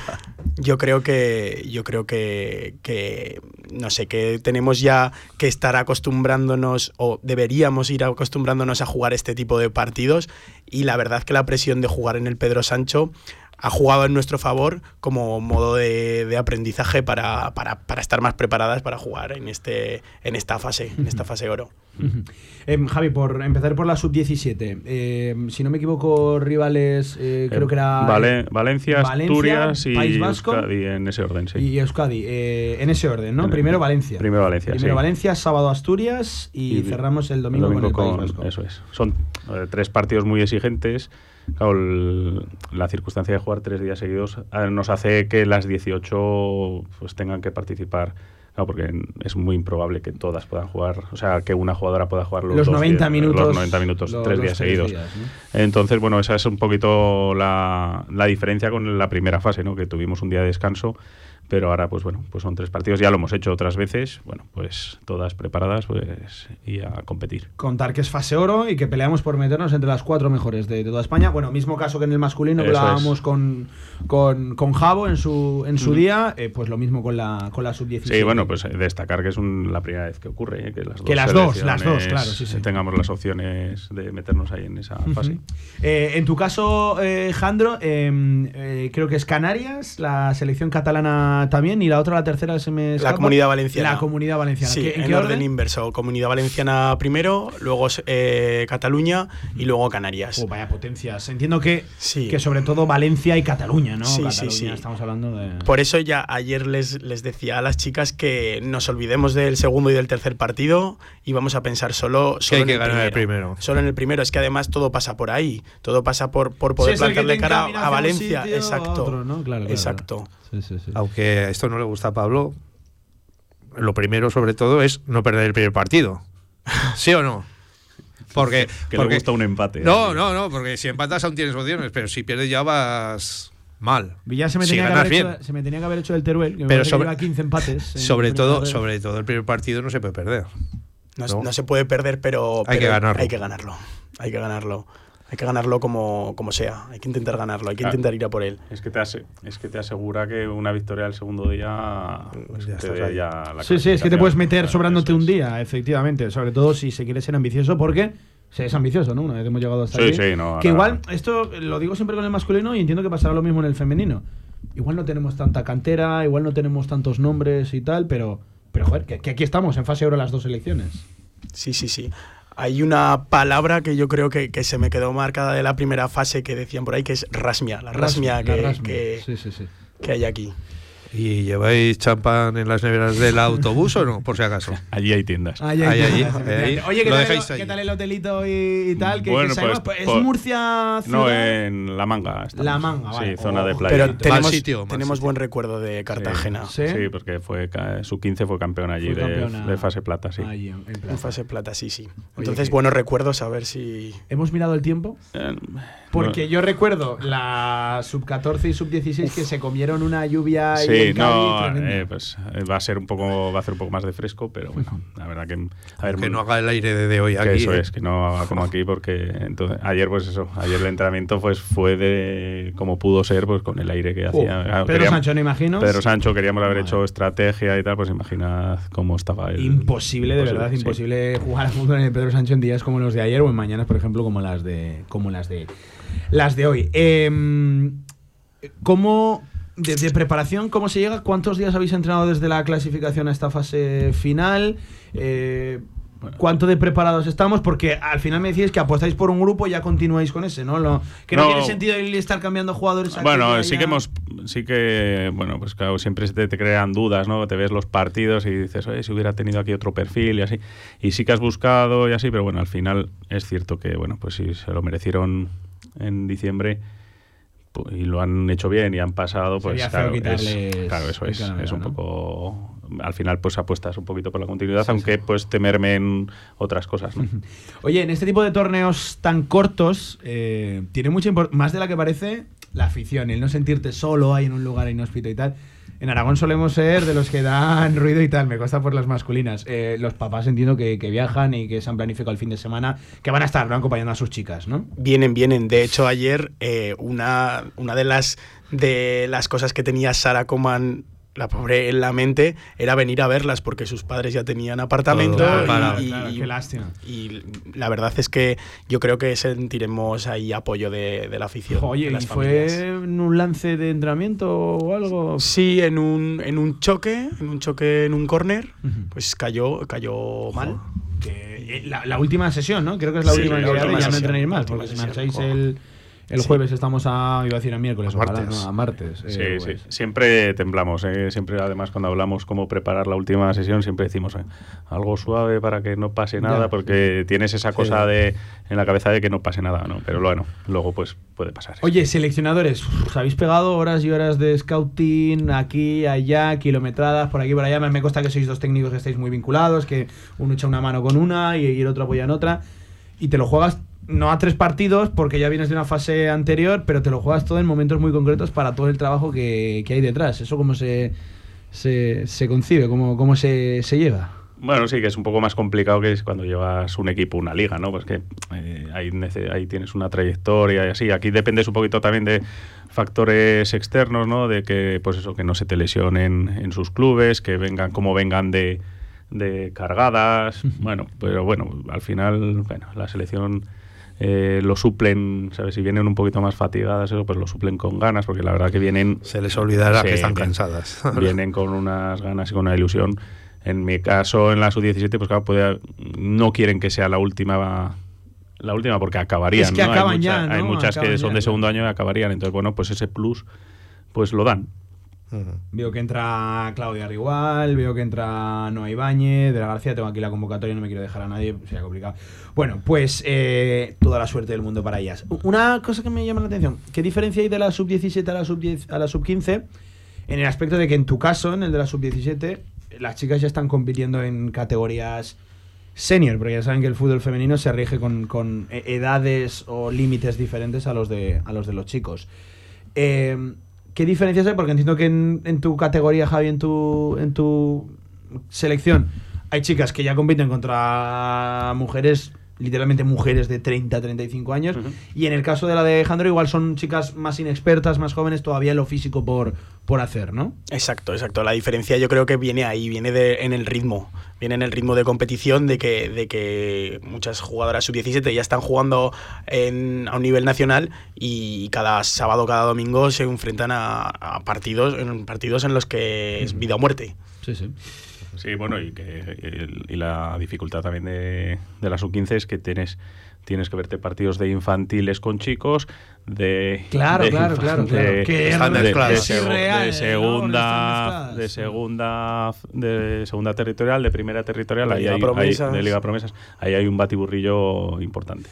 Yo creo que, yo creo que, que, no sé, que tenemos ya que estar acostumbrándonos o deberíamos ir acostumbrándonos a jugar este tipo de partidos y la verdad que la presión de jugar en el Pedro Sancho ha jugado en nuestro favor como modo de, de aprendizaje para, para, para estar más preparadas para jugar en, este, en esta fase, en esta fase oro. Em, Javi, por empezar por la sub-17. em, si no me equivoco, rivales, eh, creo Eh, que era. Vale- Valencia, Valencia, Asturias y País Vasco Euskadi, en ese orden, sí. y Euskadi. eh, en ese orden, ¿no? En- Primero Valencia. Primero Valencia, Primero sí. Valencia, sábado Asturias y, cerramos el domingo, con el País Vasco. Eso es. Son eh, tres partidos muy exigentes. Claro, el- la circunstancia de jugar tres días seguidos nos hace que las 18 pues tengan que participar. Claro, porque es muy improbable que todas puedan jugar, o sea, que una jugadora pueda jugar los, Los dos 90 días- minutos, los 90 minutos, tres días seguidos. días, Entonces, bueno, esa es un poquito la, la diferencia con la primera fase, ¿no? Que tuvimos un día de descanso, pero ahora, pues bueno, pues son tres partidos, ya lo hemos hecho otras veces, bueno, pues todas preparadas, pues y a competir. Contar que es fase oro y que peleamos por meternos entre las cuatro mejores de, de toda España. Bueno, mismo caso que en el masculino, que Eso hablábamos es. con, con, con Javo en su, en su día, eh, pues lo mismo con la, con la sub-17. Sí, bueno, pues eh, destacar que es un- la primera vez que ocurre, ¿eh? que las dos, Que las dos, las dos, selecciones claro, sí, sí. tengamos las opciones de meternos ahí en esa fase. Eh, en tu caso, eh, Jandro, eh, creo que es Canarias, la selección catalana también, y la otra, la tercera, se me La comunidad valenciana. La comunidad valenciana. Sí, ¿Qué- ¿En, en qué orden, orden? inverso. Comunidad Valenciana primero, luego eh, Cataluña y luego Canarias. Oh, vaya potencias. Entiendo que, Sí. que sobre todo Valencia y Cataluña, ¿no? Sí, sí, Cataluña, sí. Estamos hablando de. Por eso ya ayer les, les decía a las chicas que nos olvidemos del segundo y del tercer partido y vamos a pensar solo, solo hay en que el ganar el primero. Solo en el primero. Es que además todo pasa por ahí. Todo pasa por, por Sí, poder que plantarle cara a Valencia. Exacto. otro, ¿no? Claro, claro, Exacto. Aunque esto no le gusta a Pablo, lo primero sobre todo es no perder el primer partido. ¿Sí o no? Porque, Que le porque- gusta un empate. No, no, no, porque si empatas aún tienes opciones, pero si pierdes ya vas mal. Villar se me, Si tenía que ganas haber bien. hecho, se me tenía que haber hecho el Teruel, que me Pero que sobre- lleva 15 empates. Sobre todo, sobre todo el primer partido no se puede perder. No, ¿no? no se puede perder, pero, Hay que pero ganarlo. Hay que ganarlo. Hay que ganarlo. Hay que ganarlo como, como sea. Hay que intentar ganarlo. Hay que Claro. intentar ir a por él. Es que, te es que te asegura que una victoria el segundo día pues, te estás dé ahí. ya la Sí, sí, es que te puedes meter sobrándote un día, efectivamente. Sobre todo si se quiere ser ambicioso, porque se es ambicioso, ¿no? Una vez hemos llegado hasta Sí, aquí. sí, no, que igual, esto lo digo siempre con el masculino y entiendo que pasará lo mismo en el femenino. Igual no tenemos tanta cantera, igual no tenemos tantos nombres y tal, pero, pero joder, que, que aquí estamos en fase euro las dos elecciones. Sí, sí, sí. Hay una palabra que yo creo que, que se me quedó marcada de la primera fase que decían por ahí, que es rasmia. La rasmia, la que, rasmia. que- Sí, sí, sí. que hay aquí. ¿Y lleváis champán en las neveras del autobús o no? Por si acaso. Allí hay tiendas. Ahí, Ahí, ahí, allí, ahí. ahí. Oye, ¿qué Lo tal, el, allí. ¿qué tal el hotelito y, y tal? Que, Bueno, que sabemos, pues, ¿Es Murcia No, ciudad? en La Manga. estamos. La Manga, vale. Sí, zona de Oh. playa. Pero tenemos, sitio, mal tenemos sitio. buen recuerdo de Cartagena. Sí, sí, porque fue ca- su 15 fue campeón allí Fue de, campeona de fase plata, sí. Allí, en- plata. En fase plata, sí, sí. Entonces, que- buenos recuerdos, a ver si. ¿Hemos mirado el tiempo? Eh, Porque yo recuerdo la sub 14 y sub 16 que se comieron una lluvia Sí, no, eh, pues eh, va a ser un poco, va a hacer un poco más de fresco, pero bueno, la verdad que a ver, Que no haga el aire de, de hoy que aquí. eso ¿eh? es, que no haga como aquí, porque entonces ayer pues eso, ayer el entrenamiento pues fue de como pudo ser, pues con el aire que hacía. Claro, Pedro queríamos- Sancho, ¿no imagino? Pedro Sancho queríamos haber hecho estrategia y tal, pues imaginad cómo estaba el Imposible, de verdad, sí. imposible jugar al fútbol en el Pedro Sánchez en días como los de ayer o en mañanas, por ejemplo, como las de como las de las de hoy. Em, ¿Cómo de, de preparación cómo se llega? ¿Cuántos días habéis entrenado desde la clasificación a esta fase final? Eh, ¿Cuánto de preparados estamos? Porque al final me decís que apostáis por un grupo y ya continuáis con ese, ¿no? Lo- que no, No. tiene sentido estar cambiando jugadores. Bueno, sí que hemos, sí que, bueno, pues claro, siempre se te, te crean dudas, ¿no? Te ves los partidos y dices, oye, si hubiera tenido aquí otro perfil y así. Y sí que has buscado y así, pero bueno, al final es cierto que, bueno, pues si se lo merecieron en diciembre, y lo han hecho bien y han pasado, pues claro, es, claro, eso es, es un ¿no? poco al final pues apuestas un poquito por la continuidad, aunque pues te mermen otras cosas, ¿no? Oye, en este tipo de torneos tan cortos, eh, tiene mucha más de la que parece la afición, el no sentirte solo ahí en un lugar inhóspito y tal. En Aragón solemos ser de los que dan ruido y tal, me cuesta por las masculinas. Eh, los papás entiendo que, viajan y que se han planificado el fin de semana, que van a estar ¿no? acompañando a sus chicas, ¿no? Vienen, vienen. De hecho, ayer eh, una, una de las de las cosas que tenía Sara Coman, la pobre en la mente, era venir a verlas porque sus padres ya tenían apartamento. Y- preparado. y, Claro, qué lástima. Y la verdad es que yo creo que sentiremos ahí apoyo de, de la afición. Oye, de ¿y las familias. fue en un lance de entrenamiento o algo? Sí, en un, en un choque, en un choque en un córner, pues cayó, cayó mal. Eh, La, la última sesión, ¿no? Creo que es la Sí, última la que última ya no entrenéis más, última porque si marcháis el, el Sí. jueves, estamos a, iba a decir a miércoles, A ojalá, martes. no, a martes. Sí, eh, sí. pues. Siempre temblamos. ¿eh? Siempre, además, cuando hablamos cómo preparar la última sesión, siempre decimos eh, algo suave para que no pase nada, Ya. porque tienes esa cosa de en la cabeza de que no pase nada, ¿no? Pero bueno, luego pues puede pasar. Oye, seleccionadores, os habéis pegado horas y horas de scouting aquí, allá, kilometradas, por aquí, por allá. Me consta que sois dos técnicos que estáis muy vinculados, que uno echa una mano con una y, y el otro apoya en otra. Y te lo juegas no a tres partidos, porque ya vienes de una fase anterior, pero te lo juegas todo en momentos muy concretos para todo el trabajo que, que hay detrás. ¿Eso cómo se, se, se concibe? ¿Cómo, cómo se, se lleva? Bueno, sí, que es un poco más complicado que es cuando llevas un equipo, una liga, ¿no? Pues que eh, ahí, ahí tienes una trayectoria y así. Aquí dependes un poquito también de factores externos, ¿no? De que, pues eso, que no se te lesionen en sus clubes, que vengan como vengan de, de cargadas. Bueno, pero bueno, al final, bueno, la selección eh, lo suplen, ¿sabes? Si vienen un poquito más fatigadas, eso, pues lo suplen con ganas, porque la verdad que vienen... Se les olvidará que están cansadas. Vienen con unas ganas y con una ilusión. En mi caso, en la sub-17, pues claro, puede- no quieren que sea la última la última porque acabarían. Es que ¿no? acaban hay, ya, hay muchas Acaban que son ya, de segundo año y acabarían. Entonces, bueno, pues ese plus, pues lo dan. Veo que entra Claudia Rigual, veo que entra Noa Ibáñez, de la García, tengo aquí la convocatoria, no me quiero dejar a nadie, sería complicado. Bueno, pues eh, toda la suerte del mundo para ellas. Una cosa que me llama la atención, ¿qué diferencia hay de la sub-17 a la sub-10 a la sub-15? En el aspecto de que en tu caso, en el de la sub-17, las chicas ya están compitiendo en categorías senior, porque ya saben que el fútbol femenino se rige con, con e- edades o límites diferentes a los de, a los, de los chicos. Eh, ¿Qué diferencias hay? Porque entiendo que en, tu categoría, Javi, en tu, en tu selección, hay chicas que ya compiten contra mujeres, literalmente mujeres de 30, 35 años. Y en el caso de la de Alejandro, igual son chicas más inexpertas, más jóvenes, todavía lo físico por, por hacer, ¿no? Exacto, exacto. La diferencia yo creo que viene ahí, viene de, en el ritmo. Viene en el ritmo de competición de que, de que muchas jugadoras sub-17 ya están jugando en- a un nivel nacional y cada sábado, cada domingo se enfrentan a, a partidos, en partidos en los que es vida o muerte. Sí, sí. Sí, bueno, y, que, y la dificultad también de, de la sub-15 es que tienes, tienes que verte partidos de infantiles con chicos, de. Claro, de claro, claro, de- claro. Que de- están de- mezcladas. de segu- Irreal, de ¿no? segunda, de segunda, de segunda territorial, de primera territorial, De ahí Liga hay, Promesas. hay- de Liga Promesas, ahí hay un batiburrillo importante.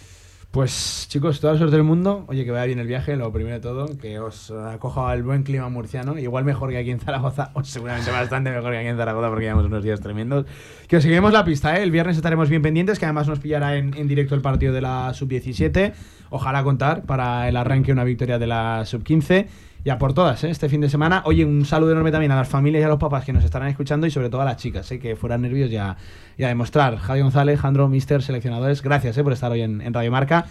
Pues chicos, toda la suerte del mundo. Oye, que vaya bien el viaje, lo primero de todo, que os acoja el buen clima murciano. Igual mejor que aquí en Zaragoza, o seguramente bastante mejor que aquí en Zaragoza porque llevamos unos días tremendos. Que os seguiremos la pista, ¿eh? El viernes estaremos bien pendientes, que además nos pillará en, en directo el partido de la Sub-17. Ojalá contar para el arranque una victoria de la Sub-15. Y a por todas, ¿eh? este fin de semana. Oye, un saludo enorme también a las familias y a los papás que nos estarán escuchando y sobre todo a las chicas, ¿eh? que fueran nervios ya, y a demostrar. Javi González, Alejandro, Mister, seleccionadores, gracias ¿eh? por estar hoy en, en Radio Marca.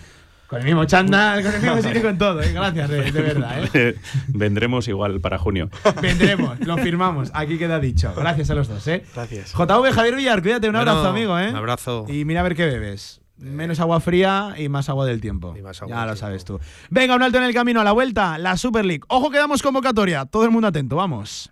Con el mismo chándal, con el mismo sitio y con todo. ¿eh? Gracias, de, de verdad. ¿eh? Vendremos igual para junio. Vendremos, lo firmamos. Aquí queda dicho. Gracias a los dos, ¿eh? Gracias. JV Javier Villar, cuídate, un Bueno, abrazo, amigo, ¿eh? un abrazo. Y mira a ver qué bebes. Menos agua fría y más agua del tiempo. ya lo sabes tú. Venga, un alto en el camino a la vuelta, la Super League. Ojo que damos convocatoria. Todo el mundo atento, vamos.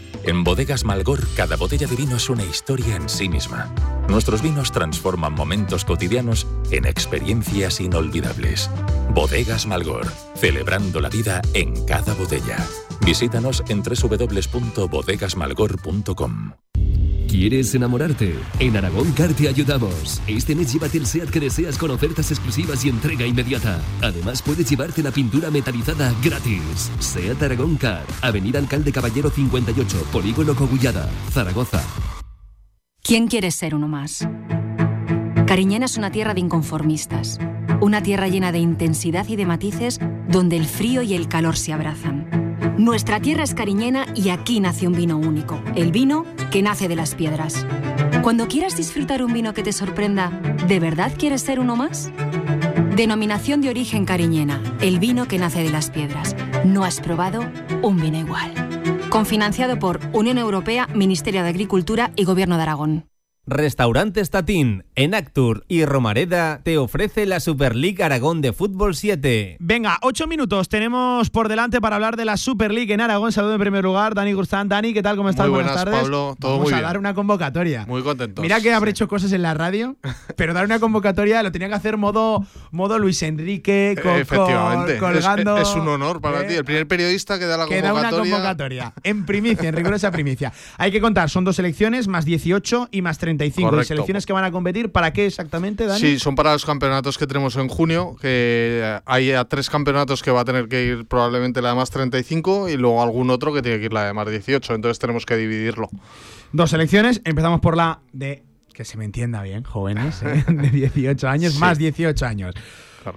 En Bodegas Malgor, cada botella de vino es una historia en sí misma. Nuestros vinos transforman momentos cotidianos en experiencias inolvidables. Bodegas Malgor, celebrando la vida en cada botella. Visítanos en www.bodegasmalgor.com. ¿Quieres enamorarte? En Aragón Car te ayudamos. Este mes llévate el SEAT que deseas con ofertas exclusivas y entrega inmediata. Además puedes llevarte la pintura metalizada gratis. SEAT Aragón Car, Avenida Alcalde Caballero 58, Polígono Cogullada, Zaragoza. ¿Quién quiere ser uno más? Cariñena es una tierra de inconformistas, una tierra llena de intensidad y de matices donde el frío y el calor se abrazan. Nuestra tierra es cariñena y aquí nace un vino único, el vino que nace de las piedras. Cuando quieras disfrutar un vino que te sorprenda, ¿de verdad quieres ser uno más? Denominación de origen cariñena, el vino que nace de las piedras. No has probado un vino igual. Confinanciado por Unión Europea, Ministerio de Agricultura y Gobierno de Aragón. Restaurante Statín, en Actur y Romareda te ofrece la Super League Aragón de Fútbol 7. Venga, ocho minutos tenemos por delante para hablar de la Super League en Aragón. Saludo en primer lugar, Dani Gustán. Dani, ¿qué tal? ¿Cómo estás? Muy buenas, tardes. Pablo. Todo Vamos muy a bien. dar una convocatoria. Muy contentos. Mira que habré hecho cosas en la radio, pero dar una convocatoria lo tenía que hacer modo, modo Luis Enrique, con, Efectivamente. con- Es- colgando. Es, un honor para ¿eh? ti. El primer periodista que da la que da una convocatoria. convocatoria. En primicia, en rigurosa primicia. Hay que contar, son dos selecciones, más 18 y más 35. Y Correcto. selecciones que van a competir, ¿para qué exactamente, Dani? Sí, son para los campeonatos que tenemos en junio, que hay a tres campeonatos que va a tener que ir probablemente la de más 35 y luego algún otro que tiene que ir la de más 18, entonces tenemos que dividirlo. Dos selecciones, empezamos por la de, que se me entienda bien, jóvenes, ¿eh? de 18 años, más 18 años.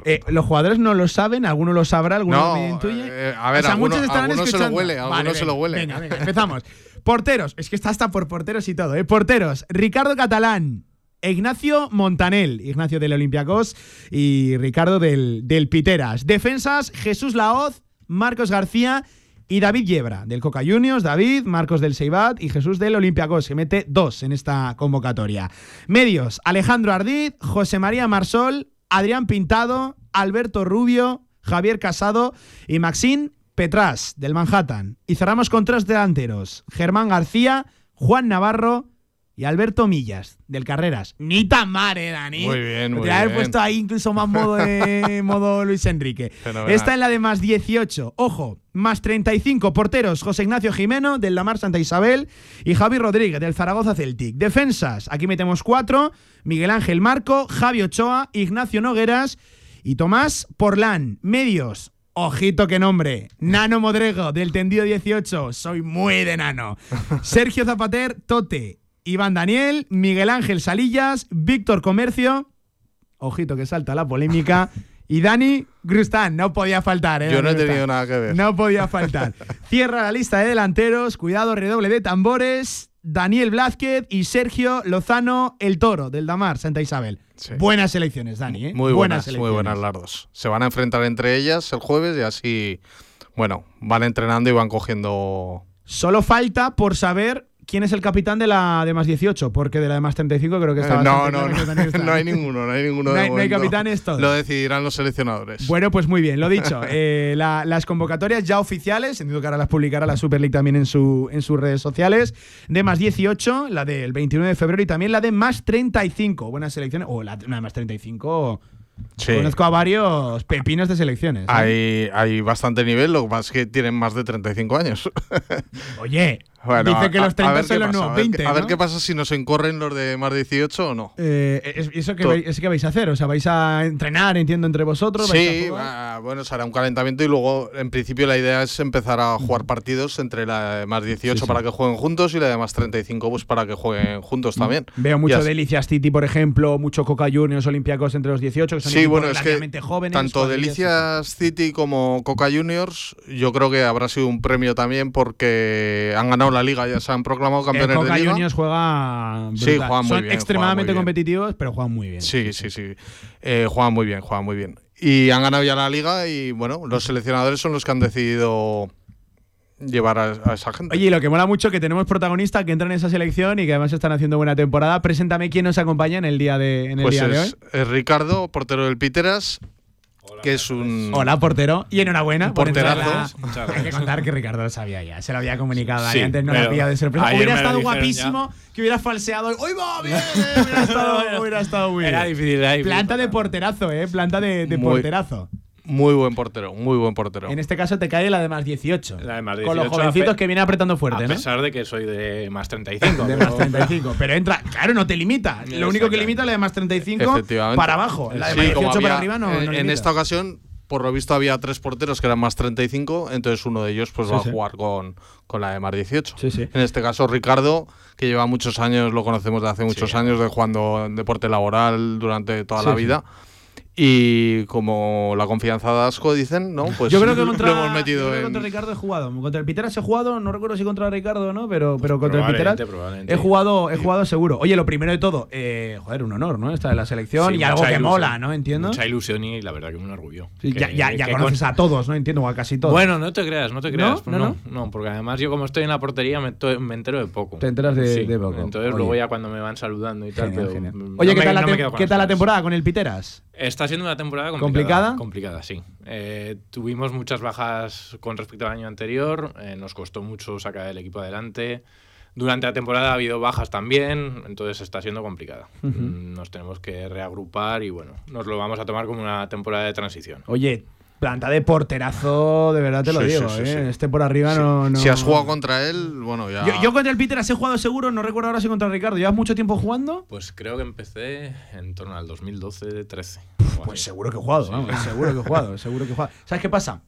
Eh, los jugadores no lo saben, alguno lo sabrá, alguno No, me intuye. eh, a ver, O sea, alguno- muchos estarán alguno se lo huele, alguno Vale, se lo huele. Venga, venga, empezamos. Porteros, es que está hasta por porteros y todo, ¿eh? Porteros, Ricardo Catalán, Ignacio Montanel, Ignacio del Olympiacos y Ricardo del, del Piteras. Defensas, Jesús Laoz, Marcos García y David Yebra, del Coca Juniors, David, Marcos del Seibat y Jesús del Olympiacos, que mete dos en esta convocatoria. Medios, Alejandro Ardid, José María Marsol, Adrián Pintado, Alberto Rubio, Javier Casado y Maxín Petras, del Manhattan. Y cerramos con tres delanteros, Germán García, Juan Navarro y Alberto Millas, del Carreras. Ni tan mal, eh, Dani. Muy bien, muy Podría haber bien. puesto ahí incluso más modo, de, modo Luis Enrique. Fenomenal. Esta en la de más 18. Ojo, más 35 porteros. José Ignacio Jimeno, del Lamar Santa Isabel, y Javi Rodríguez, del Zaragoza Celtic. Defensas, aquí metemos cuatro. Miguel Ángel Marco, Javi Ochoa, Ignacio Nogueras y Tomás Porlán. Medios. Ojito que nombre. Nano Modrego, del tendido 18. Soy muy de nano. Sergio Zapater, Tote. Iván Daniel, Miguel Ángel Salillas, Víctor Comercio. Ojito que salta la polémica. Y Dani Grustán, no podía faltar, ¿eh? Yo no he tenido nada que ver. No podía faltar. Cierra la lista de delanteros. Cuidado, redoble de tambores. Daniel Blázquez y Sergio Lozano, el toro del Damar, Santa Isabel. Buenas elecciones, Dani. ¿eh? Muy buenas, muy elecciones. buenas las dos. Se van a enfrentar entre ellas el jueves y así, bueno, van entrenando y van cogiendo Solo falta por saber quién es el capitán de la de más 18, porque de la de más 35 creo que está no, no, no, no hay ninguno, no hay ninguno. No hay- no hay capitanes todos. Lo decidirán los seleccionadores. Bueno, pues muy bien, lo dicho. eh, la- las convocatorias ya oficiales, entiendo que ahora las publicará la Super League también en, su, en sus redes sociales, de más 18, la del 29 de febrero y también la de más 35. Buenas selecciones. O la, una de más 35. Sí. Conozco a varios pepinos de selecciones. ¿eh? Hay, hay bastante nivel, lo que pasa es que tienen más de 35 años. Oye, Bueno, dice a- que los a- 30 a ver son los pasa, nuevos a ver 20. qué- A ver ¿no? qué pasa si nos encorren los de más 18 o no. Eh, es- ¿Eso To- vais, eso qué vais a hacer? O sea, vais a entrenar, entiendo, entre vosotros. ¿Vais a Sí, va- bueno, será un calentamiento y luego, en principio, la idea es empezar a jugar partidos entre la de más 18 Sí, sí. para que jueguen juntos y la de más 35 pues para que jueguen juntos también. Veo mucho Delicias City, por ejemplo, mucho Coca Juniors Olympiacos entre los 18, que son Sí, bueno, es que jóvenes. tanto Delicias City como Coca Juniors, yo creo que habrá sido un premio también porque han ganado la liga, ya se han proclamado campeones Coca de liga. Juniors juega. Sí, juegan muy Son bien, juegan extremadamente bien. competitivos, pero juegan muy bien. Sí, sí, sí. Eh, juegan muy bien, juegan muy bien. Y han ganado ya la liga y bueno, los seleccionadores son los que han decidido llevar a, a esa gente. Oye, y lo que mola mucho que tenemos protagonistas que entran en esa selección y que además están haciendo buena temporada. Preséntame quién nos acompaña en el día de, en el pues día de hoy. es, es Ricardo, portero del Piteras. Que es un. Hola, portero. Y enhorabuena. Un por entrar Hay que contar que Ricardo lo sabía ya. Se lo había comunicado Sí, antes, no lo había de sorpresa. Hubiera estado guapísimo que hubiera falseado. ¡Uy, va! Bien, hubiera estado, hubiera estado muy Era bien. difícil, era difícil. Planta de porterazo, ¿eh? Planta de, porterazo. Muy buen portero, muy buen portero. En este caso te cae la de más 18. La de más Con los 18, jovencitos que viene apretando fuerte, a ¿no? pesar de que soy de más 35. De pero- más 35. Pero entra, claro, no te limita. Lo único que limita es la de más 35 Efectivamente. para abajo. La de Sí, más como 18 para arriba no, en, no en limita. esta ocasión, por lo visto, había tres porteros que eran más 35, entonces uno de ellos pues Sí, va sí. a jugar con, con la de más 18. Sí, sí. En este caso, Ricardo, que lleva muchos años, lo conocemos de hace muchos años, de jugando en deporte laboral durante toda Sí, la sí. vida. Y como la confianza de Asco, dicen, ¿no? Pues yo creo que contra, lo hemos metido yo creo que en. contra Ricardo he jugado. Contra el Piteras he jugado, no recuerdo si contra Ricardo o no, pero, pero contra el Piteras probablemente. he jugado, he jugado seguro. Oye, lo primero de todo, eh, joder, un honor, ¿no? Esta de la selección Sí, y algo que ilusión. mola, ¿no? Entiendo. Mucha ilusión y la verdad que un orgullo. Sí, Que- ya ya, ya conoces con- a todos, ¿no? Entiendo, o a casi todos. Bueno, no te creas, no te creas. ¿No, No, no? no, porque además yo como estoy en la portería me, to- me entero de poco. Te enteras de- Sí, de poco. Entonces Oye. luego ya cuando me van saludando y tal. Genial, pero, genial. Oye, ¿qué me- tal, la, no me tem- quedo con ¿qué las tal la ganas. temporada con el Piteras? Está siendo una temporada ¿Complicada? complicada. Complicada, sí. Eh, tuvimos muchas bajas con respecto al año anterior. eh, nos costó mucho sacar el equipo adelante. Durante la temporada ha habido bajas también, entonces está siendo complicada. Nos tenemos que reagrupar y bueno, nos lo vamos a tomar como una temporada de transición. Oye, planta de porterazo, de verdad te lo Sí, digo, sí, sí, ¿eh? sí. Este por arriba no, no- Si has jugado contra él, bueno, ya. Yo, yo contra el Piteras he jugado seguro, no recuerdo ahora si contra Ricardo. ¿Llevas mucho tiempo jugando? Pues creo que empecé en torno al 2012-13. Pues seguro que he jugado, vamos, seguro que he jugado, seguro que he jugado. ¿Sabes qué pasa?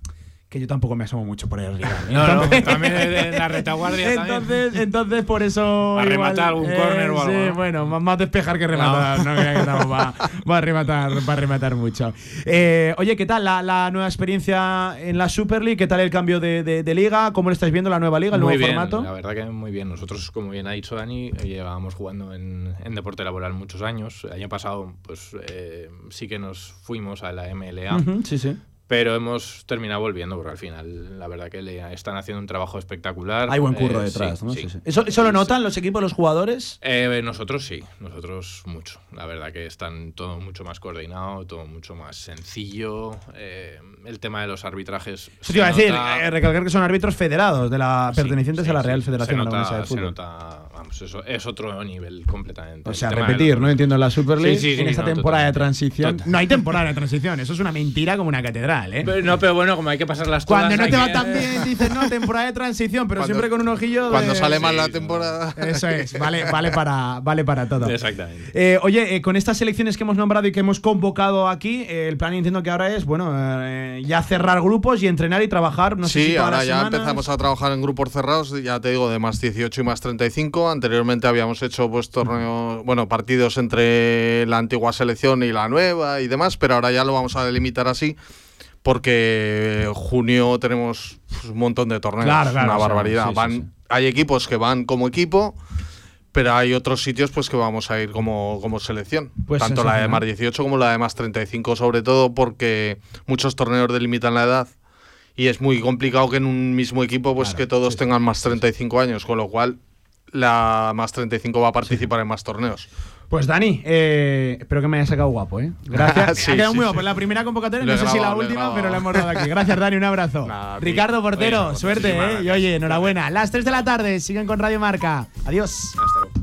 Que yo tampoco me asomo mucho por ahí arriba. ¿eh? No, no, también en la retaguardia también. Entonces, entonces por eso. A igual, rematar algún córner o algo, Sí, ¿no? bueno, más, más despejar que rematar. No, crea que no, va, va a rematar, va a rematar mucho. Eh, oye, ¿qué tal la, la nueva experiencia en la Super League? ¿Qué tal el cambio de, de- de liga? ¿Cómo lo estáis viendo la nueva liga, el muy nuevo bien, formato? La verdad que muy bien. Nosotros, como bien ha dicho Dani, eh, llevábamos jugando en, en deporte laboral muchos años. El año pasado, pues eh, sí que nos fuimos a la MLA. Sí, sí. Pero hemos terminado volviendo porque al final, la verdad que le están haciendo un trabajo espectacular. Hay buen curro Eh, detrás, sí, ¿no? sí. Sí, sí. ¿Eso, eso lo notan los equipos, los jugadores? Eh, nosotros sí, nosotros mucho. La verdad que están todo mucho más coordinado, todo mucho más sencillo. eh, el tema de los arbitrajes. Eso te iba a decir, eh, recalcar que son árbitros federados, de la, Sí, pertenecientes sí, a la sí. Real Se Federación nota- Aragonesa de se Fútbol. nota, vamos, eso es otro nivel completamente. O sea, repetir, ¿no? Entiendo la Super League Sí, sí, sí, en esta no, temporada de transición. Total. No hay temporada de transición, eso es una mentira como una catedral, ¿eh? Pero, no, pero bueno, como hay que pasarlas todas. Cuando no te va que- tan bien, dices, no, temporada de transición, pero Cuando- siempre con un ojillo. de- Cuando sale mal Sí, la temporada. Eso es, vale, vale, para, vale para todo. Exactamente. Eh, oye, eh, con estas selecciones que hemos nombrado y que hemos convocado aquí, eh, el plan entiendo que ahora es, bueno, eh, ya cerrar grupos y entrenar y trabajar. No sé sí, si todas ahora las ya semanas. empezamos a trabajar en grupos cerrados, ya te digo, de más 18 y más 35. Anteriormente habíamos hecho pues torneos, bueno, partidos entre la antigua selección y la nueva y demás, pero ahora ya lo vamos a delimitar así porque junio tenemos pues, un montón de torneos, Claro, claro, una barbaridad. sí, sí, Van- sí. Hay equipos que van como equipo, pero hay otros sitios pues que vamos a ir como, como selección. Pues Tanto la de más 18 como la de más 35, sobre todo porque muchos torneos delimitan la edad y es muy complicado que en un mismo equipo pues que todos tengan más 35 años, con lo cual la más 35 va a participar en más torneos. Pues Dani, eh, espero que me hayas sacado guapo, ¿eh? Gracias. Sí, ha quedado sí, muy guapo. La primera convocatoria, Lo no sé si la última, pero la hemos dado aquí. Gracias, Dani, un abrazo. Ricardo Portero, suerte, ¿eh? Y oye, enhorabuena. Las 3 de la tarde, siguen con Radio Marca. Adiós. Hasta